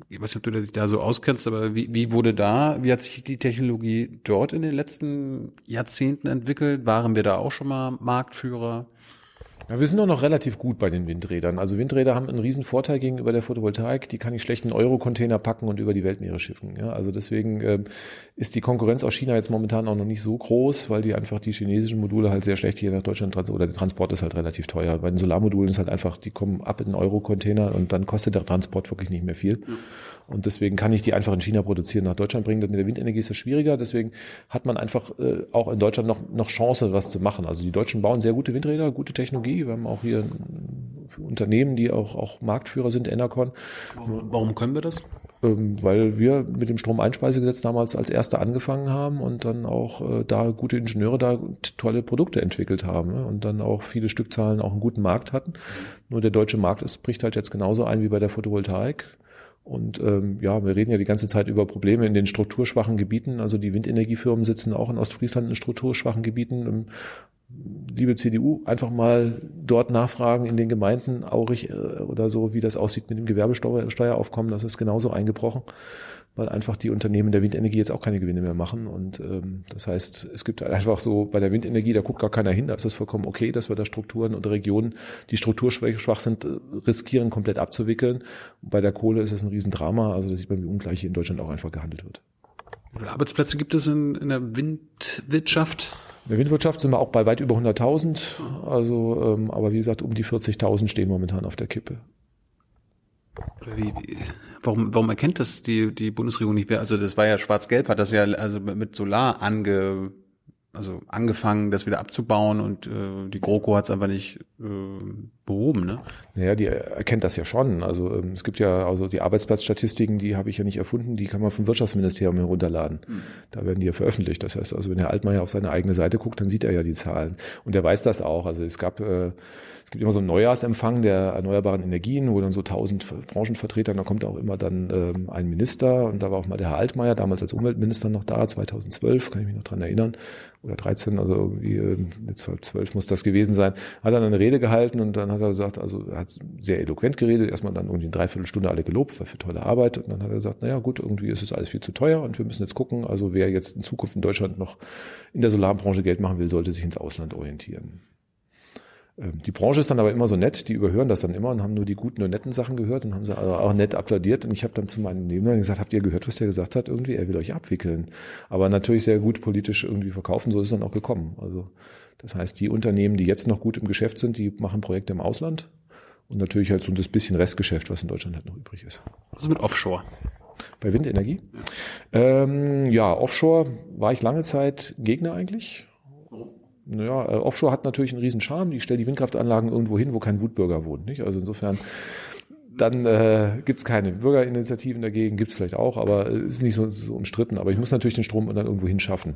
ich weiß nicht, ob du dich da so auskennst, aber wie, wie wurde da, wie hat sich die Technologie dort in den letzten Jahrzehnten entwickelt? Waren wir da auch schon mal Marktführer? Ja, wir sind auch noch relativ gut bei den Windrädern. Also Windräder haben einen riesen Vorteil gegenüber der Photovoltaik. Die kann ich schlecht in Euro-Container packen und über die Weltmeere schiffen. Ja, also deswegen ähm, ist die Konkurrenz aus China jetzt momentan auch noch nicht so groß, weil die einfach die chinesischen Module halt sehr schlecht hier nach Deutschland oder der Transport ist halt relativ teuer. Bei den Solarmodulen ist halt einfach, die kommen ab in Euro-Container und dann kostet der Transport wirklich nicht mehr viel. Und deswegen kann ich die einfach in China produzieren, nach Deutschland bringen. Mit der Windenergie ist das schwieriger. Deswegen hat man einfach äh, auch in Deutschland noch, noch Chance, was zu machen. Also die Deutschen bauen sehr gute Windräder, gute Technologie. Wir haben auch hier Unternehmen, die auch, auch Marktführer sind, Enercon. Warum können wir das? Ähm, weil wir mit dem Stromeinspeisegesetz damals als Erste angefangen haben und dann auch äh, da gute Ingenieure da tolle Produkte entwickelt haben ne? und dann auch viele Stückzahlen auch einen guten Markt hatten. Nur der deutsche Markt ist, bricht halt jetzt genauso ein wie bei der Photovoltaik. Und ähm, ja, wir reden ja die ganze Zeit über Probleme in den strukturschwachen Gebieten. Also die Windenergiefirmen sitzen auch in Ostfriesland in strukturschwachen Gebieten. Ähm, liebe CDU, einfach mal dort nachfragen in den Gemeinden, Aurich äh, oder so, wie das aussieht mit dem Gewerbesteueraufkommen. Das ist genauso eingebrochen, weil einfach die Unternehmen der Windenergie jetzt auch keine Gewinne mehr machen. Und ähm, das heißt, es gibt einfach so bei der Windenergie, da guckt gar keiner hin. Da ist es vollkommen okay, dass wir da Strukturen und Regionen, die strukturschwach sind, äh, riskieren, komplett abzuwickeln. Und bei der Kohle ist es ein Riesendrama. Also da sieht man, wie ungleich hier in Deutschland auch einfach gehandelt wird. Wie viele Arbeitsplätze gibt es in, in der Windwirtschaft? In der Windwirtschaft sind wir auch bei weit über 100.000. Also, ähm, aber wie gesagt, um die 40.000 stehen momentan auf der Kippe. Wie, wie, warum, warum erkennt das die, die Bundesregierung nicht mehr? Also das war ja Schwarz-Gelb, hat das ja also mit Solar ange, also angefangen, das wieder abzubauen und äh, die GroKo hat es einfach nicht äh, behoben, ne? Naja, die erkennt das ja schon. Also ähm, es gibt ja also die Arbeitsplatzstatistiken, die habe ich ja nicht erfunden, die kann man vom Wirtschaftsministerium herunterladen. Mhm. Da werden die ja veröffentlicht. Das heißt also, wenn Herr Altmaier auf seine eigene Seite guckt, dann sieht er ja die Zahlen. Und er weiß das auch. Also es gab äh, gibt immer so einen Neujahrsempfang der erneuerbaren Energien, wo dann so tausend Branchenvertreter, da kommt auch immer dann ähm, ein Minister und da war auch mal der Herr Altmaier, damals als Umweltminister noch da, 2012, kann ich mich noch dran erinnern, oder 13, also irgendwie äh, 12 muss das gewesen sein, hat dann eine Rede gehalten und dann hat er gesagt, also er hat sehr eloquent geredet, erstmal dann irgendwie eine Dreiviertelstunde alle gelobt, war für tolle Arbeit und dann hat er gesagt, naja gut, irgendwie ist es alles viel zu teuer und wir müssen jetzt gucken, also wer jetzt in Zukunft in Deutschland noch in der Solarbranche Geld machen will, sollte sich ins Ausland orientieren. Ähm, die Branche ist dann aber immer so nett, die überhören das dann immer und haben nur die guten und netten Sachen gehört und haben sie also auch nett applaudiert. Und ich habe dann zu meinen Nebenleuten gesagt, habt ihr gehört, was der gesagt hat? Irgendwie, er will euch abwickeln. Aber natürlich sehr gut politisch irgendwie verkaufen, so ist es dann auch gekommen. Also das heißt, die Unternehmen, die jetzt noch gut im Geschäft sind, die machen Projekte im Ausland und natürlich halt so das bisschen Restgeschäft, was in Deutschland halt noch übrig ist. Ist mit Offshore? Bei Windenergie? Ähm, ja, Offshore war ich lange Zeit Gegner eigentlich naja, äh, Offshore hat natürlich einen riesen Charme. Die stellt die Windkraftanlagen irgendwo hin, wo kein Wutbürger wohnt. Nicht? Also insofern, dann äh, gibt es keine Bürgerinitiativen dagegen, gibt es vielleicht auch, aber es ist nicht so, so umstritten. Aber ich muss natürlich den Strom dann irgendwo hinschaffen.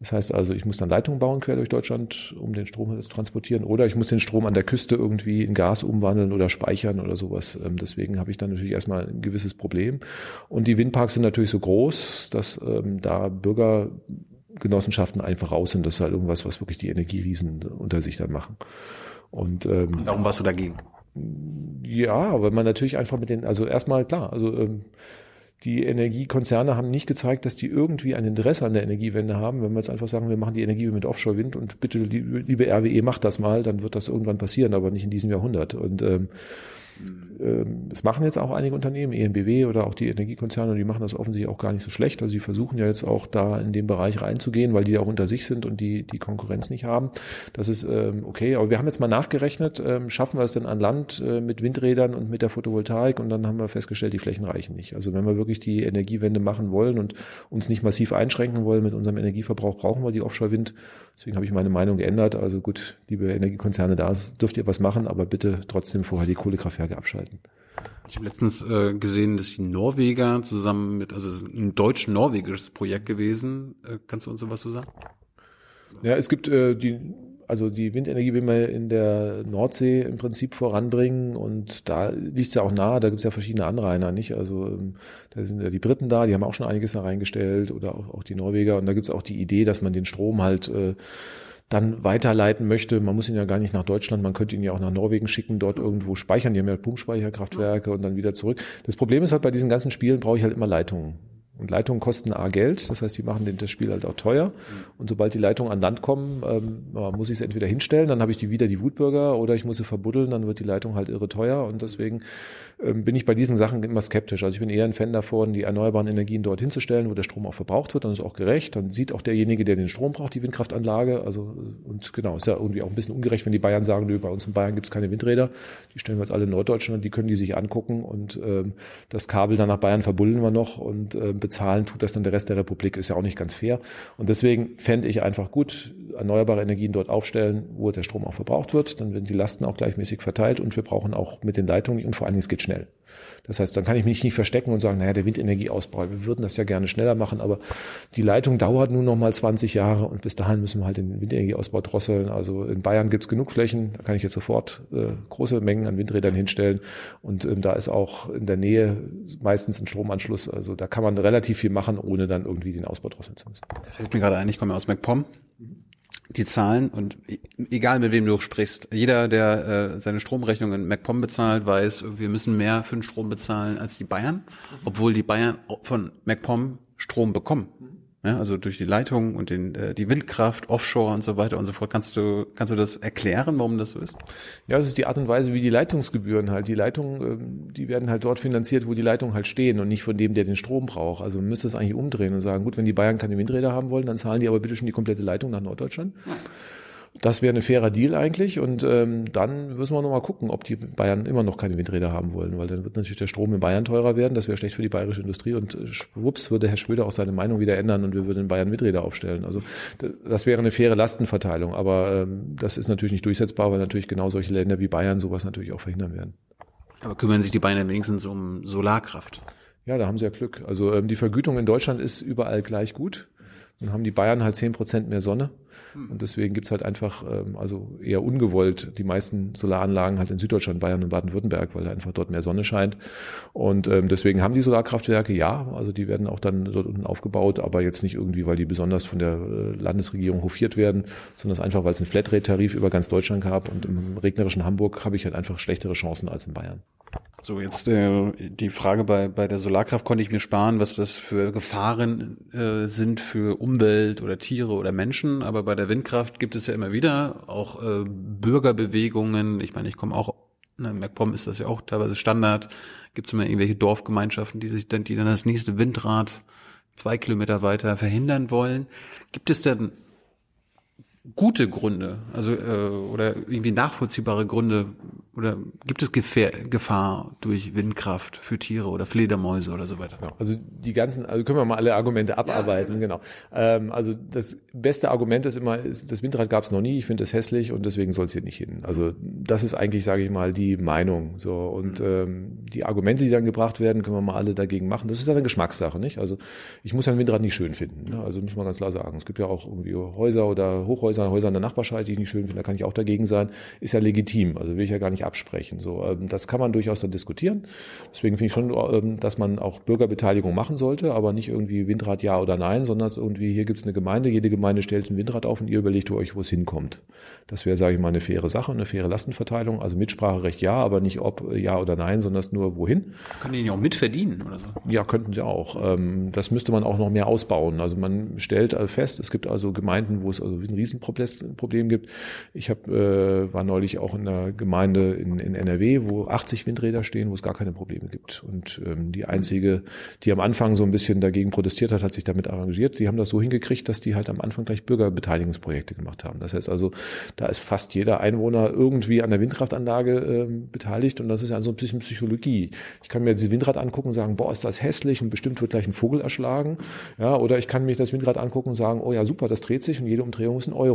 Das heißt also, ich muss dann Leitungen bauen quer durch Deutschland, um den Strom zu transportieren, oder ich muss den Strom an der Küste irgendwie in Gas umwandeln oder speichern oder sowas. Ähm, deswegen habe ich dann natürlich erstmal ein gewisses Problem. Und die Windparks sind natürlich so groß, dass ähm, da Bürger Genossenschaften einfach raus sind. Das ist halt irgendwas, was wirklich die Energieriesen unter sich dann machen. Und ähm, darum warst du dagegen? Ja, weil man natürlich einfach mit den, also erstmal klar, also ähm, die Energiekonzerne haben nicht gezeigt, dass die irgendwie ein Interesse an der Energiewende haben. Wenn wir jetzt einfach sagen, wir machen die Energie mit Offshore-Wind und bitte, liebe RWE, macht das mal, dann wird das irgendwann passieren, aber nicht in diesem Jahrhundert. Und ähm, es machen jetzt auch einige Unternehmen, ENBW oder auch die Energiekonzerne, die machen das offensichtlich auch gar nicht so schlecht. Also sie versuchen ja jetzt auch da in den Bereich reinzugehen, weil die auch unter sich sind und die die Konkurrenz nicht haben. Das ist ähm, okay. Aber wir haben jetzt mal nachgerechnet, ähm, schaffen wir es denn an Land äh, mit Windrädern und mit der Photovoltaik? Und dann haben wir festgestellt, die Flächen reichen nicht. Also wenn wir wirklich die Energiewende machen wollen und uns nicht massiv einschränken wollen mit unserem Energieverbrauch, brauchen wir die Offshore-Wind. Deswegen habe ich meine Meinung geändert. Also gut, liebe Energiekonzerne, da dürft ihr was machen, aber bitte trotzdem vorher die Kohlekraftwerke abschalten. Ich habe letztens äh, gesehen, dass die Norweger zusammen mit, also ein deutsch-norwegisches Projekt gewesen. Äh, kannst du uns sowas so sagen? Ja, es gibt äh, die, also die Windenergie will man in der Nordsee im Prinzip voranbringen und da liegt es ja auch nahe, da gibt es ja verschiedene Anrainer, nicht? Also ähm, da sind ja die Briten da, die haben auch schon einiges da reingestellt oder auch, auch die Norweger und da gibt es auch die Idee, dass man den Strom halt äh, dann weiterleiten möchte. Man muss ihn ja gar nicht nach Deutschland, man könnte ihn ja auch nach Norwegen schicken, dort irgendwo speichern. Die haben ja Pumpspeicherkraftwerke und dann wieder zurück. Das Problem ist halt, bei diesen ganzen Spielen brauche ich halt immer Leitungen. Und Leitungen kosten A Geld, das heißt, die machen das Spiel halt auch teuer. Und sobald die Leitungen an Land kommen, ähm, muss ich es entweder hinstellen, dann habe ich die wieder die Wutbürger, oder ich muss sie verbuddeln, dann wird die Leitung halt irre teuer. Und deswegen bin ich bei diesen Sachen immer skeptisch. Also ich bin eher ein Fan davon, die erneuerbaren Energien dort hinzustellen, wo der Strom auch verbraucht wird, dann ist auch gerecht. Dann sieht auch derjenige, der den Strom braucht, die Windkraftanlage. Also und genau, ist ja irgendwie auch ein bisschen ungerecht, wenn die Bayern sagen, nö, bei uns in Bayern gibt es keine Windräder. Die stellen wir jetzt alle in Norddeutschland die können die sich angucken und ähm, das Kabel dann nach Bayern verbuddeln wir noch und äh, bezahlen tut das dann der Rest der Republik, ist ja auch nicht ganz fair. Und deswegen fände ich einfach gut, erneuerbare Energien dort aufstellen, wo der Strom auch verbraucht wird. Dann werden die Lasten auch gleichmäßig verteilt und wir brauchen auch mit den Leitungen und vor allen Dingen es geht schnell. Das heißt, dann kann ich mich nicht verstecken und sagen, naja, der Windenergieausbau, wir würden das ja gerne schneller machen, aber die Leitung dauert nun noch mal 20 Jahre und bis dahin müssen wir halt den Windenergieausbau drosseln. Also in Bayern gibt's genug Flächen, da kann ich jetzt sofort äh, große Mengen an Windrädern hinstellen und ähm, da ist auch in der Nähe meistens ein Stromanschluss. Also da kann man relativ viel machen, ohne dann irgendwie den Ausbau drosseln zu müssen. Da fällt mir gerade ein, ich komme aus MacPom die Zahlen und e-, egal mit wem du sprichst, jeder, der äh, seine Stromrechnung in MacPom bezahlt, weiß, wir müssen mehr für den Strom bezahlen als die Bayern, obwohl die Bayern von MacPom Strom bekommen. Ja, also durch die Leitung und den, äh, die Windkraft, Offshore und so weiter und so fort. Kannst du, kannst du das erklären, warum das so ist? Ja, das ist die Art und Weise, wie die Leitungsgebühren halt. Die Leitungen, ähm, die werden halt dort finanziert, wo die Leitungen halt stehen und nicht von dem, der den Strom braucht. Also man müsste es eigentlich umdrehen und sagen, gut, wenn die Bayern keine Windräder haben wollen, dann zahlen die aber bitte schon die komplette Leitung nach Norddeutschland. Ja. Das wäre ein fairer Deal eigentlich und ähm, dann müssen wir noch mal gucken, ob die Bayern immer noch keine Windräder haben wollen, weil dann wird natürlich der Strom in Bayern teurer werden. Das wäre schlecht für die bayerische Industrie und äh, schwupps würde Herr Schröder auch seine Meinung wieder ändern und wir würden in Bayern Windräder aufstellen. Also das wäre eine faire Lastenverteilung, aber ähm, das ist natürlich nicht durchsetzbar, weil natürlich genau solche Länder wie Bayern sowas natürlich auch verhindern werden. Aber kümmern sich die Bayern wenigstens um Solarkraft? Ja, da haben sie ja Glück. Also ähm, die Vergütung in Deutschland ist überall gleich gut. Dann haben die Bayern halt zehn Prozent mehr Sonne. Hm. Und deswegen gibt's halt einfach, ähm, also eher ungewollt, die meisten Solaranlagen halt in Süddeutschland, Bayern und Baden-Württemberg, weil einfach dort mehr Sonne scheint. Und ähm, deswegen haben die Solarkraftwerke, ja, also die werden auch dann dort unten aufgebaut, aber jetzt nicht irgendwie, weil die besonders von der äh, Landesregierung hofiert werden, sondern einfach, weil es einen Flatrate-Tarif über ganz Deutschland gab. Und im regnerischen Hamburg habe ich halt einfach schlechtere Chancen als in Bayern. So, jetzt äh, die Frage bei, bei der Solarkraft konnte ich mir sparen, was das für Gefahren äh, sind für Umwelt oder Tiere oder Menschen. Aber bei der Windkraft gibt es ja immer wieder auch äh, Bürgerbewegungen. Ich meine, ich komme auch, ne, in MacPom ist das ja auch teilweise Standard. Gibt es immer irgendwelche Dorfgemeinschaften, die sich dann, die dann das nächste Windrad zwei Kilometer weiter verhindern wollen. Gibt es denn gute Gründe, also äh, oder irgendwie nachvollziehbare Gründe, oder gibt es Gefähr Gefahr durch Windkraft für Tiere oder Fledermäuse oder so weiter? Ja, also die ganzen, also können wir mal alle Argumente abarbeiten, ja, genau. Ähm, also das beste Argument ist immer, ist, das Windrad gab es noch nie, ich finde es hässlich und deswegen soll es hier nicht hin. Also das ist eigentlich, sage ich mal, die Meinung. So und mhm. ähm, die Argumente, die dann gebracht werden, können wir mal alle dagegen machen. Das ist dann eine Geschmackssache, nicht? Also ich muss ein Windrad nicht schön finden. Ne? Also muss man ganz klar sagen. Es gibt ja auch irgendwie Häuser oder Hochhäuser, Häuser in der Nachbarschaft, die ich nicht schön finde, da kann ich auch dagegen sein. Ist ja legitim. Also will ich ja gar nicht absprechen. So, ähm, das kann man durchaus dann diskutieren. Deswegen finde ich schon, ähm, dass man auch Bürgerbeteiligung machen sollte, aber nicht irgendwie Windrad ja oder nein, sondern irgendwie hier gibt es eine Gemeinde, jede Gemeinde stellt ein Windrad auf und ihr überlegt euch, wo es hinkommt. Das wäre, sage ich mal, eine faire Sache, eine faire Lastenverteilung. Also Mitspracherecht ja, aber nicht ob ja oder nein, sondern nur wohin. Können die ja auch mitverdienen oder so? Ja, könnten sie auch. Ähm, das müsste man auch noch mehr ausbauen. Also man stellt fest, es gibt also Gemeinden, wo es also ein Riesenproblem gibt. Ich hab, äh, war neulich auch in einer Gemeinde in, in NRW, wo 80 Windräder stehen, wo es gar keine Probleme gibt. Und ähm, die einzige, die am Anfang so ein bisschen dagegen protestiert hat, hat sich damit arrangiert. Die haben das so hingekriegt, dass die halt am Anfang gleich Bürgerbeteiligungsprojekte gemacht haben. Das heißt also, da ist fast jeder Einwohner irgendwie an der Windkraftanlage äh, beteiligt und das ist ja so ein bisschen Psychologie. Ich kann mir dieses Windrad angucken und sagen, boah, ist das hässlich und bestimmt wird gleich ein Vogel erschlagen. Ja, oder ich kann mich das Windrad angucken und sagen, oh ja, super, das dreht sich und jede Umdrehung ist ein Euro.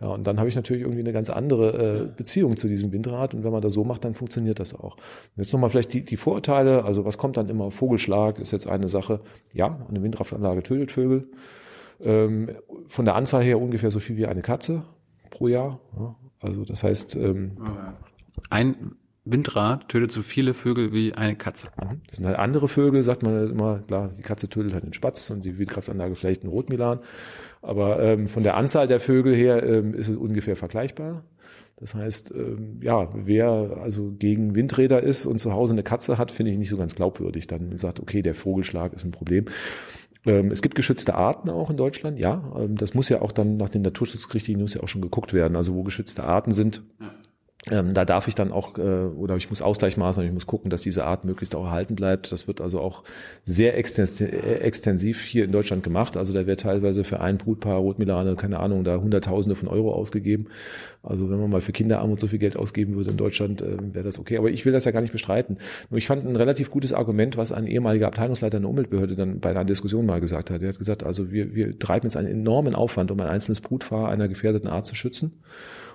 Ja, und dann habe ich natürlich irgendwie eine ganz andere äh, Beziehung zu diesem Windrad und wenn man das so macht, dann funktioniert das auch. Und jetzt nochmal vielleicht die, die Vorurteile, also was kommt dann immer? Vogelschlag ist jetzt eine Sache. Ja, eine Windkraftanlage tötet Vögel. Ähm, von der Anzahl her ungefähr so viel wie eine Katze pro Jahr. Ja, also das heißt. Ähm, ein Windrad tötet so viele Vögel wie eine Katze. Mhm. Das sind halt andere Vögel, sagt man immer, klar, die Katze tötet halt den Spatz und die Windkraftanlage vielleicht einen Rotmilan. Aber ähm, von der Anzahl der Vögel her ähm, ist es ungefähr vergleichbar. Das heißt, ähm, ja, wer also gegen Windräder ist und zu Hause eine Katze hat, finde ich nicht so ganz glaubwürdig. Dann sagt, okay, der Vogelschlag ist ein Problem. Ähm, es gibt geschützte Arten auch in Deutschland, ja. Ähm, das muss ja auch dann nach den Naturschutzrichtlinien muss ja auch schon geguckt werden. Also wo geschützte Arten sind, ja. Ähm, da darf ich dann auch, äh, oder ich muss Ausgleichsmaßnahmen, ich muss gucken, dass diese Art möglichst auch erhalten bleibt. Das wird also auch sehr extensiv hier in Deutschland gemacht. Also da wird teilweise für ein Brutpaar Rotmilane, keine Ahnung, da Hunderttausende von Euro ausgegeben. Also wenn man mal für Kinderarmut so viel Geld ausgeben würde in Deutschland, äh, wäre das okay. Aber ich will das ja gar nicht bestreiten. Nur ich fand ein relativ gutes Argument, was ein ehemaliger Abteilungsleiter einer Umweltbehörde dann bei einer Diskussion mal gesagt hat. Er hat gesagt, also wir, wir treiben jetzt einen enormen Aufwand, um ein einzelnes Brutpaar einer gefährdeten Art zu schützen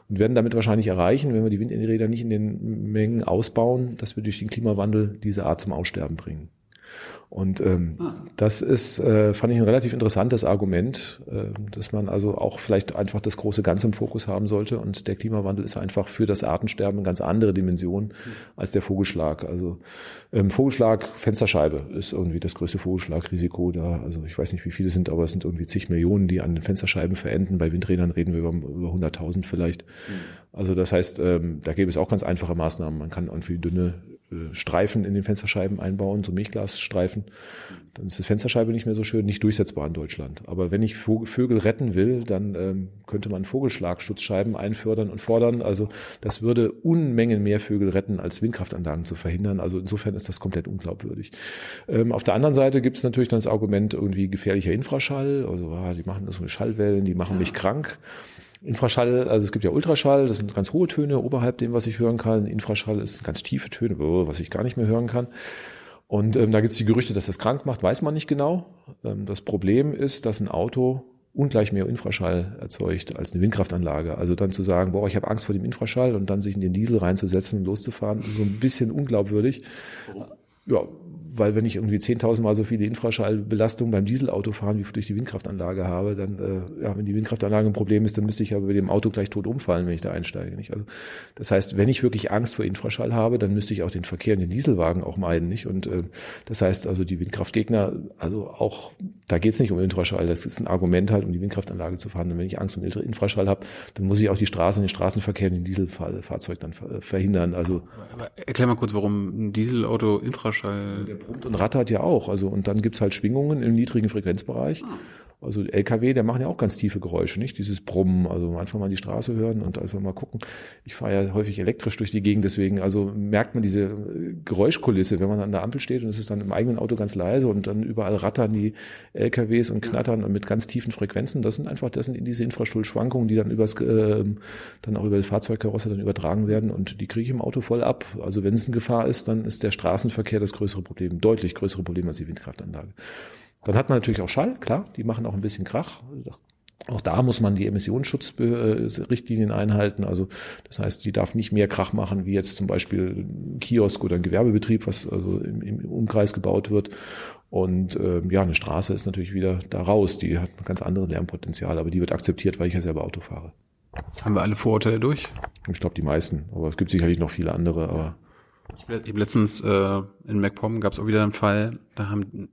und werden damit wahrscheinlich erreichen, wenn wir die Windräder nicht in den Mengen ausbauen, dass wir durch den Klimawandel diese Art zum Aussterben bringen. Und ähm, ah. das ist, äh, fand ich ein relativ interessantes Argument, äh, dass man also auch vielleicht einfach das große Ganze im Fokus haben sollte. Und der Klimawandel ist einfach für das Artensterben eine ganz andere Dimension mhm. als der Vogelschlag. Also ähm, Vogelschlag, Fensterscheibe ist irgendwie das größte Vogelschlagrisiko da. Also ich weiß nicht, wie viele sind, aber es sind irgendwie zig Millionen, die an den Fensterscheiben verenden. Bei Windrädern reden wir über, über 100.000 vielleicht. Mhm. Also das heißt, ähm, da gäbe es auch ganz einfache Maßnahmen. Man kann irgendwie dünne Streifen in den Fensterscheiben einbauen, so Milchglasstreifen. Dann ist das Fensterscheibe nicht mehr so schön, nicht durchsetzbar in Deutschland. Aber wenn ich Vögel retten will, dann ähm, könnte man Vogelschlagschutzscheiben einfördern und fordern. Also das würde Unmengen mehr Vögel retten, als Windkraftanlagen zu verhindern. Also insofern ist das komplett unglaubwürdig. Ähm, auf der anderen Seite gibt es natürlich dann das Argument irgendwie gefährlicher Infraschall. Also ah, die machen das so Schallwellen, die machen mich krank. Infraschall, also es gibt ja Ultraschall, das sind ganz hohe Töne oberhalb dem, was ich hören kann. Infraschall ist ganz tiefe Töne, was ich gar nicht mehr hören kann. Und ähm, da gibt es die Gerüchte, dass das krank macht, weiß man nicht genau. Ähm, das Problem ist, dass ein Auto ungleich mehr Infraschall erzeugt als eine Windkraftanlage. Also dann zu sagen, boah, ich habe Angst vor dem Infraschall und dann sich in den Diesel reinzusetzen und loszufahren, ist so ein bisschen unglaubwürdig. Ja, weil wenn ich irgendwie 10.000 Mal so viele Infraschallbelastungen beim Dieselauto fahren, wie durch die Windkraftanlage habe, dann, äh, ja, wenn die Windkraftanlage ein Problem ist, dann müsste ich ja bei dem Auto gleich tot umfallen, wenn ich da einsteige. Nicht? Also, das heißt, wenn ich wirklich Angst vor Infraschall habe, dann müsste ich auch den Verkehr in den Dieselwagen auch meiden. Nicht? Und äh, das heißt also, die Windkraftgegner, also auch, da geht es nicht um Infraschall, das ist ein Argument halt, um die Windkraftanlage zu fahren. Und wenn ich Angst um Infraschall habe, dann muss ich auch die Straße und den Straßenverkehr in den Dieselfahrzeug dann verhindern. Also aber erklär mal kurz, warum ein Dieselauto Infraschall brummt und rattert ja auch. Also und dann gibt's halt Schwingungen im niedrigen Frequenzbereich. Also LKW, der machen ja auch ganz tiefe Geräusche, nicht? Dieses Brummen, also einfach mal die Straße hören und einfach mal gucken. Ich fahre ja häufig elektrisch durch die Gegend, deswegen also merkt man diese äh, Geräuschkulisse, wenn man an der Ampel steht und es ist dann im eigenen Auto ganz leise und dann überall rattern die LKWs und knattern und mit ganz tiefen Frequenzen. Das sind einfach, das sind diese Infrastrukturschwankungen, die dann übers, äh, dann auch über das Fahrzeugkarosse dann übertragen werden und die kriege ich im Auto voll ab. Also wenn es eine Gefahr ist, dann ist der Straßenverkehr das größere Problem, deutlich größere Problem als die Windkraftanlage. Dann hat man natürlich auch Schall, klar, die machen auch ein bisschen Krach. Auch da muss man die Emissionsschutzrichtlinien einhalten. Also das heißt, die darf nicht mehr Krach machen, wie jetzt zum Beispiel ein Kiosk oder ein Gewerbebetrieb, was also im, im Umkreis gebaut wird. Und ähm, ja, eine Straße ist natürlich wieder da raus. Die hat ein ganz anderes Lärmpotenzial, aber die wird akzeptiert, weil ich ja selber Auto fahre. Haben wir alle Vorurteile durch? Ich glaube, die meisten. Aber es gibt sicherlich noch viele andere. Aber ich habe letztens äh, in MacPom gab es auch wieder einen Fall, da haben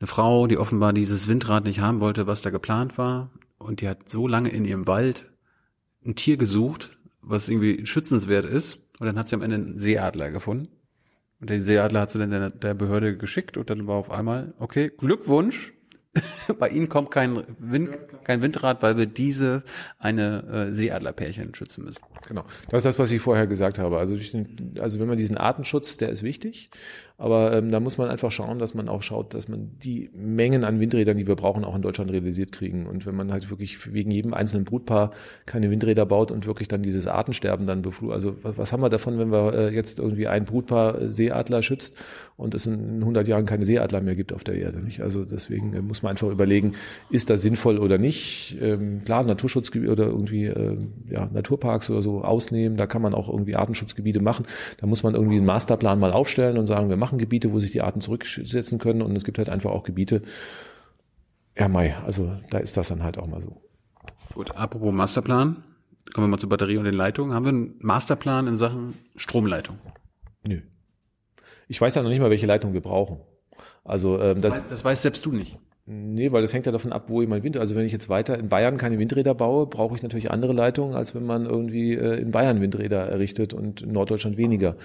eine Frau, die offenbar dieses Windrad nicht haben wollte, was da geplant war. Und die hat so lange in ihrem Wald ein Tier gesucht, was irgendwie schützenswert ist. Und dann hat sie am Ende einen Seeadler gefunden. Und der Seeadler hat sie dann der, der Behörde geschickt und dann war auf einmal, okay, Glückwunsch, Bei Ihnen kommt kein, Wind, kein Windrad, weil wir diese eine äh, Seeadlerpärchen schützen müssen. Genau. Das ist das, was ich vorher gesagt habe. Also, den, also wenn man diesen Artenschutz, der ist wichtig, aber ähm, da muss man einfach schauen, dass man auch schaut, dass man die Mengen an Windrädern, die wir brauchen, auch in Deutschland realisiert kriegen. Und wenn man halt wirklich wegen jedem einzelnen Brutpaar keine Windräder baut und wirklich dann dieses Artensterben dann beflucht, also was, haben wir davon, wenn wir äh, jetzt irgendwie ein Brutpaar Seeadler schützt und es in 100 Jahren keine Seeadler mehr gibt auf der Erde, nicht? Also deswegen äh, muss man einfach überlegen, ist das sinnvoll oder nicht? Ähm, klar, Naturschutzgebiete oder irgendwie äh, ja, Naturparks oder so ausnehmen, da kann man auch irgendwie Artenschutzgebiete machen. Da muss man irgendwie einen Masterplan mal aufstellen und sagen, wir machen Gebiete, wo sich die Arten zurücksetzen können und es gibt halt einfach auch Gebiete, ja Mai, also da ist das dann halt auch mal so. Gut, apropos Masterplan, Kommen wir mal zur Batterie und den Leitungen. Haben wir einen Masterplan in Sachen Stromleitung? Nö. Ich weiß ja noch nicht mal, welche Leitung wir brauchen. Also ähm, das, Das weiß selbst du nicht. Nee, weil das hängt ja davon ab, wo ich mein Wind. Also wenn ich jetzt weiter in Bayern keine Windräder baue, brauche ich natürlich andere Leitungen, als wenn man irgendwie äh, in Bayern Windräder errichtet und in Norddeutschland weniger.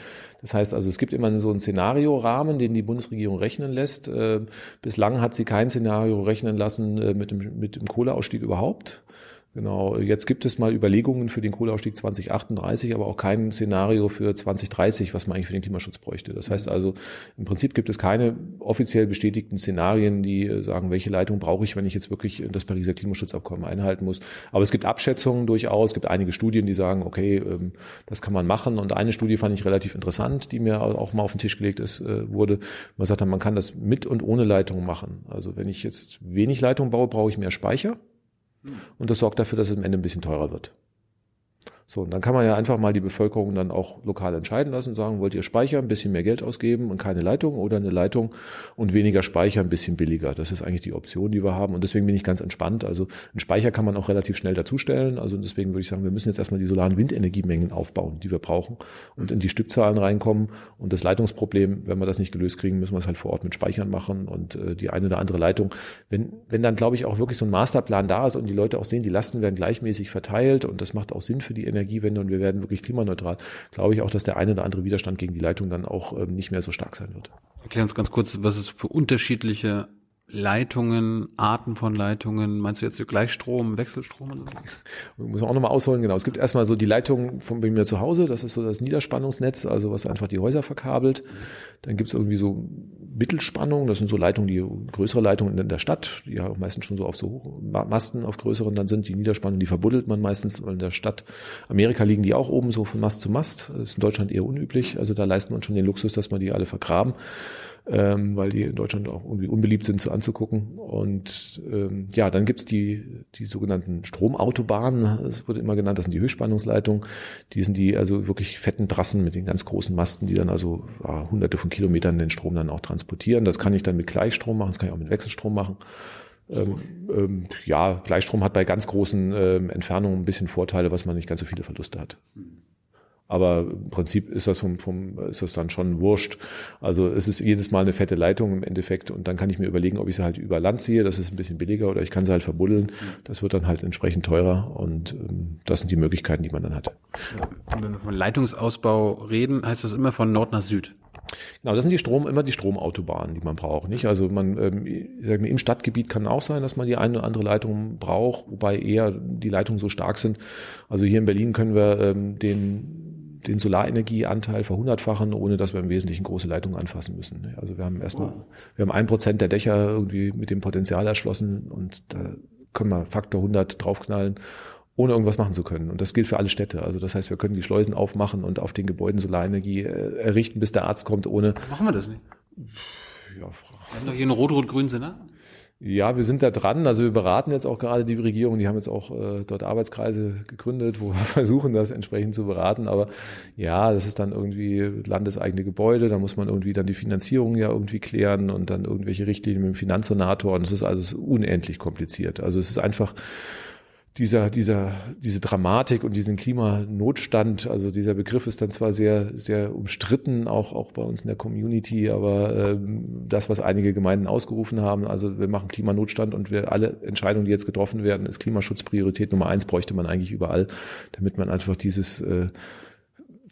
Das heißt also, es gibt immer so einen Szenariorahmen, den die Bundesregierung rechnen lässt. Äh, bislang hat sie kein Szenario rechnen lassen äh, mit, dem, mit dem Kohleausstieg überhaupt. Genau, jetzt gibt es mal Überlegungen für den Kohleausstieg 2038, aber auch kein Szenario für 2030, was man eigentlich für den Klimaschutz bräuchte. Das heißt also, im Prinzip gibt es keine offiziell bestätigten Szenarien, die äh, sagen, welche Leitung brauche ich, wenn ich jetzt wirklich das Pariser Klimaschutzabkommen einhalten muss. Aber es gibt Abschätzungen durchaus, es gibt einige Studien, die sagen, okay, ähm, das kann man machen. Und eine Studie fand ich relativ interessant, die mir auch mal auf den Tisch gelegt ist, äh, wurde. Man sagt, man kann das mit und ohne Leitung machen. Also wenn ich jetzt wenig Leitung baue, brauche ich mehr Speicher. Und das sorgt dafür, dass es am Ende ein bisschen teurer wird. So, und dann kann man ja einfach mal die Bevölkerung dann auch lokal entscheiden lassen sagen, wollt ihr Speicher, ein bisschen mehr Geld ausgeben und keine Leitung oder eine Leitung und weniger Speicher, ein bisschen billiger. Das ist eigentlich die Option, die wir haben. Und deswegen bin ich ganz entspannt. Also einen Speicher kann man auch relativ schnell dazustellen. Also deswegen würde ich sagen, wir müssen jetzt erstmal die solaren Windenergiemengen aufbauen, die wir brauchen und in die Stückzahlen reinkommen. Und das Leitungsproblem, wenn wir das nicht gelöst kriegen, müssen wir es halt vor Ort mit Speichern machen und äh, die eine oder andere Leitung. Wenn, wenn dann, glaube ich, auch wirklich so ein Masterplan da ist und die Leute auch sehen, die Lasten werden gleichmäßig verteilt und das macht auch Sinn für die Energiewende und wir werden wirklich klimaneutral, glaube ich auch, dass der eine oder andere Widerstand gegen die Leitung dann auch ähm, nicht mehr so stark sein wird. Erklär uns ganz kurz, was es für unterschiedliche Leitungen, Arten von Leitungen, meinst du jetzt Gleichstrom, Wechselstrom? Muss man auch nochmal ausholen, genau. Es gibt erstmal so die Leitung von bei mir zu Hause, das ist so das Niederspannungsnetz, also was einfach die Häuser verkabelt. Dann gibt's irgendwie so Mittelspannung, das sind so Leitungen, die größere Leitungen in der Stadt, die ja meistens schon so auf so Masten auf größeren dann sind. Die Niederspannung, die verbuddelt man meistens, in der Stadt Amerika liegen die auch oben so von Mast zu Mast. Das ist in Deutschland eher unüblich, also da leisten uns schon den Luxus, dass man die alle vergraben ähm, weil die in Deutschland auch irgendwie unbeliebt sind zu anzugucken. Und ähm, ja, dann gibt's die, die sogenannten Stromautobahnen, das wurde immer genannt, das sind die Höchstspannungsleitungen. Die sind die also wirklich fetten Trassen mit den ganz großen Masten, die dann also ja, hunderte von Kilometern den Strom dann auch transportieren. Das kann ich dann mit Gleichstrom machen, das kann ich auch mit Wechselstrom machen. Ähm, ähm, ja, Gleichstrom hat bei ganz großen ähm, Entfernungen ein bisschen Vorteile, was man nicht ganz so viele Verluste hat. Aber im Prinzip ist das vom, vom, ist das dann schon wurscht. Also es ist jedes Mal eine fette Leitung im Endeffekt und dann kann ich mir überlegen, ob ich sie halt über Land ziehe, das ist ein bisschen billiger, oder ich kann sie halt verbuddeln. Das wird dann halt entsprechend teurer und ähm, das sind die Möglichkeiten, die man dann hat. Wenn wir von Leitungsausbau reden, heißt das immer von Nord nach Süd. Genau, das sind die Strom, immer die Stromautobahnen, die man braucht, nicht? Also man, ähm, ich sag mal, im Stadtgebiet kann auch sein, dass man die eine oder andere Leitung braucht, wobei eher die Leitungen so stark sind. Also hier in Berlin können wir ähm, den den Solarenergieanteil verhundertfachen, ohne dass wir im Wesentlichen große Leitungen anfassen müssen. Also wir haben erstmal, wir haben ein Prozent der Dächer irgendwie mit dem Potenzial erschlossen und da können wir Faktor 100 draufknallen, ohne irgendwas machen zu können. Und das gilt für alle Städte. Also das heißt, wir können die Schleusen aufmachen und auf den Gebäuden Solarenergie äh, errichten, bis der Arzt kommt, ohne. Machen wir das nicht? Ja, Wir haben doch hier einen rot-rot-grünen Senat. Ja, wir sind da dran. Also wir beraten jetzt auch gerade die Regierung. Die haben jetzt auch äh, dort Arbeitskreise gegründet, wo wir versuchen, das entsprechend zu beraten. Aber ja, das ist dann irgendwie landeseigene Gebäude. Da muss man irgendwie dann die Finanzierung ja irgendwie klären und dann irgendwelche Richtlinien mit dem Finanzsenator. Und es ist alles unendlich kompliziert. Also es ist einfach dieser, dieser, diese Dramatik und diesen Klimanotstand, also dieser Begriff ist dann zwar sehr, sehr umstritten, auch, auch bei uns in der Community, aber ähm, das, was einige Gemeinden ausgerufen haben, also wir machen Klimanotstand und wir alle Entscheidungen, die jetzt getroffen werden, ist Klimaschutzpriorität Nummer eins, bräuchte man eigentlich überall, damit man einfach dieses äh,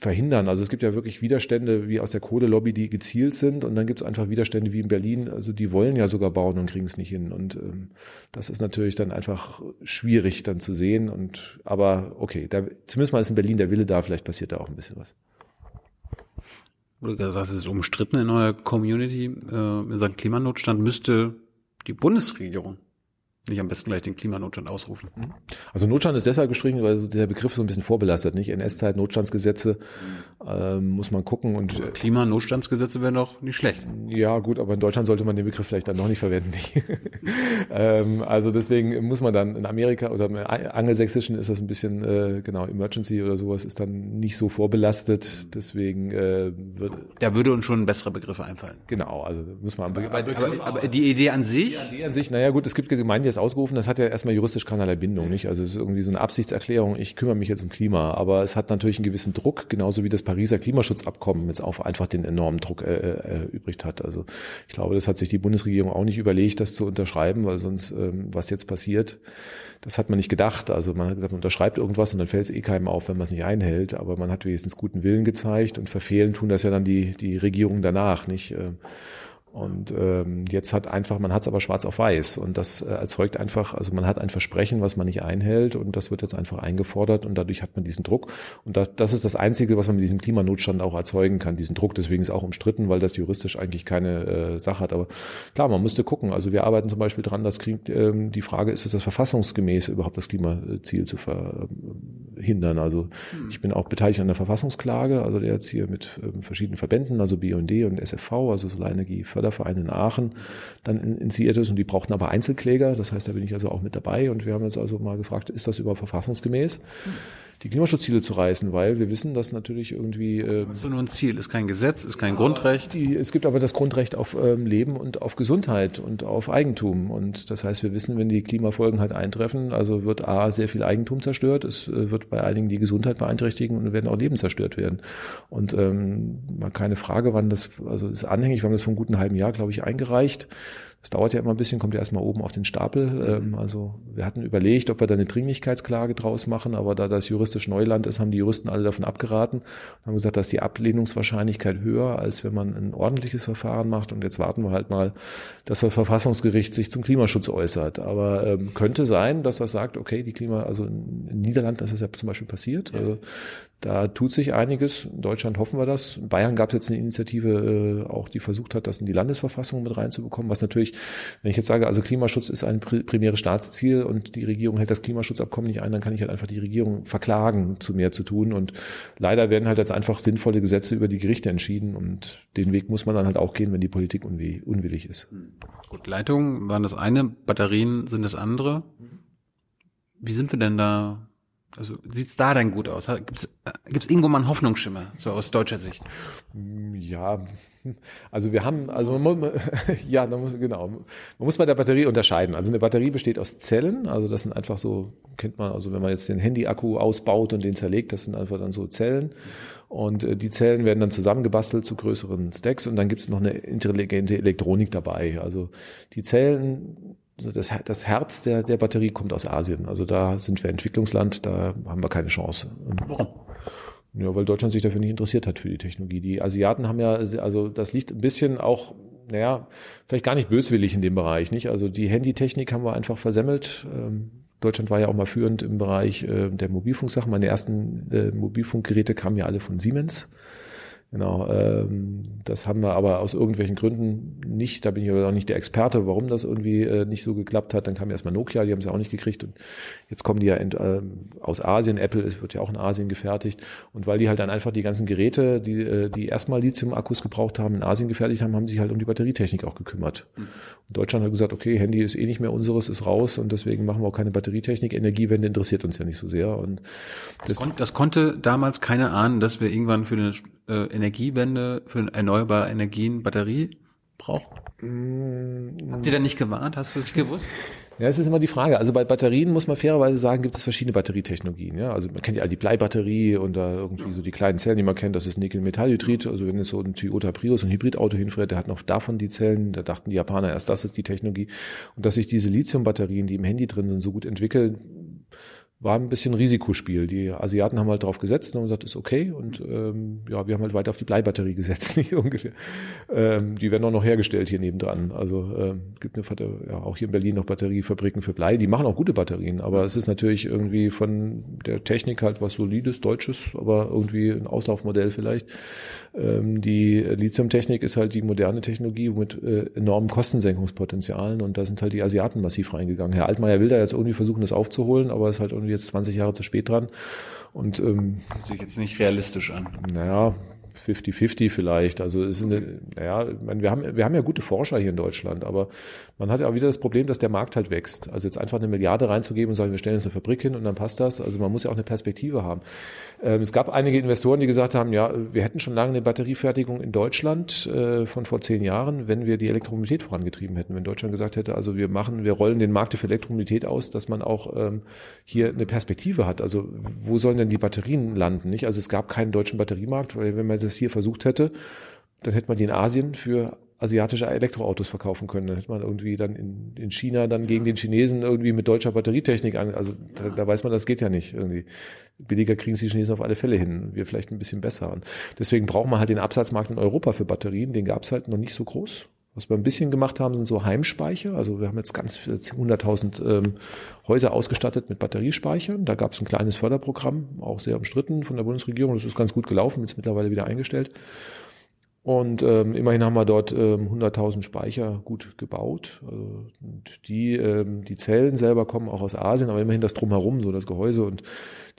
verhindern. Also es gibt ja wirklich Widerstände wie aus der Kohlelobby, die gezielt sind und dann gibt es einfach Widerstände wie in Berlin, also die wollen ja sogar bauen und kriegen es nicht hin. Und ähm, das ist natürlich dann einfach schwierig dann zu sehen. Und aber okay, da, zumindest mal ist in Berlin der Wille da, vielleicht passiert da auch ein bisschen was. Wurde gesagt, es ist umstritten in eurer Community. Äh, in Sachen Klimanotstand müsste die Bundesregierung nicht am besten gleich den Klimanotstand ausrufen. Also Notstand ist deshalb gestrichen, weil der Begriff so ein bisschen vorbelastet, nicht? NS-Zeit, Notstandsgesetze ähm, muss man gucken und äh, Klimanotstandsgesetze wären doch nicht schlecht. ja gut, aber in Deutschland sollte man den Begriff vielleicht dann noch nicht verwenden. ähm, also deswegen muss man dann in Amerika oder im Angelsächsischen ist das ein bisschen äh, genau Emergency oder sowas ist dann nicht so vorbelastet. Deswegen äh, wird Da würde uns schon bessere Begriffe einfallen. genau, also muss man Aber, aber, aber die Idee an sich, die an sich, naja gut, es gibt Gemeinden, das ausgerufen, das hat ja erstmal juristisch keinerlei Bindung, nicht? Also es ist irgendwie so eine Absichtserklärung, ich kümmere mich jetzt um Klima, aber es hat natürlich einen gewissen Druck, genauso wie das Pariser Klimaschutzabkommen jetzt auch einfach den enormen Druck äh, äh, erübrigt hat. Also ich glaube, das hat sich die Bundesregierung auch nicht überlegt, das zu unterschreiben, weil sonst, ähm, was jetzt passiert, das hat man nicht gedacht. Also man hat gesagt, man unterschreibt irgendwas und dann fällt es eh keinem auf, wenn man es nicht einhält, aber man hat wenigstens guten Willen gezeigt und verfehlen tun das ja dann die, die Regierungen danach, nicht? Ähm, und ähm, jetzt hat einfach, man hat es aber schwarz auf weiß und das äh, erzeugt einfach, also man hat ein Versprechen, was man nicht einhält und das wird jetzt einfach eingefordert und dadurch hat man diesen Druck und das, das ist das Einzige, was man mit diesem Klimanotstand auch erzeugen kann, diesen Druck. Deswegen ist auch umstritten, weil das juristisch eigentlich keine äh, Sache hat. Aber klar, man müsste gucken. Also wir arbeiten zum Beispiel dran, dass ähm, die Frage ist, ist das verfassungsgemäß überhaupt das Klimaziel zu verhindern? Also hm. ich bin auch beteiligt an der Verfassungsklage, also der jetzt hier mit ähm, verschiedenen Verbänden, also BUND und SFV, also Solarenergie Förderverein in Aachen dann initiiert ist und die brauchten aber Einzelkläger. Das heißt, da bin ich also auch mit dabei und wir haben uns also mal gefragt, ist das überhaupt verfassungsgemäß? Die Klimaschutzziele zu reißen, weil wir wissen, dass natürlich irgendwie. Ähm, das ist nur ein Ziel, ist kein Gesetz, ist kein Grundrecht. Die, es gibt aber das Grundrecht auf ähm, Leben und auf Gesundheit und auf Eigentum. Und das heißt, wir wissen, wenn die Klimafolgen halt eintreffen, also wird A sehr viel Eigentum zerstört, es äh, wird bei einigen die Gesundheit beeinträchtigen und werden auch Leben zerstört werden. Und ähm, mal keine Frage, wann das, also ist anhängig, wir haben das vor einem guten halben Jahr, glaube ich, eingereicht. Das dauert ja immer ein bisschen, kommt ja erstmal oben auf den Stapel. Ähm, also wir hatten überlegt, ob wir da eine Dringlichkeitsklage draus machen, aber da das juristisch Neuland ist, haben die Juristen alle davon abgeraten und haben gesagt, dass die Ablehnungswahrscheinlichkeit höher, als wenn man ein ordentliches Verfahren macht. Und jetzt warten wir halt mal, dass das Verfassungsgericht sich zum Klimaschutz äußert. Aber ähm, könnte sein, dass das sagt, okay, die Klima, also in Niederland ist das ja zum Beispiel passiert. Also da tut sich einiges. In Deutschland hoffen wir das. In Bayern gab es jetzt eine Initiative, äh, auch die versucht hat, das in die Landesverfassung mit reinzubekommen, was natürlich, wenn ich jetzt sage, also Klimaschutz ist ein primäres Staatsziel und die Regierung hält das Klimaschutzabkommen nicht ein, dann kann ich halt einfach die Regierung verklagen, zu mehr zu tun. Und leider werden halt jetzt einfach sinnvolle Gesetze über die Gerichte entschieden und den Weg muss man dann halt auch gehen, wenn die Politik unwillig ist. Gut, Leitungen waren das eine, Batterien sind das andere. Wie sind wir denn da also sieht's da denn gut aus? Gibt's gibt's irgendwo mal einen Hoffnungsschimmer, so aus deutscher Sicht? Ja, also wir haben, also man muss, ja, man muss, genau, man muss bei der Batterie unterscheiden. Also eine Batterie besteht aus Zellen, also das sind einfach so, kennt man, also wenn man jetzt den Handy-Akku ausbaut und den zerlegt, das sind einfach dann so Zellen. Und äh, die Zellen werden dann zusammengebastelt zu größeren Stacks und dann gibt's noch eine intelligente Elektronik dabei. Also die Zellen das, das Herz der, der Batterie kommt aus Asien. Also da sind wir Entwicklungsland, da haben wir keine Chance. Warum? Ja, weil Deutschland sich dafür nicht interessiert hat für die Technologie. Die Asiaten haben ja, also das liegt ein bisschen auch, naja, vielleicht gar nicht böswillig in dem Bereich, nicht? Also die Handytechnik haben wir einfach versemmelt. Ähm, Deutschland war ja auch mal führend im Bereich äh, der Mobilfunksachen. Meine ersten äh, Mobilfunkgeräte kamen ja alle von Siemens. Genau, ähm, das haben wir aber aus irgendwelchen Gründen nicht. Da bin ich aber auch nicht der Experte, warum das irgendwie äh, nicht so geklappt hat. Dann kam erstmal Nokia, die haben es ja auch nicht gekriegt. Und jetzt kommen die ja ent, äh, aus Asien. Apple es wird ja auch in Asien gefertigt. Und weil die halt dann einfach die ganzen Geräte, die, äh, die erstmal Lithium-Akkus gebraucht haben, in Asien gefertigt haben, haben sich halt um die Batterietechnik auch gekümmert. Mhm. Und Deutschland hat gesagt, okay, Handy ist eh nicht mehr unseres, ist raus und deswegen machen wir auch keine Batterietechnik. Energiewende interessiert uns ja nicht so sehr. Und das, das, kon das konnte damals keiner ahnen, dass wir irgendwann für eine äh, Energiewende für erneuerbare Energien Batterie braucht? Mm. Habt ihr da nicht gewarnt? Hast du es gewusst? Ja, es ist immer die Frage. Also bei Batterien muss man fairerweise sagen, gibt es verschiedene Batterietechnologien. Ja, also man kennt ja all die Bleibatterie und da irgendwie so die kleinen Zellen, die man kennt, das ist Nickel-Metallhydrid. Also wenn es so ein Toyota Prius, ein Hybridauto hinfährt, der hat noch davon die Zellen. Da dachten die Japaner erst, das ist die Technologie. Und dass sich diese Lithium-Batterien, die im Handy drin sind, so gut entwickeln, war ein bisschen Risikospiel. Die Asiaten haben halt drauf gesetzt und haben gesagt, ist okay. Und ähm, ja, wir haben halt weiter auf die Bleibatterie gesetzt, nicht ungefähr. Ähm, die werden auch noch hergestellt hier nebendran. Also ähm, gibt eine ja, auch hier in Berlin noch Batteriefabriken für Blei. Die machen auch gute Batterien, aber es ist natürlich irgendwie von der Technik halt was Solides, Deutsches, aber irgendwie ein Auslaufmodell vielleicht. Ähm, die Lithiumtechnik ist halt die moderne Technologie mit äh, enormen Kostensenkungspotenzialen und da sind halt die Asiaten massiv reingegangen. Herr Altmaier will da jetzt irgendwie versuchen, das aufzuholen, aber ist halt irgendwie jetzt 20 Jahre zu spät dran. Und ähm, sich jetzt nicht realistisch an. Naja, 50-50 vielleicht. Also es ist eine, naja, wir haben, wir haben ja gute Forscher hier in Deutschland, aber man hat ja auch wieder das Problem, dass der Markt halt wächst. Also jetzt einfach eine Milliarde reinzugeben und sagen, wir stellen jetzt eine Fabrik hin und dann passt das. Also man muss ja auch eine Perspektive haben. Ähm, es gab einige Investoren, die gesagt haben, ja, wir hätten schon lange eine Batteriefertigung in Deutschland äh, von vor zehn Jahren, wenn wir die Elektromobilität vorangetrieben hätten. Wenn Deutschland gesagt hätte, also wir machen, wir rollen den Markt für Elektromobilität aus, dass man auch ähm, hier eine Perspektive hat. Also wo sollen denn die Batterien landen? Nicht? Also es gab keinen deutschen Batteriemarkt, weil wenn man das hier versucht hätte, dann hätte man die in Asien für asiatische Elektroautos verkaufen können. Dann hätte man irgendwie dann in, in China dann gegen den Chinesen irgendwie mit deutscher Batterietechnik an. Also da, da weiß man, das geht ja nicht irgendwie. Billiger kriegen sie die Chinesen auf alle Fälle hin. Wir vielleicht ein bisschen besser. Und deswegen braucht man halt den Absatzmarkt in Europa für Batterien. Den gab es halt noch nicht so groß. Was wir ein bisschen gemacht haben, sind so Heimspeicher. Also wir haben jetzt ganz 100.000 ähm, Häuser ausgestattet mit Batteriespeichern. Da gab es ein kleines Förderprogramm, auch sehr umstritten von der Bundesregierung. Das ist ganz gut gelaufen, ist mittlerweile wieder eingestellt. Und ähm, immerhin haben wir dort ähm, 100.000 Speicher gut gebaut. Also, die, ähm, die Zellen selber kommen auch aus Asien, aber immerhin das drumherum, so das Gehäuse und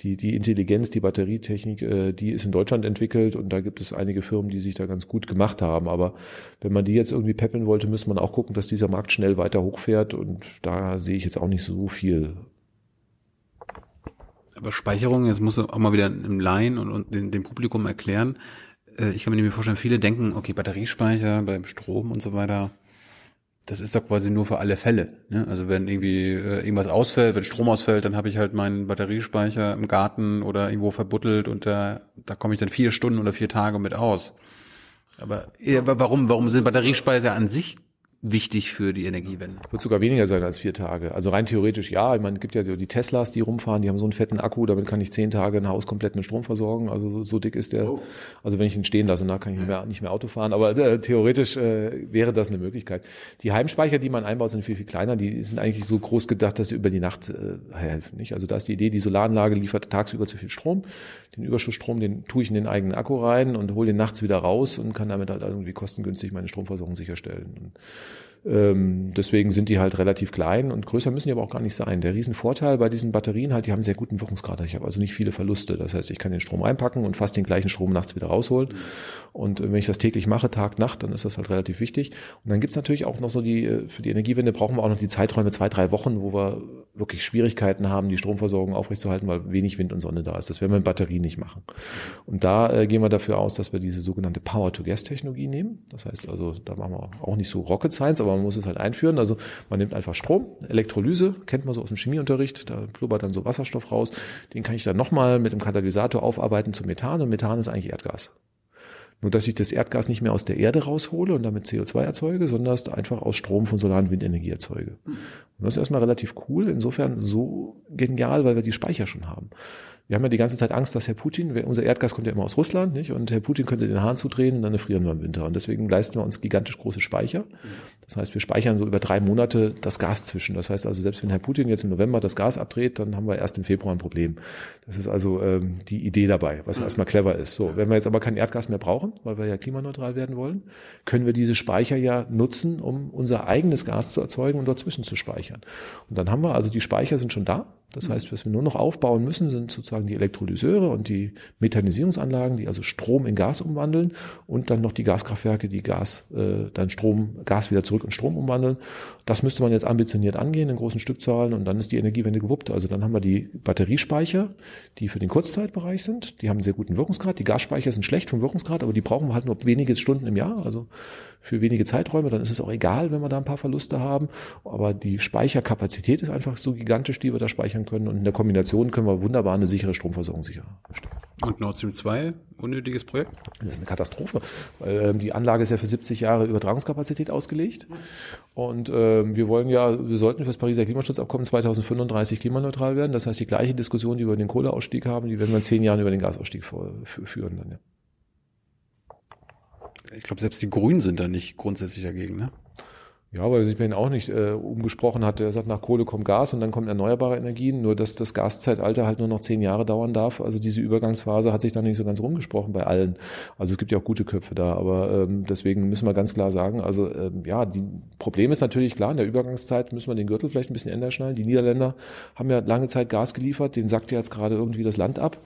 die, die Intelligenz, die Batterietechnik, äh, die ist in Deutschland entwickelt und da gibt es einige Firmen, die sich da ganz gut gemacht haben. Aber wenn man die jetzt irgendwie peppeln wollte, müsste man auch gucken, dass dieser Markt schnell weiter hochfährt und da sehe ich jetzt auch nicht so viel aber Speicherung, jetzt musst du auch mal wieder im Laien und, und dem Publikum erklären, äh, ich kann mir vorstellen, viele denken, okay, Batteriespeicher beim Strom und so weiter, das ist doch quasi nur für alle Fälle. Ne? Also wenn irgendwie äh, irgendwas ausfällt, wenn Strom ausfällt, dann habe ich halt meinen Batteriespeicher im Garten oder irgendwo verbuddelt und da, da komme ich dann vier Stunden oder vier Tage mit aus. Aber warum, warum sind Batteriespeicher an sich wichtig für die Energiewende. Wird sogar weniger sein als vier Tage. Also rein theoretisch ja. Ich meine, es gibt ja die Teslas, die rumfahren, die haben so einen fetten Akku, damit kann ich zehn Tage ein Haus komplett mit Strom versorgen. Also so, dick ist der. Oh. Also wenn ich ihn stehen lasse, dann kann ich nicht mehr, nicht mehr Auto fahren. Aber äh, theoretisch äh, wäre das eine Möglichkeit. Die Heimspeicher, die man einbaut, sind viel, viel kleiner. Die sind eigentlich so groß gedacht, dass sie über die Nacht äh, helfen. Nicht? Also da ist die Idee, die Solaranlage liefert tagsüber zu viel Strom. Den Überschussstrom, den tue ich in den eigenen Akku rein und hole den nachts wieder raus und kann damit halt irgendwie kostengünstig meine Stromversorgung sicherstellen. Und deswegen sind die halt relativ klein und größer müssen die aber auch gar nicht sein. Der Riesenvorteil bei diesen Batterien halt, die haben sehr guten Wirkungsgrad. Ich habe also nicht viele Verluste. Das heißt, ich kann den Strom reinpacken und fast den gleichen Strom nachts wieder rausholen. Und äh, wenn ich das täglich mache, Tag, Nacht, dann ist das halt relativ wichtig. Und dann gibt's natürlich auch noch so die, äh, für die Energiewende brauchen wir auch noch die Zeiträume, zwei, drei Wochen, wo wir wirklich Schwierigkeiten haben, die Stromversorgung aufrechtzuerhalten, weil wenig Wind und Sonne da ist. Das werden wir mit Batterien nicht machen. Und da äh, gehen wir dafür aus, dass wir diese sogenannte Power-to-Gas-Technologie nehmen. Das heißt also, da machen wir auch nicht so Rocket Science, aber man muss es halt einführen. Also man nimmt einfach Strom, Elektrolyse, kennt man so aus dem Chemieunterricht, da blubbert dann so Wasserstoff raus. Den kann ich dann nochmal mit dem Katalysator aufarbeiten zu Methan und Methan ist eigentlich Erdgas. Nur, dass ich das Erdgas nicht mehr aus der Erde raushole und damit CO2 erzeuge, sondern es einfach aus Strom von Solar- und Windenergie erzeuge. Und das ist erstmal relativ cool, insofern so genial, weil wir die Speicher schon haben wir haben ja die ganze Zeit Angst, dass Herr Putin, unser Erdgas kommt ja immer aus Russland, nicht? Und Herr Putin könnte den Hahn zudrehen und dann erfrieren wir im Winter. Und deswegen leisten wir uns gigantisch große Speicher. Das heißt, wir speichern so über drei Monate das Gas zwischen. Das heißt also, selbst wenn Herr Putin jetzt im November das Gas abdreht, dann haben wir erst im Februar ein Problem. Das ist also ähm, die Idee dabei, was mhm. erstmal clever ist. So, wenn wir jetzt aber kein Erdgas mehr brauchen, weil wir ja klimaneutral werden wollen, können wir diese Speicher ja nutzen, um unser eigenes Gas zu erzeugen und dort zwischen zu speichern. Und dann haben wir also die Speicher sind schon da. Das heißt, was wir nur noch aufbauen müssen, sind sozusagen die Elektrolyseure und die Methanisierungsanlagen, die also Strom in Gas umwandeln und dann noch die Gaskraftwerke, die Gas, äh, dann Strom, Gas wieder zurück in Strom umwandeln. Das müsste man jetzt ambitioniert angehen in großen Stückzahlen und dann ist die Energiewende gewuppt. Also dann haben wir die Batteriespeicher, die für den Kurzzeitbereich sind. Die haben einen sehr guten Wirkungsgrad. Die Gasspeicher sind schlecht vom Wirkungsgrad, aber die brauchen wir halt nur wenige Stunden im Jahr. Also für wenige Zeiträume, dann ist es auch egal, wenn wir da ein paar Verluste haben. Aber die Speicherkapazität ist einfach so gigantisch, die wir da speichern können. Und in der Kombination können wir wunderbar eine sichere Stromversorgung sicherstellen. Und Nord Stream 2, unnötiges Projekt? Das ist eine Katastrophe. Weil, ähm, die Anlage ist ja für 70 Jahre Übertragungskapazität ausgelegt. Und ähm, wir wollen ja, wir sollten für das Pariser Klimaschutzabkommen 2035 klimaneutral werden. Das heißt, die gleiche Diskussion, die wir über den Kohleausstieg haben, die werden wir in zehn Jahren über den Gasausstieg führen. Dann, ja ich glaube, selbst die Grünen sind da nicht grundsätzlich dagegen, ne? Ja, weil sich bei Ihnen auch nicht äh, umgesprochen hat. Er sagt, nach Kohle kommt Gas und dann kommen erneuerbare Energien. Nur, dass das Gaszeitalter halt nur noch zehn Jahre dauern darf. Also diese Übergangsphase hat sich da nicht so ganz rumgesprochen bei allen. Also es gibt ja auch gute Köpfe da. Aber ähm, deswegen müssen wir ganz klar sagen, also ähm, ja, die Problem ist natürlich klar, in der Übergangszeit müssen wir den Gürtel vielleicht ein bisschen ändern schnallen. Die Niederländer haben ja lange Zeit Gas geliefert. Den sackt ja jetzt gerade irgendwie das Land ab.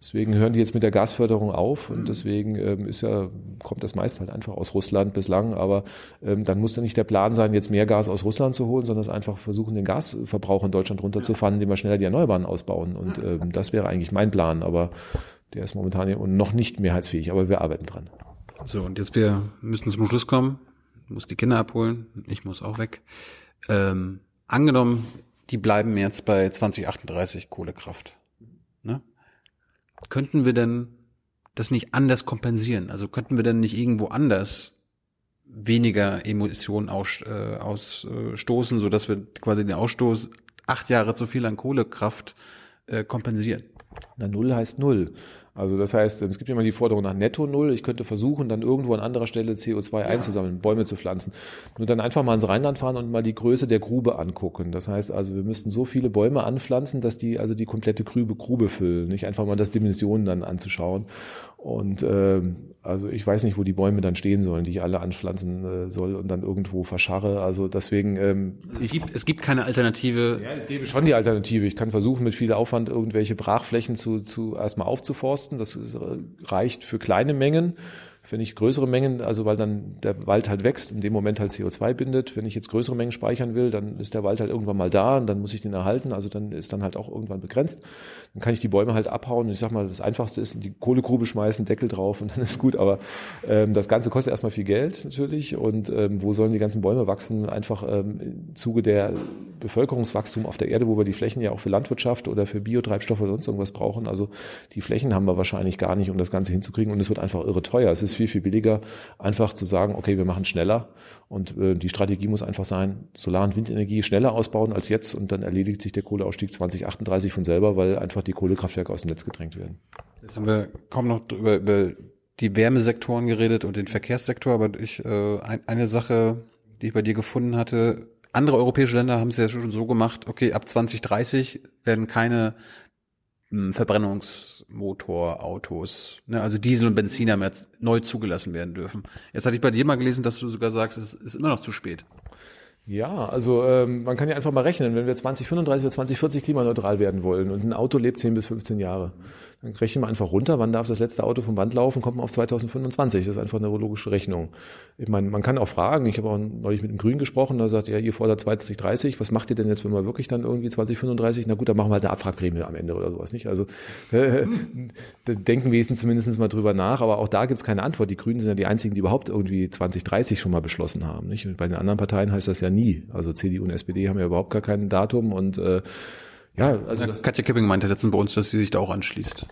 Deswegen hören die jetzt mit der Gasförderung auf und deswegen ähm, ist ja, kommt das meist halt einfach aus Russland bislang. Aber ähm, dann muss ja nicht der Plan sein, jetzt mehr Gas aus Russland zu holen, sondern es einfach versuchen, den Gasverbrauch in Deutschland runterzufahren, indem wir schneller die Erneuerbaren ausbauen. Und ähm, das wäre eigentlich mein Plan, aber der ist momentan noch nicht mehrheitsfähig, aber wir arbeiten dran. So, und jetzt wir müssen zum Schluss kommen. Ich muss die Kinder abholen, ich muss auch weg. Ähm, angenommen, die bleiben jetzt bei 2038 Kohlekraft. Ne? Könnten wir denn das nicht anders kompensieren? Also könnten wir denn nicht irgendwo anders weniger Emissionen aus, äh, ausstoßen, so dass wir quasi den Ausstoß acht Jahre zu viel an Kohlekraft äh, kompensieren? Na, null heißt null. Also das heißt, es gibt immer die Forderung nach Netto Null. Ich könnte versuchen, dann irgendwo an anderer Stelle CO2 ja. einzusammeln, Bäume zu pflanzen. Nur dann einfach mal ins Rheinland fahren und mal die Größe der Grube angucken. Das heißt also, wir müssten so viele Bäume anpflanzen, dass die also die komplette Grube, Grube füllen. Nicht einfach mal das Dimensionen dann anzuschauen. Und äh, also ich weiß nicht, wo die Bäume dann stehen sollen, die ich alle anpflanzen äh, soll und dann irgendwo verscharre. Also deswegen. Ähm, es, gibt, es gibt keine Alternative. Ja, es gäbe schon die Alternative. Ich kann versuchen, mit viel Aufwand irgendwelche Brachflächen zu, zu erstmal aufzuforsten. Das reicht für kleine Mengen. Wenn ich größere Mengen, also weil dann der Wald halt wächst in dem Moment halt CO2 bindet, wenn ich jetzt größere Mengen speichern will, dann ist der Wald halt irgendwann mal da und dann muss ich den erhalten. Also dann ist dann halt auch irgendwann begrenzt. Dann kann ich die Bäume halt abhauen und ich sag mal, das Einfachste ist in die Kohlegrube schmeißen, Deckel drauf und dann ist gut. Aber ähm, das Ganze kostet erstmal viel Geld natürlich. Und ähm, wo sollen die ganzen Bäume wachsen? Einfach ähm, im Zuge der Bevölkerungswachstum auf der Erde, wo wir die Flächen ja auch für Landwirtschaft oder für Biotreibstoffe oder sonst irgendwas brauchen. Also die Flächen haben wir wahrscheinlich gar nicht, um das Ganze hinzukriegen. Und es wird einfach irre teuer. Es ist ist viel, viel billiger, einfach zu sagen, okay, wir machen schneller. Und äh, die Strategie muss einfach sein, Solar- und Windenergie schneller ausbauen als jetzt und dann erledigt sich der Kohleausstieg 2038 von selber, weil einfach die Kohlekraftwerke aus dem Netz gedrängt werden. Jetzt haben wir kaum noch über, über die Wärmesektoren geredet und den Verkehrssektor, aber ich äh, ein, eine Sache, die ich bei dir gefunden hatte, andere europäische Länder haben es ja schon so gemacht, okay, ab 2030 werden keine Verbrennungsmotorautos, ne, also Diesel und Benziner mehr neu zugelassen werden dürfen. Jetzt hatte ich bei dir mal gelesen, dass du sogar sagst, es ist immer noch zu spät. Ja, also ähm, man kann ja einfach mal rechnen, wenn wir 2035 oder 2040 klimaneutral werden wollen und ein Auto lebt 10 bis 15 Jahre, dann rechnen wir einfach runter, wann darf das letzte Auto vom Band laufen, kommt man auf 2025. Das ist einfach eine logische Rechnung. Ich meine, man kann auch fragen, ich habe auch neulich mit dem Grün gesprochen, da sagt, ja, ihr fordert 2030, was macht ihr denn jetzt, wenn wir wirklich dann irgendwie 2035, na gut, dann machen wir halt eine Abfragprämie am Ende oder sowas, nicht? Also äh, denken wir jetzt zumindest mal drüber nach, aber auch da gibt es keine Antwort. Die Grünen sind ja die einzigen, die überhaupt irgendwie 2030 schon mal beschlossen haben. Nicht? Und bei den anderen Parteien heißt das ja nie. Also CDU und SPD haben ja überhaupt gar kein Datum und äh, ja, also das Katja Kipping meinte letztens bei uns, dass sie sich da auch anschließt.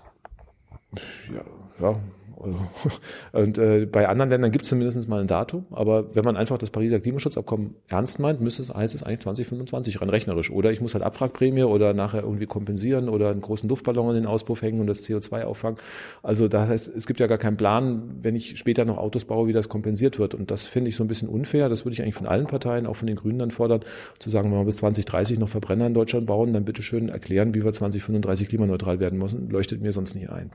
Ja, ja, und äh, bei anderen Ländern gibt es zumindest mal ein Datum, aber wenn man einfach das Pariser Klimaschutzabkommen ernst meint, müsste es, heißt es eigentlich 2025 rein rechnerisch. Oder ich muss halt Abfragprämie oder nachher irgendwie kompensieren oder einen großen Luftballon in den Auspuff hängen und das CO2 auffangen. Also das heißt, es gibt ja gar keinen Plan, wenn ich später noch Autos baue, wie das kompensiert wird. Und das finde ich so ein bisschen unfair. Das würde ich eigentlich von allen Parteien, auch von den Grünen dann fordern, zu sagen, wenn wir bis 2030 noch Verbrenner in Deutschland bauen, dann bitte schön erklären, wie wir 2035 klimaneutral werden müssen. Leuchtet mir sonst nicht ein.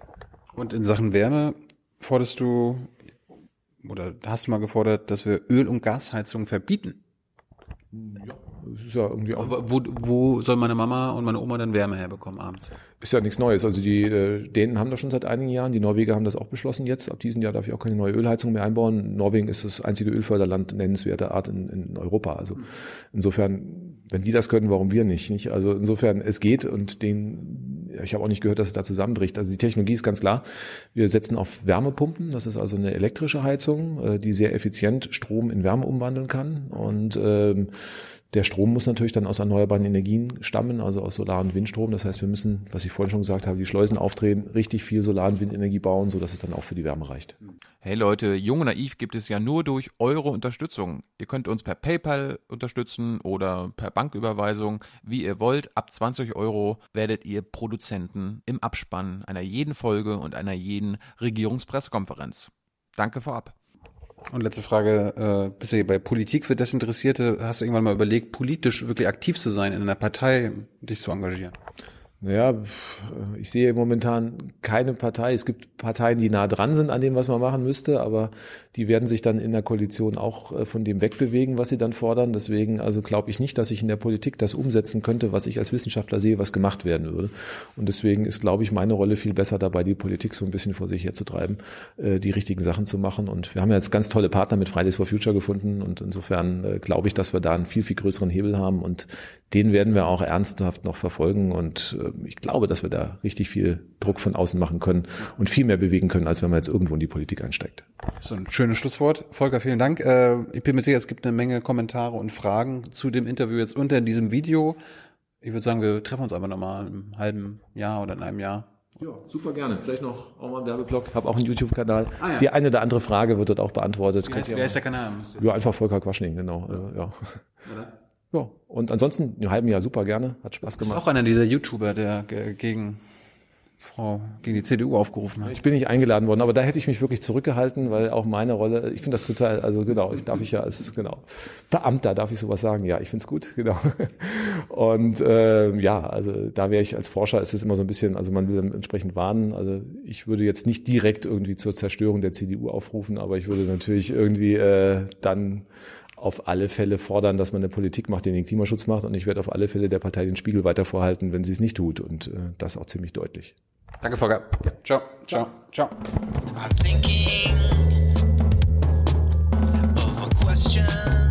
Und in Sachen Wärme forderst du oder hast du mal gefordert, dass wir Öl- und Gasheizung verbieten? Ja, ist ja irgendwie auch. Aber wo, wo soll meine Mama und meine Oma dann Wärme herbekommen abends? Ist ja nichts Neues. Also die äh, Dänen haben das schon seit einigen Jahren, die Norweger haben das auch beschlossen jetzt. Ab diesem Jahr darf ich auch keine neue Ölheizung mehr einbauen. Norwegen ist das einzige Ölförderland nennenswerter Art in, in Europa. Also insofern, wenn die das können, warum wir nicht? Nicht? Also insofern, es geht und den, ich habe auch nicht gehört, dass es da zusammenbricht. Also die Technologie ist ganz klar. Wir setzen auf Wärmepumpen. Das ist also eine elektrische Heizung, äh, die sehr effizient Strom in Wärme umwandeln kann und ähm, der Strom muss natürlich dann aus erneuerbaren Energien stammen, also aus Solar- und Windstrom. Das heißt, wir müssen, was ich vorhin schon gesagt habe, die Schleusen aufdrehen, richtig viel Solar- und Windenergie bauen, sodass es dann auch für die Wärme reicht. Hey Leute, Jung und Naiv gibt es ja nur durch eure Unterstützung. Ihr könnt uns per PayPal unterstützen oder per Banküberweisung, wie ihr wollt. Ab 20 Euro werdet ihr Produzenten im Abspann einer jeden Folge und einer jeden Regierungspressekonferenz. Danke vorab. Und letzte Frage, äh, bist du bei Politik für Desinteressierte, hast du irgendwann mal überlegt, politisch wirklich aktiv zu sein, in einer Partei dich zu engagieren? Ja, ich sehe momentan keine Partei. Es gibt Parteien, die nah dran sind an dem, was man machen müsste, aber die werden sich dann in der Koalition auch äh, von dem wegbewegen, was sie dann fordern. Deswegen also glaube ich nicht, dass ich in der Politik das umsetzen könnte, was ich als Wissenschaftler sehe, was gemacht werden würde. Und deswegen ist, glaube ich, meine Rolle viel besser dabei, die Politik so ein bisschen vor sich herzutreiben, äh, die richtigen Sachen zu machen. Und wir haben jetzt ganz tolle Partner mit Fridays for Future gefunden und insofern äh, glaube ich, dass wir da einen viel, viel größeren Hebel haben und den werden wir auch ernsthaft noch verfolgen und ich glaube, dass wir da richtig viel Druck von außen machen können und viel mehr bewegen können, als wenn man jetzt irgendwo in die Politik einsteigt. So ein schönes Schlusswort. Volker, vielen Dank. Äh, ich bin mir sicher, es gibt eine Menge Kommentare und Fragen zu dem Interview jetzt unter diesem Video. Ich würde sagen, wir treffen uns einfach nochmal im halben Jahr oder in einem Jahr. Ja, super gerne. Vielleicht noch auch mal einen Werbeblock. Ich habe auch einen YouTube-Kanal. Ah, ja. Die eine oder andere Frage wird dort auch beantwortet. Wie heißt, wer ist der Kanal? Ja, einfach Volker Quaschning, genau. Ja. ja. Ja, und ansonsten im halben Jahr super gerne, hat Spaß gemacht. Ist auch einer dieser YouTuber, der gegen Frau gegen die CDU aufgerufen hat. Ich bin nicht eingeladen worden, aber da hätte ich mich wirklich zurückgehalten, weil auch meine Rolle, ich finde das total, also genau, ich darf ich ja als genau Beamter darf ich sowas sagen, ja, ich finde es gut, genau. Und äh, ja, also da wäre ich als Forscher, ist es immer so ein bisschen, also man will entsprechend warnen. Also ich würde jetzt nicht direkt irgendwie zur Zerstörung der CDU aufrufen, aber ich würde natürlich irgendwie äh, dann auf alle Fälle fordern, dass man eine Politik macht, die den Klimaschutz macht. Und ich werde auf alle Fälle der Partei den Spiegel weiter vorhalten, wenn sie es nicht tut. Und äh, das auch ziemlich deutlich. Danke, Volker. Ja. Ciao, ciao, ciao. I'm thinking of a question.